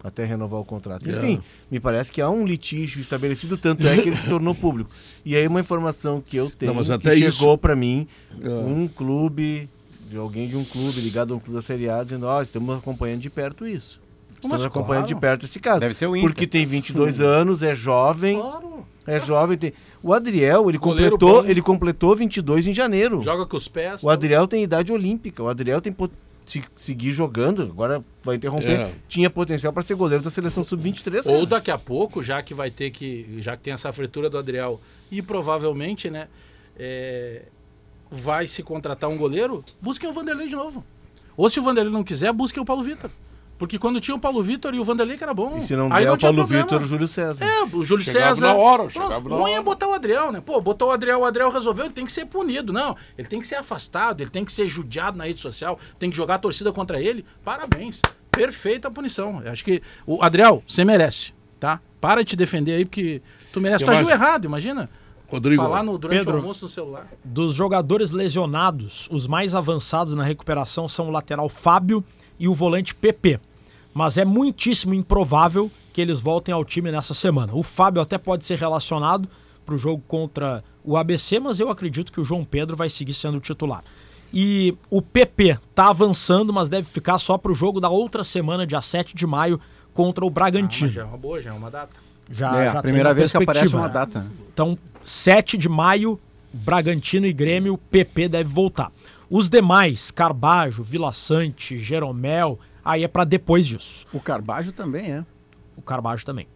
até renovar o contrato. É. Enfim, me parece que há um litígio estabelecido, tanto é que ele se tornou público. E aí uma informação que eu tenho, Não, mas que até chegou isso- para mim, É. um clube, de alguém de um clube ligado a um clube da Série A, dizendo, ó, estamos acompanhando de perto isso. Estamos Mas acompanhando claro. de perto esse caso. Deve ser o Inter. Porque tem 22 anos, é jovem. É jovem. Tem... O Adriel, ele Goleiro completou, bom. ele completou 22 em janeiro. Joga com os pés. O Adriel tem idade olímpica. O Adriel tem pot... se seguir jogando, agora vai interromper. É. Tinha potencial para ser goleiro da seleção sub-23. Ou cara. daqui a pouco, já que vai ter que. Já que tem essa fritura do Adriel e provavelmente, né? é, vai se contratar um goleiro, busquem o Vanderlei de novo. Ou se o Vanderlei não quiser, busquem o Paulo Vitor. Porque quando tinha o Paulo Vitor e o Vanderlei, que era bom. E se não aí der o tinha Paulo. Vitor, o Júlio César. É, o Júlio Chegava César. na hora, Pronto, chegava na ruim é hora. botar o Adriel, né? Pô, botou o Adriel, o Adriel resolveu, ele tem que ser punido. Não, ele tem que ser afastado, ele tem que ser judiado na rede social, tem que jogar a torcida contra ele. Parabéns. Perfeita a punição. Eu acho que. O Adriel, você merece, tá? Para de te defender aí, porque tu merece. Eu Tu agiu errado, imagina. Rodrigo, Falar no, durante Pedro. o almoço no celular. Dos jogadores lesionados, os mais avançados na recuperação são o lateral Fábio e o volante PP. Mas é muitíssimo improvável que eles voltem ao time nessa semana. O Fábio até pode ser relacionado para o jogo contra o ABC, mas eu acredito que o João Pedro vai seguir sendo o titular. E o PP tá avançando, mas deve ficar só para o jogo da outra semana, dia 7 de maio, contra o Ah, Bragantino. já é uma boa, já é uma data. já, é, já a primeira vez que aparece uma né? data. Então, 7 de maio, Bragantino e Grêmio, PP deve voltar. Os demais, Carbajo, Vila Sante, Jeromel, aí é pra depois disso. O Carbajo também é. O Carbajo também.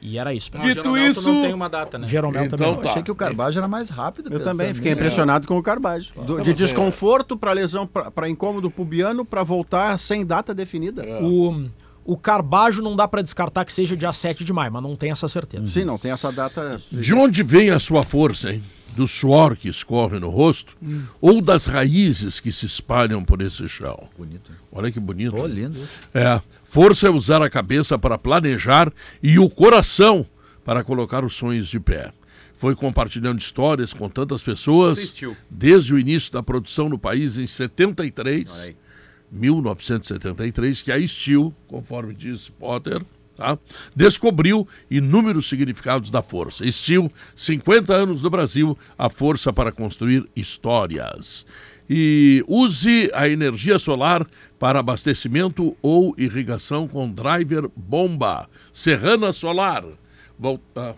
E era isso. Não, pessoal. Jeromel, tu não tem uma data, né? Jeromel Então também. Eu tá. achei que o Carbajo era mais rápido. Eu também, fiquei né? impressionado com o Carbajo. Do- de é- desconforto para lesão, para incômodo pubiano, para voltar sem data definida. O, O Carbajo não dá pra descartar que seja dia 7 de maio, mas não tem essa certeza. Sim, não tem essa data. De onde vem a sua força, hein? Do suor que escorre no rosto ou das raízes que se espalham por esse chão? Bonito. Olha que bonito. Pô, lindo. isso. É, força é usar a cabeça para planejar e o coração para colocar os sonhos de pé. Foi compartilhando histórias com tantas pessoas Assistiu. desde o início da produção no país em 73, Olha aí. 1973, que a Steel, conforme diz Potter, tá, descobriu inúmeros significados da força. Steel, 50 anos no Brasil, a força para construir histórias. E use a energia solar para abastecimento ou irrigação com driver bomba. Serrana Solar. Vol- ah,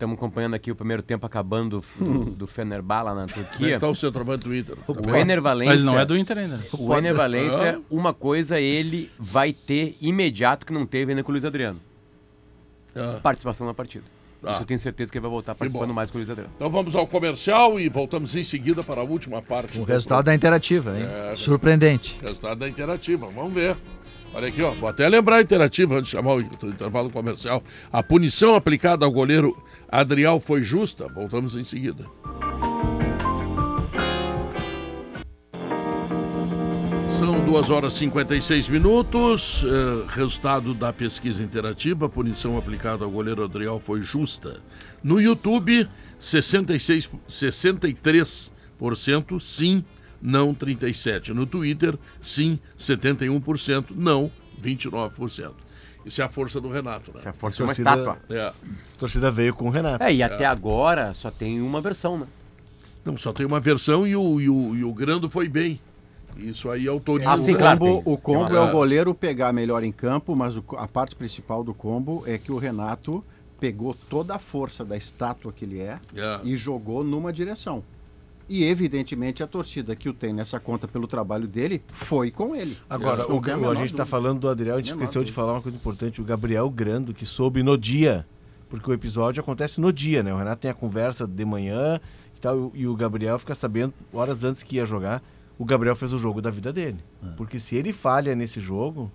Estamos acompanhando aqui o primeiro tempo acabando do, do Fenerbah lá na como é Turquia. está o centroavante do Inter? O Ener Valência. Mas ele não é do Inter ainda. O Ener Valência, uma coisa ele vai ter imediato que não teve ainda com o Luiz Adriano. Ah. Participação na partida. Ah. Isso eu tenho certeza que ele vai voltar participando mais com o Luiz Adriano. Então vamos ao comercial e voltamos em seguida para a última parte. O do resultado da interativa, hein? Surpreendente. Resultado da interativa, vamos ver. Olha aqui, ó. Vou até lembrar a interativa antes de chamar o intervalo comercial. A punição aplicada ao goleiro Adriel foi justa? Voltamos em seguida. São 2 horas e 56 minutos. Eh, resultado da pesquisa interativa. A punição aplicada ao goleiro Adriel foi justa. No YouTube, 66, 63% sim, não 37%. No Twitter, sim, 71%, não 29%. Isso é a força do Renato, né? Essa força é uma torcida- estátua. É. A torcida veio com o Renato. É, e até agora só tem uma versão, né? Não, só tem uma versão e o, e o, e o Grando foi bem. Isso aí autoriza. Ah, sim, o claro, combo, o combo é o goleiro pegar melhor em campo, mas o a parte principal do combo é que o Renato pegou toda a força da estátua que ele é É. e jogou numa direção. E evidentemente a torcida que o tem nessa conta pelo trabalho dele foi com ele. Agora, o, a o- a gente está falando do Adriel, a gente Menor esqueceu de dúvida. falar uma coisa importante. O Gabriel Grando, que soube no dia. Porque o episódio acontece no dia, né? O Renato tem a conversa de manhã e tal, e o Gabriel fica sabendo horas antes que ia jogar. O Gabriel fez o jogo da vida dele. Porque se ele falha nesse jogo,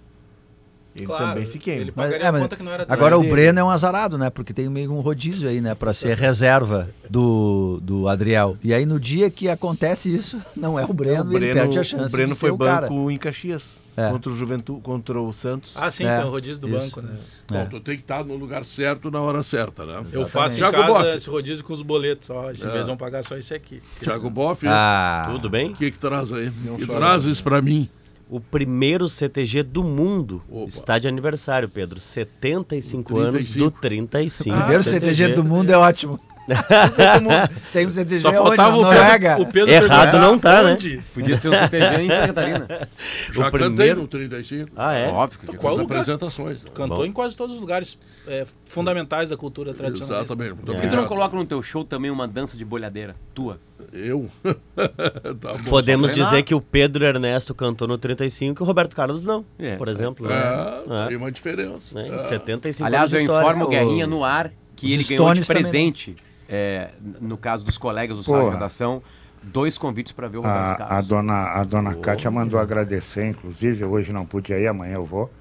ele Claro, também se queima. ele Mas, pagaria é, a mas conta que não era agora o dele. Breno é um azarado, né? Porque tem meio um rodízio aí, né? Pra ser reserva do, do Adriel. E aí no dia que acontece isso, não é o Breno, o e ele Breno, perde a chance o Breno de foi ser o cara. banco em Caxias. É. Contra o Juventude, contra o Santos. Ah, sim, É, tem o rodízio do isso. banco, né? Bom, É. tu tem que estar no lugar certo na hora certa, né? Eu faço em Thiago casa Boff. esse rodízio com os boletos. Ó, esse É. mês vão pagar só esse aqui. Thiago Boff, Ah, Tudo bem? o que que traz aí? que chora, trazes pra mim? O primeiro CTG do mundo Opa. está de aniversário, Pedro. 75 anos 35. do 35. primeiro CTG do mundo é ótimo. CTG do mundo. Tem um CTG Só onde? faltava o Noruega. Pedro, o Pedro Errado perguntar não tá, né? onde? Podia ser o CTG em Santa Catarina. Já cantei primeiro- no 35. Ah, é? Óbvio que Qual lugar? apresentações. né? Cantou Bom. em quase todos os lugares é, fundamentais da cultura tradicional. Exatamente. Por que tu não coloca no teu show também uma dança de bolhadeira? Tua. Eu? tá bom. Podemos dizer que o Pedro Ernesto cantou no 35 e o Roberto Carlos não, É, por exemplo. né? É, É. tem uma diferença. Né? É. 75 Aliás, eu história. informo o Guerrinha no ar que ele ganhou de também, presente, é, no caso dos colegas do. Sala de Redação, dois convites para ver o Roberto A, a Carlos. dona, a dona Kátia mandou agradecer, inclusive, hoje não pude ir, amanhã eu vou.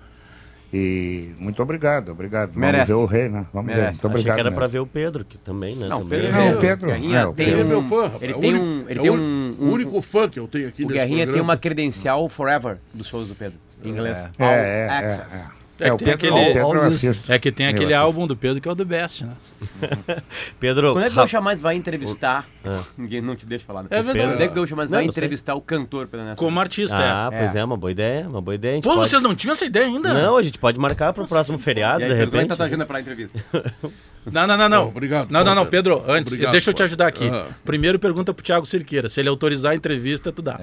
E muito obrigado, obrigado. Merece. Vamos ver o rei, né? Vamos ver. Merece. Muito Achei obrigado. que era pra ver o Pedro, que também, né? Não, também. Pedro, Não, o Pedro- Guerrinha é, o tem Ele é meu fã. rapaz. Ele É o tem único- um, ele é tem o um, o único fã que eu tenho aqui O Guerrinha tem programa. uma credencial forever dos shows do Pedro, em inglês. É, All é, é, access. É. É, o tem Pedro, aquele- o assisto. É que tem aquele álbum do Pedro que é o The Best, né? Pedro, Quando é que o Gaúcha Mais vai entrevistar? Ninguém não te deixa falar, né? É verdade. Quando é que o Gaúcha Mais Não, vai não sei. entrevistar o cantor Pedro Ernesto? Como artista, Ah, é. pois é, uma boa ideia, uma boa ideia. A Pô, pode- vocês não tinham essa ideia ainda? Não, a gente pode marcar pro próximo feriado, aí, de Pedro, como é que repente. tá tua agenda pra entrevista? Não, não, não, não. Obrigado, Não, não, não. Pedro, antes, Obrigado, deixa eu te ajudar aqui. Ah. Primeiro pergunta pro Thiago Cirqueira. Se ele autorizar a entrevista, tu dá.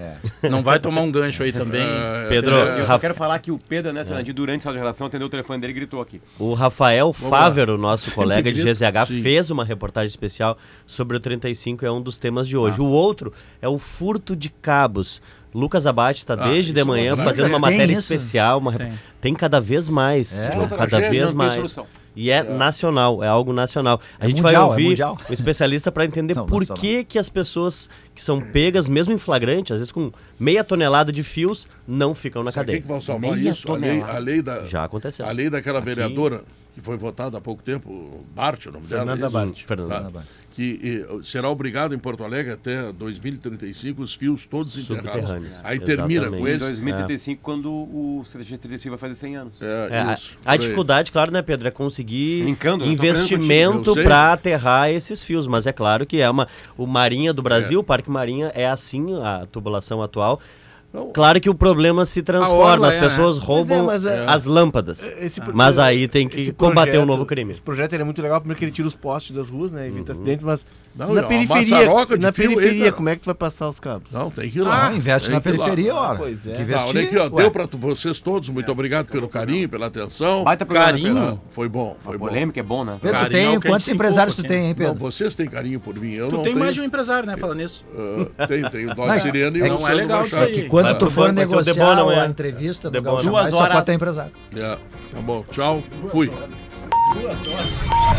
Não vai tomar um gancho aí também. É, Pedro, Eu só quero falar que o Pedro Fernandes, durante a sala de relação, atendeu o telefone dele e gritou aqui. O Rafael Faver, o nosso colega de grito, GZH, sim. fez uma reportagem especial sobre o 35, é um dos temas de hoje. O outro é o furto de cabos. Lucas Abate está Ah, desde de é manhã fazendo uma matéria isso? especial. uma rep- Tem. Tem cada vez mais. É. João, cada vez mais. solução. E é, nacional, é algo nacional. A É gente mundial, vai é ouvir mundial. um especialista para entender Não, por nacional. que, que as pessoas que são pegas, mesmo em flagrante, às vezes com meia tonelada de fios, não ficam na Sabe cadeia. quem que vai salvar Meia isso? A lei, tonelada. a lei da, Já aconteceu. a lei daquela Aqui- vereadora que foi votada há pouco tempo, Bart, o nome dela. Fernanda é isso? Bart. Fernanda Tá. Bart. Que eh, será obrigado em Porto Alegre até 2035 os fios todos enterrados. Aí termina Exatamente. com Em esse. 2035, quando o CTG 35 vai fazer 100 anos. É, É, a- isso. a aí. dificuldade, claro, né, Pedro, é conseguir Brincando, investimento para aterrar esses fios. Mas é claro que é uma. O Marinha do Brasil, É. o Parque Marinha, é assim a tubulação atual. Claro que o problema se transforma, as é, né? pessoas roubam mas é- as lâmpadas. Esse pro- Mas aí tem que combater projeto- um novo crime. Esse projeto ele é muito legal, primeiro que ele tira os postes das ruas, né? Evita acidentes, mas Não, na é periferia, na fio periferia, como é que tu vai passar os cabos? não, tem que ir lá. Ah, investe Tem na lá. periferia, ora. Pois é. Que investir, olha aqui, ó, ué. deu para vocês todos. Muito obrigado pelo carinho, pela atenção. Baita programa, Carinho? Pedro. Ah, Foi bom, foi A bom. polêmica é bom, né? Pedro, tu Carinho é tem, quantos empresários tu tem, hein, Não, Pedro? vocês têm carinho por mim. Eu Tu não tem tenho. mais de um empresário, né? Falando nisso. Ah, tem, tem o Dó Não, Siriano e é- o não é legal aí. Quando Vai tu for banco, vai ser o negociar Debona a entrevista do. Gaúcho Duas Mais, só horas. pode ter empresário. É, tá bom, tchau. Fui.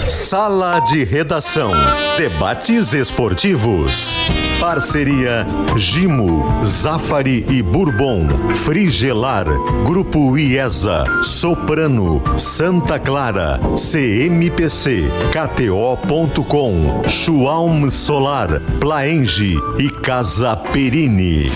Sala de Redação. Debates esportivos. Parceria Gimo, Zafari e Bourbon. Frigelar. Grupo IESA. Soprano. Santa Clara. CMPC. KTO.com. Schwalm Solar. Plaenge e Casa Perini.